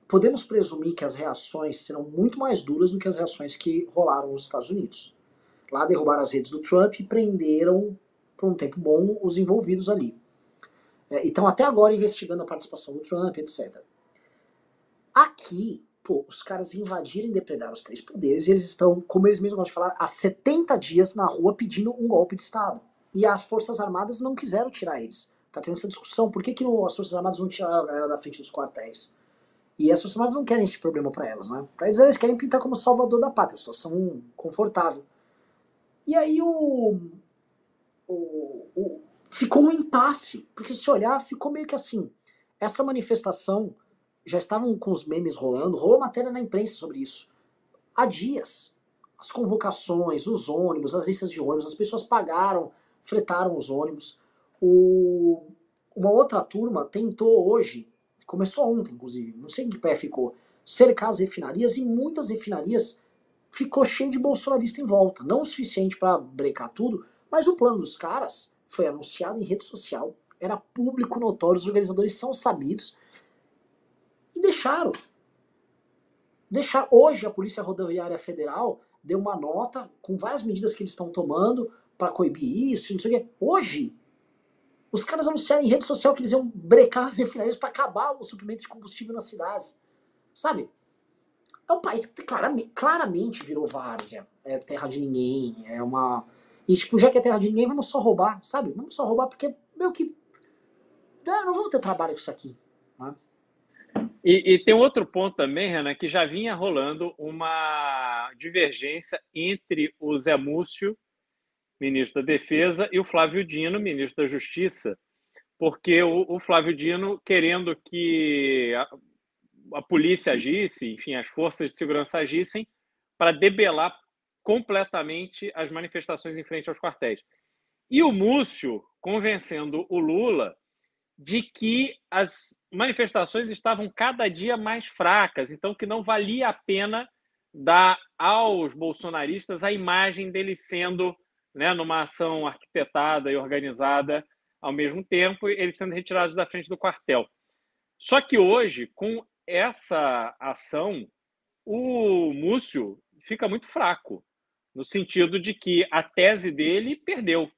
Speaker 8: podemos presumir que as reações serão muito mais duras do que as reações que rolaram nos Estados Unidos. Lá derrubaram as redes do Trump e prenderam por um tempo bom os envolvidos ali. É, então, até agora, investigando a participação do Trump, etc. Aqui, pô, os caras invadiram e depredaram os três poderes e eles estão, como eles mesmos gostam de falar, há 70 dias na rua pedindo um golpe de Estado. E as Forças Armadas não quiseram tirar eles. Tá tendo essa discussão. Por que, que as Forças Armadas não tiraram a galera da frente dos quartéis? E as Forças Armadas não querem esse problema para elas, né? Para eles, eles querem pintar como salvador da pátria, situação confortável. E aí o, o, o, ficou um impasse, porque se olhar, ficou meio que assim. Essa manifestação, já estavam com os memes rolando, rolou matéria na imprensa sobre isso. Há dias. As convocações, os ônibus, as listas de ônibus, as pessoas pagaram, fretaram os ônibus. O, uma outra turma tentou hoje começou ontem, inclusive, não sei em que pé ficou, cercar as refinarias e muitas refinarias ficou cheio de bolsonarista em volta. Não o suficiente para brecar tudo, mas o plano dos caras foi anunciado em rede social, era público notório, os organizadores são sabidos e deixaram. Deixar hoje a Polícia Rodoviária Federal deu uma nota com várias medidas que eles estão tomando para coibir isso, não sei o quê. Hoje os caras anunciaram em rede social que eles iam brecar as refinarias para acabar o suprimento de combustível nas cidades. Sabe? É um país que claramente, claramente virou várzea. É terra de ninguém. É uma. E, tipo, já que é terra de ninguém, vamos só roubar, sabe? Vamos só roubar porque, meu, que. É, não vou ter trabalho com isso aqui.
Speaker 5: E, e, tem outro ponto também, Renan, que já vinha rolando uma divergência entre o Zé Múcio ministro da Defesa, e o Flávio Dino, ministro da Justiça, porque o, o Flávio Dino querendo que a, a, polícia agisse, enfim, as forças de segurança agissem para debelar completamente as manifestações em frente aos quartéis. E o Múcio convencendo o Lula de que as manifestações estavam cada dia mais fracas, então que não valia a pena dar aos bolsonaristas a imagem deles sendo né, numa ação arquitetada e organizada ao mesmo tempo, eles sendo retirados da frente do quartel. Só que hoje, com essa ação, o Múcio fica muito fraco, no sentido de que a tese dele perdeu.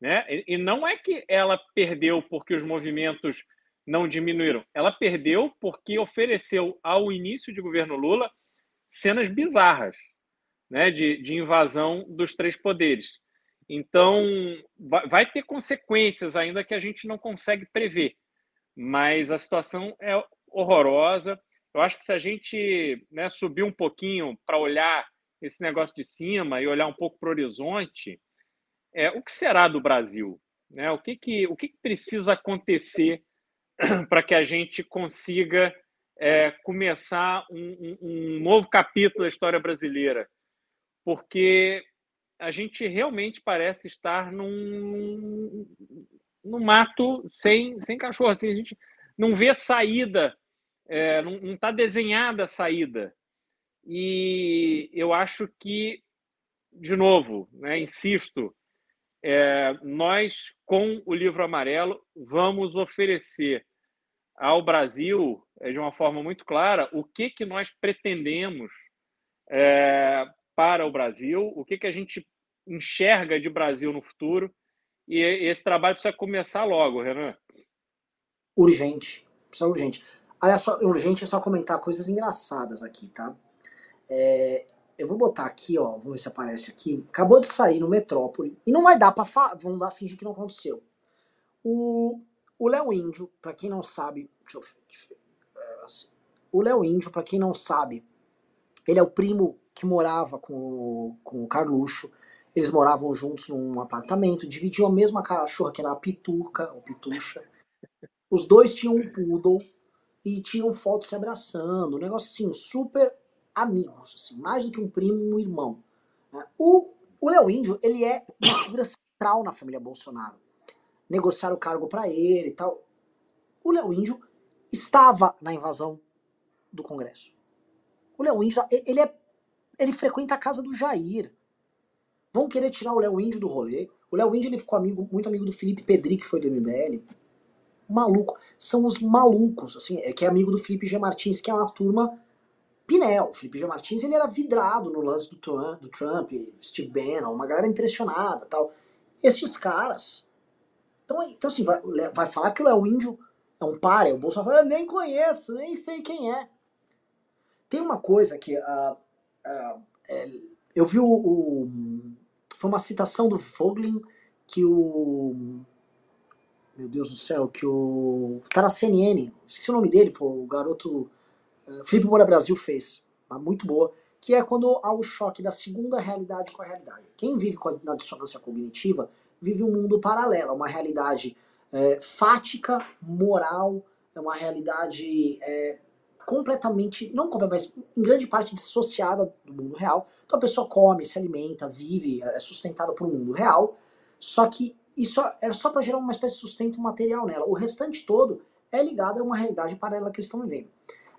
Speaker 5: Né? E não é que ela perdeu porque os movimentos não diminuíram, ela perdeu porque ofereceu ao início de governo Lula cenas bizarras né? de, de invasão dos três poderes. Então, vai ter consequências ainda que a gente não consegue prever, mas a situação é horrorosa. Eu acho que se a gente né, subir um pouquinho para olhar esse negócio de cima e olhar um pouco para o horizonte, é, o que será do Brasil? Né? O, que, que, o que precisa acontecer para que a gente consiga é, começar um, um, um novo capítulo da história brasileira, porque a gente realmente parece estar num, num mato sem, sem cachorro. Assim, a gente não vê saída, é, não está desenhada a saída. E eu acho que, de novo, né, insisto, é, nós, com o livro amarelo, vamos oferecer ao Brasil, é, de uma forma muito clara, o que, que nós pretendemos é, para o Brasil, o que, que a gente enxerga de Brasil no futuro. E esse trabalho precisa começar logo, Renan.
Speaker 8: Urgente. Precisa urgente. Aliás, só, urgente é só comentar coisas engraçadas aqui, tá? É, eu vou botar aqui, ó, vamos ver se aparece aqui. Acabou de sair no Metrópole. E não vai dar pra falar, vamos dar fingir que não aconteceu. O Léo Índio, para quem não sabe, deixa eu, deixa eu, é, assim, o Léo Índio, para quem não sabe, ele é o primo que morava com o, com o Carluxo. Eles moravam juntos num apartamento, dividiam a mesma cachorra, que era a Pituca, ou Pitucha. Os dois tinham um poodle e tinham fotos se abraçando, um negócio assim, super amigos, assim, mais do que um primo, um irmão. Né? O, o Léo Índio, ele é uma figura central na família Bolsonaro. Negociaram o cargo para ele e tal. O Léo Índio estava na invasão do Congresso. O Léo Índio, ele é ele frequenta a casa do Jair. Vão querer tirar o Léo Índio do rolê. O Léo Índio ele ficou amigo, muito amigo do Felipe Pedri, que foi do MBL. Maluco. São os malucos, assim, é que é amigo do Felipe G. Martins, que é uma turma Pinel. Felipe G. Martins ele era vidrado no lance do Trump, do Trump Steve Bannon, uma galera impressionada tal. Estes caras. Então, então assim, vai, vai falar que o Léo Índio é um páreo, o Bolsonaro eu nem conheço, nem sei quem é. Tem uma coisa que uh, uh, é, eu vi o, o, Foi uma citação do Foglin que o. Meu Deus do céu, que o. Tá na CNN, esqueci o nome dele, pô, o garoto. Felipe Moura Brasil fez. Uma muito boa. Que é quando há o choque da segunda realidade com a realidade. Quem vive na dissonância cognitiva vive um mundo paralelo, uma realidade é, fática, moral, é uma realidade é, completamente, não completamente, mas em grande parte dissociada do mundo real. Então a pessoa come, se alimenta, vive, é sustentada por um mundo real, só que isso é só para gerar uma espécie de sustento material nela. O restante todo é ligado a uma realidade paralela que eles estão vivendo.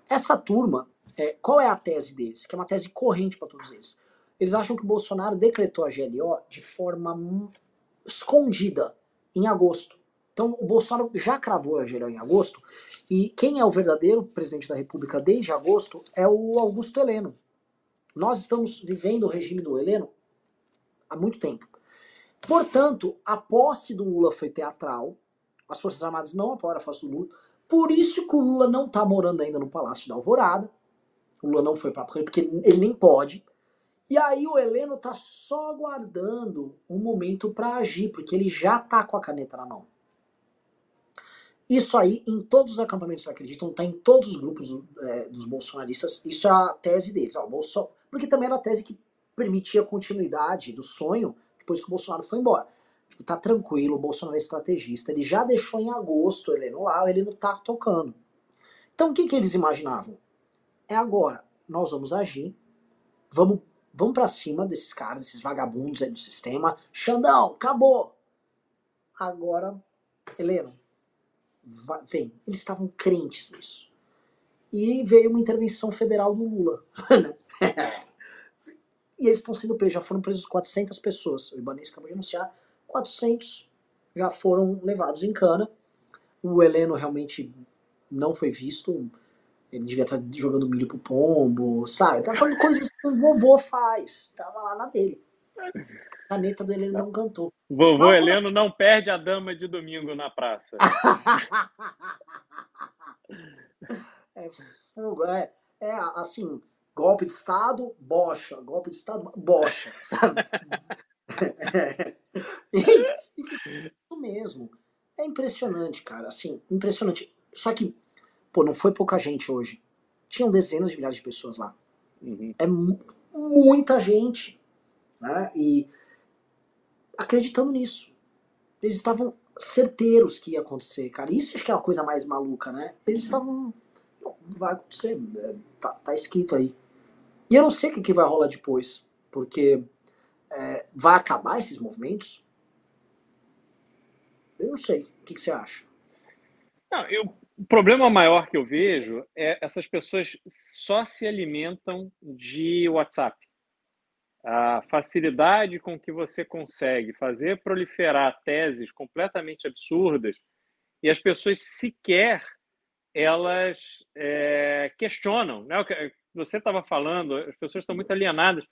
Speaker 8: Essa turma, é, qual é a tese deles? Que é uma tese corrente para todos eles. Eles acham que o Bolsonaro decretou a GLO de forma escondida em agosto. Então o Bolsonaro já cravou a geral em agosto, e quem é o verdadeiro presidente da República desde agosto é o Augusto Heleno. Nós estamos vivendo o regime do Heleno há muito tempo. Portanto, a posse do Lula foi teatral, as Forças Armadas não apoiaram a posse do Lula, por isso que o Lula não está morando ainda no Palácio da Alvorada, o Lula não foi para porque ele nem pode, e aí o Heleno tá só aguardando um momento para agir, porque ele já tá com a caneta na mão. Isso aí, em todos os acampamentos que acreditam, está em todos os grupos é, dos bolsonaristas. Isso é a tese deles. Ó, Bolso... Porque também era a tese que permitia a continuidade do sonho depois que o Bolsonaro foi embora. Tipo, tá tranquilo, o Bolsonaro é estrategista. Ele já deixou em agosto ele no lá, ele não tá tocando. Então o que, que eles imaginavam? É agora, nós vamos agir, vamos, vamos para cima desses caras, desses vagabundos aí do sistema. Xandão, acabou! Agora, Heleno, vem. Eles estavam crentes nisso. E veio uma intervenção federal do Lula. Né? e eles estão sendo presos. Já foram presos 400 pessoas. O Ibanez acabou de anunciar. 400 já foram levados em cana. O Heleno realmente não foi visto. Ele devia estar jogando milho pro pombo, sabe? Tava falando coisas que o vovô faz. Tava lá na dele. A caneta do Heleno não cantou.
Speaker 5: Vovô não, Heleno não perde a dama de domingo na praça.
Speaker 8: é fogo, é, é assim, golpe de Estado, bocha. Golpe de Estado, bocha, sabe? isso mesmo. É impressionante, cara, assim, impressionante. Só que, pô, não foi pouca gente hoje. Tinham dezenas de milhares de pessoas lá. Uhum. É muita gente. Né? E acreditando nisso. Eles estavam certeiros que ia acontecer, cara. Isso acho que é a coisa mais maluca, né? Eles estavam. vai acontecer. É, tá, tá escrito aí. E eu não sei o que, que vai rolar depois, porque é, vai acabar esses movimentos? Eu não sei. O que, que você acha?
Speaker 5: Não, eu, o problema maior que eu vejo é essas pessoas só se alimentam de WhatsApp. A facilidade com que você consegue fazer proliferar teses completamente absurdas e as pessoas sequer elas é, questionam. Né? Você estava falando, as pessoas estão muito alienadas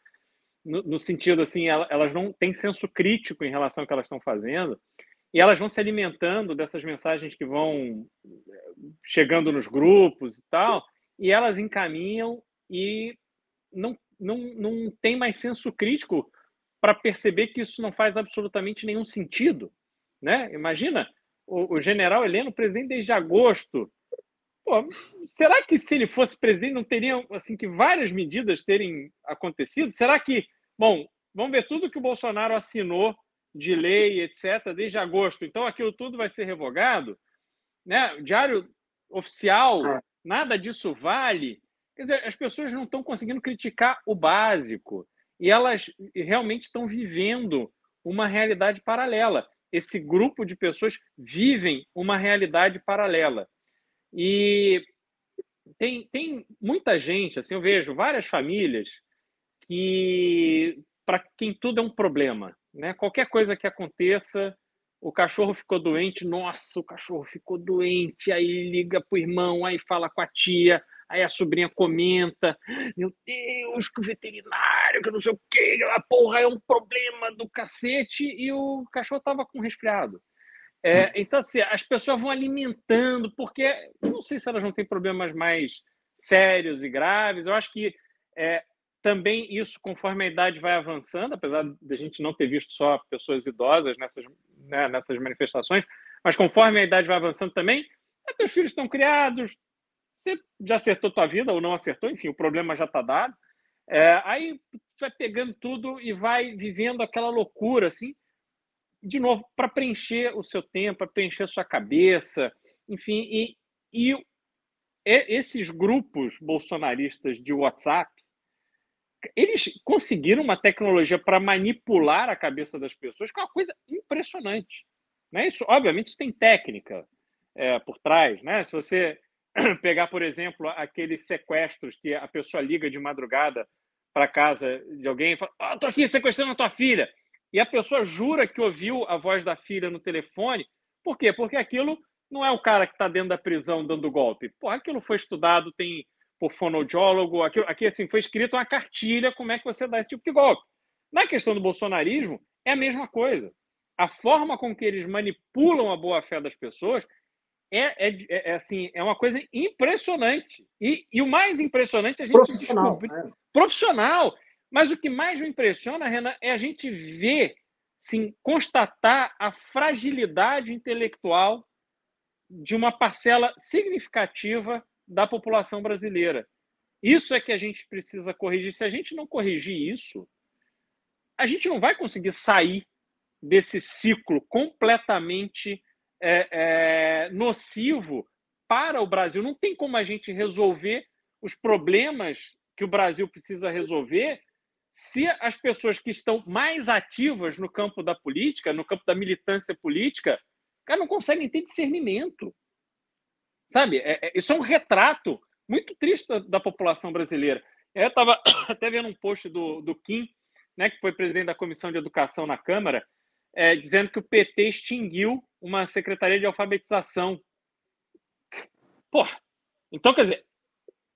Speaker 5: no, no sentido assim, elas não têm senso crítico em relação ao que elas estão fazendo e elas vão se alimentando dessas mensagens que vão eh, chegando nos grupos e tal, e elas encaminham e não, não, não tem mais senso crítico para perceber que isso não faz absolutamente nenhum sentido. Né? Imagina o, o general Heleno, presidente desde agosto. Pô, será que se ele fosse presidente não teriam assim que várias medidas terem acontecido? Será que, bom, vamos ver tudo que o Bolsonaro assinou de lei, etc., desde agosto. Então, aquilo tudo vai ser revogado. Né? Diário oficial, é. nada disso vale. Quer dizer, as pessoas não estão conseguindo criticar o básico. E elas realmente estão vivendo uma realidade paralela. Esse grupo de pessoas vivem uma realidade paralela. E tem, tem muita gente, assim, eu vejo várias famílias que para quem tudo é um problema. Né? Qualquer coisa que aconteça, o cachorro ficou doente, nossa, o cachorro ficou doente, aí liga pro irmão, aí fala com a tia, aí a sobrinha comenta, meu Deus, que veterinário, que não sei o quê, a porra é um problema do cacete, e o cachorro tava com resfriado. É, então, assim, as pessoas vão alimentando, porque não sei se elas não têm problemas mais sérios e graves, eu acho que é, também isso, conforme a idade vai avançando, apesar de a gente não ter visto só pessoas idosas nessas, né, nessas manifestações, mas conforme a idade vai avançando também, é, teus filhos estão criados, você já acertou tua vida ou não acertou, enfim, o problema já está dado. É, aí vai pegando tudo e vai vivendo aquela loucura, assim, de novo, para preencher o seu tempo, para preencher a sua cabeça, enfim, e, e esses grupos bolsonaristas de WhatsApp, eles conseguiram uma tecnologia para manipular a cabeça das pessoas, que é uma coisa impressionante. Né? Isso, obviamente, isso tem técnica é, por trás. Né? Se você pegar, por exemplo, aqueles sequestros que a pessoa liga de madrugada para casa de alguém e fala: oh, aqui sequestrando a tua filha. E a pessoa jura que ouviu a voz da filha no telefone. Por quê? Porque aquilo não é o cara que está dentro da prisão dando golpe. Pô, aquilo foi estudado, tem por fonoaudiólogo. Aqui, aqui assim, foi escrito uma cartilha como é que você dá esse tipo de golpe. Na questão do bolsonarismo, é a mesma coisa. A forma com que eles manipulam a boa-fé das pessoas é, é, é, é, assim, é uma coisa impressionante. E, e o mais impressionante é a gente
Speaker 8: profissional, descobrir.
Speaker 5: É. Profissional. Mas o que mais me impressiona, Renan, é a gente ver, sim, constatar a fragilidade intelectual de uma parcela significativa da população brasileira. Isso é que a gente precisa corrigir. Se a gente não corrigir isso, a gente não vai conseguir sair desse ciclo completamente é, é, nocivo para o Brasil. Não tem como a gente resolver os problemas que o Brasil precisa resolver se as pessoas que estão mais ativas no campo da política, no campo da militância política, não conseguem ter discernimento. Sabe? É, é, isso é um retrato muito triste da, da população brasileira. Eu estava até vendo um post do, do Kim, né, que foi presidente da Comissão de Educação na Câmara, é, dizendo que o PT extinguiu uma secretaria de alfabetização. Porra! Então, quer dizer,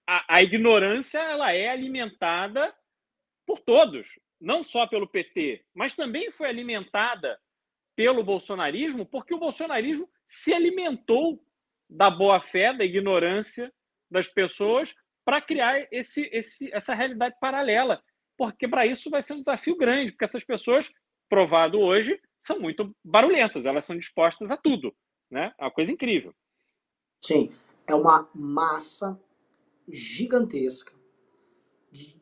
Speaker 5: a, a ignorância ela é alimentada por todos, não só pelo PT, mas também foi alimentada pelo bolsonarismo, porque o bolsonarismo se alimentou da boa-fé, da ignorância das pessoas para criar esse, esse, essa realidade paralela. Porque para isso vai ser um desafio grande, porque essas pessoas, provado hoje, são muito barulhentas, elas são dispostas a tudo. Né? É uma coisa incrível.
Speaker 8: Sim, é uma massa gigantesca de,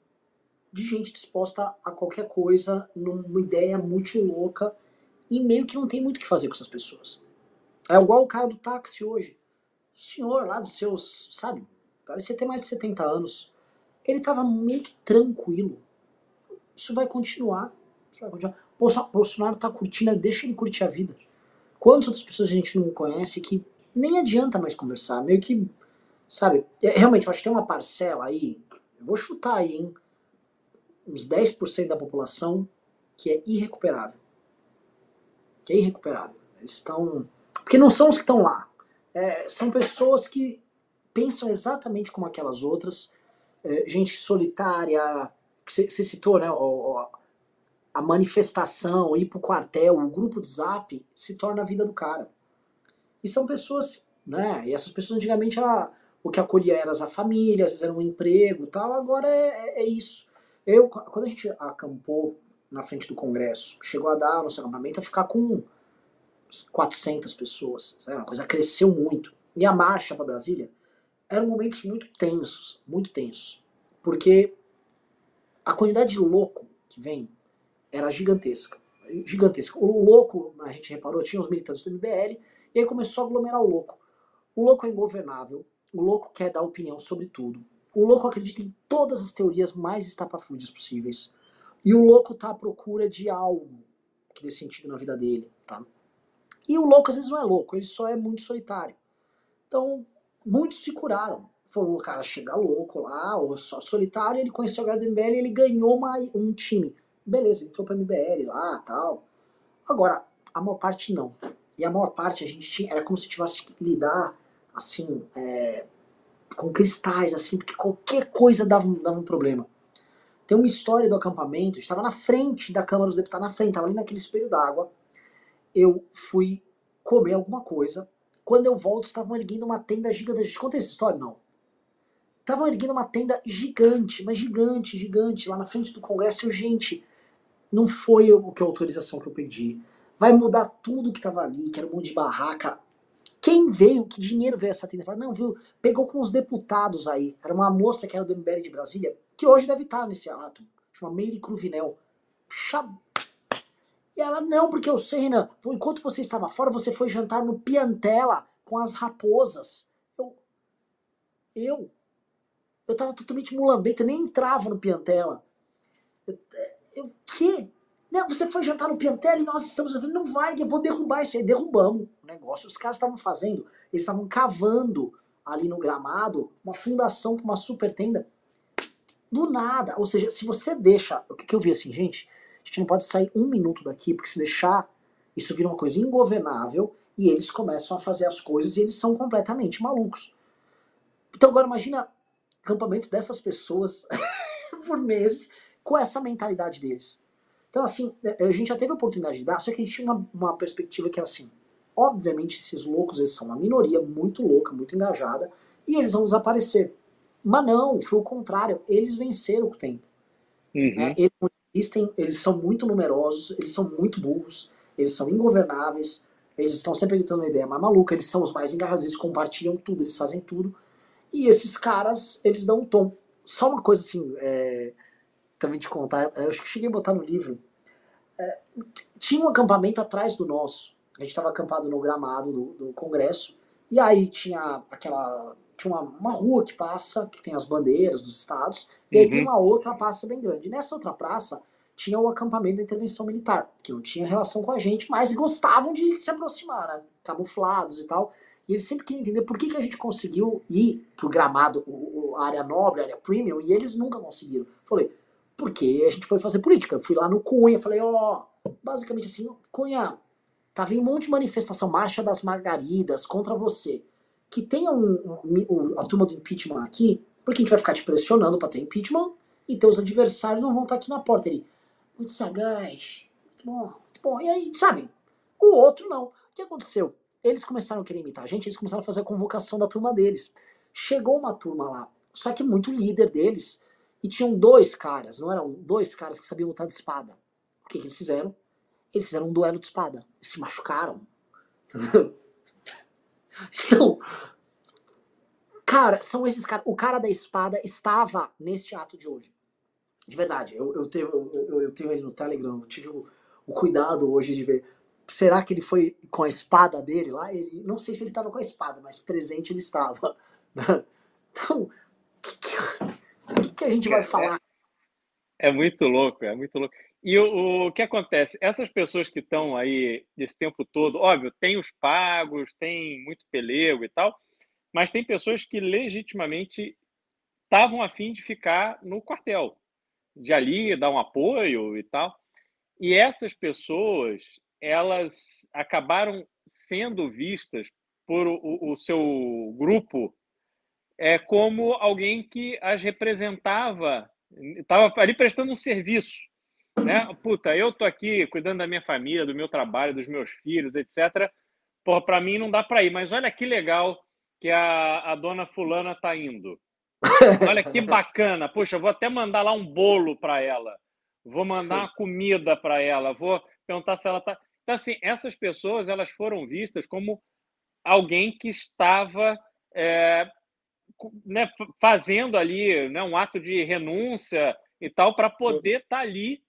Speaker 8: de gente disposta a qualquer coisa numa ideia muito louca e meio que não tem muito o que fazer com essas pessoas. É igual o cara do táxi hoje senhor lá dos seus, sabe, parecia ter mais de 70 anos. Ele estava muito tranquilo. Isso vai continuar. Isso vai continuar. Bolsonaro está curtindo, deixa ele curtir a vida. Quantas outras pessoas a gente não conhece que nem adianta mais conversar, meio que, sabe, é, realmente, eu acho que tem uma parcela aí, eu vou chutar aí, hein, uns 10% da população que é irrecuperável. Que é irrecuperável. Eles estão. Porque não são os que estão lá. É, são pessoas que pensam exatamente como aquelas outras. É, gente solitária, que você citou, né? O, a manifestação, ir pro quartel, o grupo de zap, se torna a vida do cara. E são pessoas, né? E essas pessoas antigamente era, o que acolhia era a família, às vezes era um emprego tal, agora é, é, é isso. Eu, quando a gente acampou na frente do Congresso, chegou a dar nosso acampamento a ficar com 400 pessoas. Né? A coisa cresceu muito. E a marcha para Brasília eram momentos muito tensos, muito tensos. Porque a quantidade de louco que vem era gigantesca. Gigantesca. O louco, a gente reparou, tinha os militantes do MBL, e aí começou a aglomerar o louco. O louco é ingovernável, o louco quer dar opinião sobre tudo. O louco acredita em todas as teorias mais estapafúrdias possíveis. E o louco tá à procura de algo que dê sentido na vida dele, tá? E o louco às vezes não é louco, ele só é muito solitário. Então, muitos se curaram. Foram um cara chega louco lá, ou só solitário, ele conheceu o do MBL e ele ganhou uma, um time. Beleza, entrou pra MBL lá tal. Agora, a maior parte não. E a maior parte a gente tinha, era como se tivesse que lidar, assim, é, com cristais, assim, porque qualquer coisa dava, dava um problema. Tem uma história do acampamento, estava na frente da Câmara dos Deputados, na frente, estava ali naquele espelho d'água. Eu fui comer alguma coisa. Quando eu volto, estavam erguendo uma tenda gigante. Conta essa história? Não. Estavam erguendo uma tenda gigante, mas gigante, gigante, lá na frente do Congresso. Eu, gente, não foi o que a autorização que eu pedi vai mudar tudo que tava ali, que era um monte de barraca. Quem veio, que dinheiro veio essa tenda? Fala, não, viu, pegou com os deputados aí. Era uma moça que era do MBL de Brasília, que hoje deve estar nesse ato, chama Meire Cruvinel. E ela, não, porque eu sei, Renan, enquanto você estava fora, você foi jantar no Piantela com as raposas. Eu, eu, eu tava totalmente mulambenta, nem entrava no Piantela. Eu, eu que? Não, você foi jantar no Piantelli e nós estamos. Não vai, eu vou derrubar isso aí. Derrubamos o negócio. Os caras estavam fazendo, eles estavam cavando ali no gramado uma fundação para uma super tenda. Do nada. Ou seja, se você deixa. O que, que eu vi assim, gente? A gente não pode sair um minuto daqui, porque se deixar, isso vira uma coisa ingovernável e eles começam a fazer as coisas e eles são completamente malucos. Então agora imagina acampamentos dessas pessoas por meses com essa mentalidade deles. Então, assim, é, a gente já teve a oportunidade de dar, só que a gente tinha uma, uma perspectiva que era assim: obviamente, esses loucos eles são uma minoria muito louca, muito engajada, e eles vão desaparecer. Mas não, foi o contrário, eles venceram o tempo. Uhum. Né? Eles eles são muito numerosos, eles são muito burros, eles são ingovernáveis, eles estão sempre gritando uma ideia mais maluca, eles são os mais engajados, eles compartilham tudo, eles fazem tudo. E esses caras, eles dão um tom. Só uma coisa assim, é, também te contar, eu acho que cheguei a botar no livro. É, tinha um acampamento atrás do nosso. A gente estava acampado no gramado do, do, Congresso. E aí tinha aquela. Tinha uma, uma, rua que passa, que tem as bandeiras dos estados, e aí uhum. tem uma outra praça bem grande. Nessa outra praça tinha o acampamento da intervenção militar, que não tinha relação com a gente, mas gostavam de se aproximar, né? Camuflados e tal. E eles sempre queriam entender por que, que a gente conseguiu ir pro gramado, o, a área nobre, a área premium, e eles nunca conseguiram. Falei, porque a gente foi fazer política. Eu fui lá no Cunha, falei, ó, oh, basicamente assim, Cunha, tá vindo um monte de manifestação, marcha das margaridas contra você. Que tenha um, um, a turma do impeachment aqui, porque a gente vai ficar te pressionando para ter impeachment e teus adversários não vão estar tá aqui na porta. Ele, muito sagaz, muito bom, muito bom. E aí, sabe, o outro não. O que aconteceu? Eles começaram a querer imitar a gente, eles começaram a fazer a convocação da turma deles. Chegou uma turma lá, só que muito líder deles e tinham dois caras, não eram dois caras que sabiam lutar de espada. O que, que eles fizeram? Eles fizeram um duelo de espada. Se machucaram. então, cara, são esses caras. O cara da espada estava neste ato de hoje. De verdade. Eu, eu, tenho, eu, eu tenho ele no Telegram. Eu tive o, o, cuidado hoje de ver. Será que ele foi com a espada dele lá? Ele, não sei se ele estava com a espada, mas presente ele estava. Então, o que, que, que, a gente vai é, falar?
Speaker 5: É, é, muito louco, é muito louco. E o, o que acontece? Essas pessoas que estão aí esse tempo todo, óbvio, tem os pagos, tem muito pelego e tal, mas tem pessoas que legitimamente estavam afim de ficar no quartel, de ali dar um apoio e tal. E essas pessoas, elas acabaram sendo vistas por o, o seu grupo é, como alguém que as representava, estava ali prestando um serviço. Né? Puta, eu tô aqui cuidando da minha família, do meu trabalho, dos meus filhos, etc. Para mim não dá para ir, mas olha que legal que a, a dona fulana tá indo. Olha que bacana. Poxa, vou até mandar lá um bolo para ela. Vou mandar uma comida para ela. Vou perguntar se ela tá. Então, assim, essas pessoas elas foram vistas como alguém que estava é, né, fazendo ali né, um ato de renúncia e tal para poder estar tá ali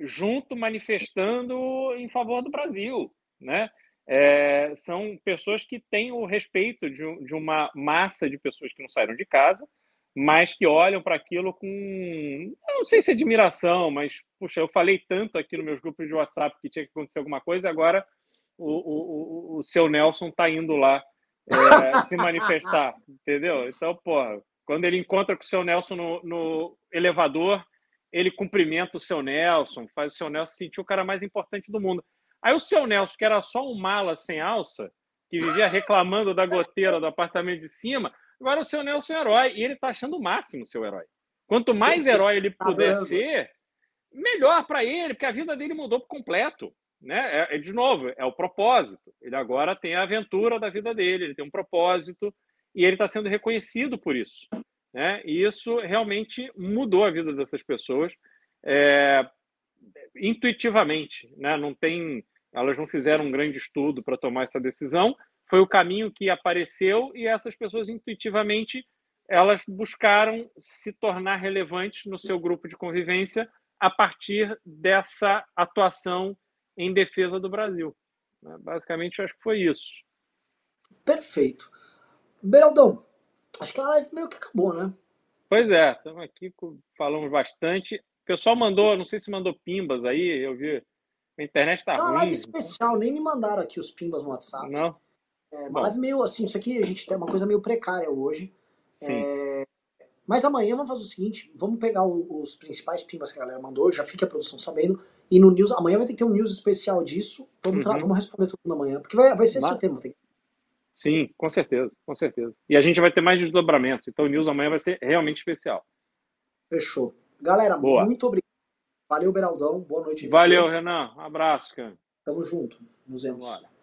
Speaker 5: junto manifestando em favor do Brasil, né? É, são pessoas que têm o respeito de, de uma massa de pessoas que não saíram de casa, mas que olham para aquilo com, não sei se admiração, mas, puxa, eu falei tanto aqui nos meus grupos de WhatsApp que tinha que acontecer alguma coisa, agora o, o, o, seu Nelson está indo lá é, se manifestar, entendeu? Então, porra, quando ele encontra com o seu Nelson no, no, elevador, ele cumprimenta o seu Nelson, faz o seu Nelson sentir o cara mais importante do mundo. Aí o seu Nelson, que era só um mala sem alça, que vivia reclamando da goteira do apartamento de cima, agora o seu Nelson é herói, e ele tá achando o máximo o seu herói. Quanto mais herói ele puder ser, melhor para ele, porque a vida dele mudou por completo. Né? É, é, de novo, é o propósito. Ele agora tem a aventura da vida dele, ele tem um propósito e ele está sendo reconhecido por isso. Né? E isso realmente mudou a vida dessas pessoas é, intuitivamente. Né? Não tem, elas não fizeram um grande estudo para tomar essa decisão. Foi o caminho que apareceu e essas pessoas intuitivamente elas buscaram se tornar relevantes no seu grupo de convivência a partir dessa atuação em defesa do Brasil. Né? Basicamente, acho que foi isso.
Speaker 8: Perfeito. Beraldão, acho que a live meio que acabou, né?
Speaker 5: Pois é, estamos aqui, falamos bastante. O pessoal mandou, não sei se mandou pimbas aí, eu vi. A internet tá
Speaker 8: uma
Speaker 5: ruim.
Speaker 8: live especial, nem me mandaram aqui os pimbas no WhatsApp.
Speaker 5: Não.
Speaker 8: É uma Bom. live meio assim, isso aqui a gente tem uma coisa meio precária hoje. Sim. É, mas amanhã vamos fazer o seguinte: vamos pegar o, os principais pimbas que a galera mandou, já fique a produção sabendo. E no news, amanhã vai ter que ter um news especial disso. Vamos, uhum. vamos responder tudo amanhã, porque vai, vai ser esse o tema. Tem...
Speaker 5: Sim, com certeza, com certeza. E a gente vai ter mais desdobramentos, então o news amanhã vai ser realmente especial.
Speaker 8: Fechou. Galera, Boa. muito obrigado. Valeu, Beraldão. Boa noite.
Speaker 5: Valeu, Renan. Um abraço, cara.
Speaker 8: Tamo junto. Nos vemos. Vambora.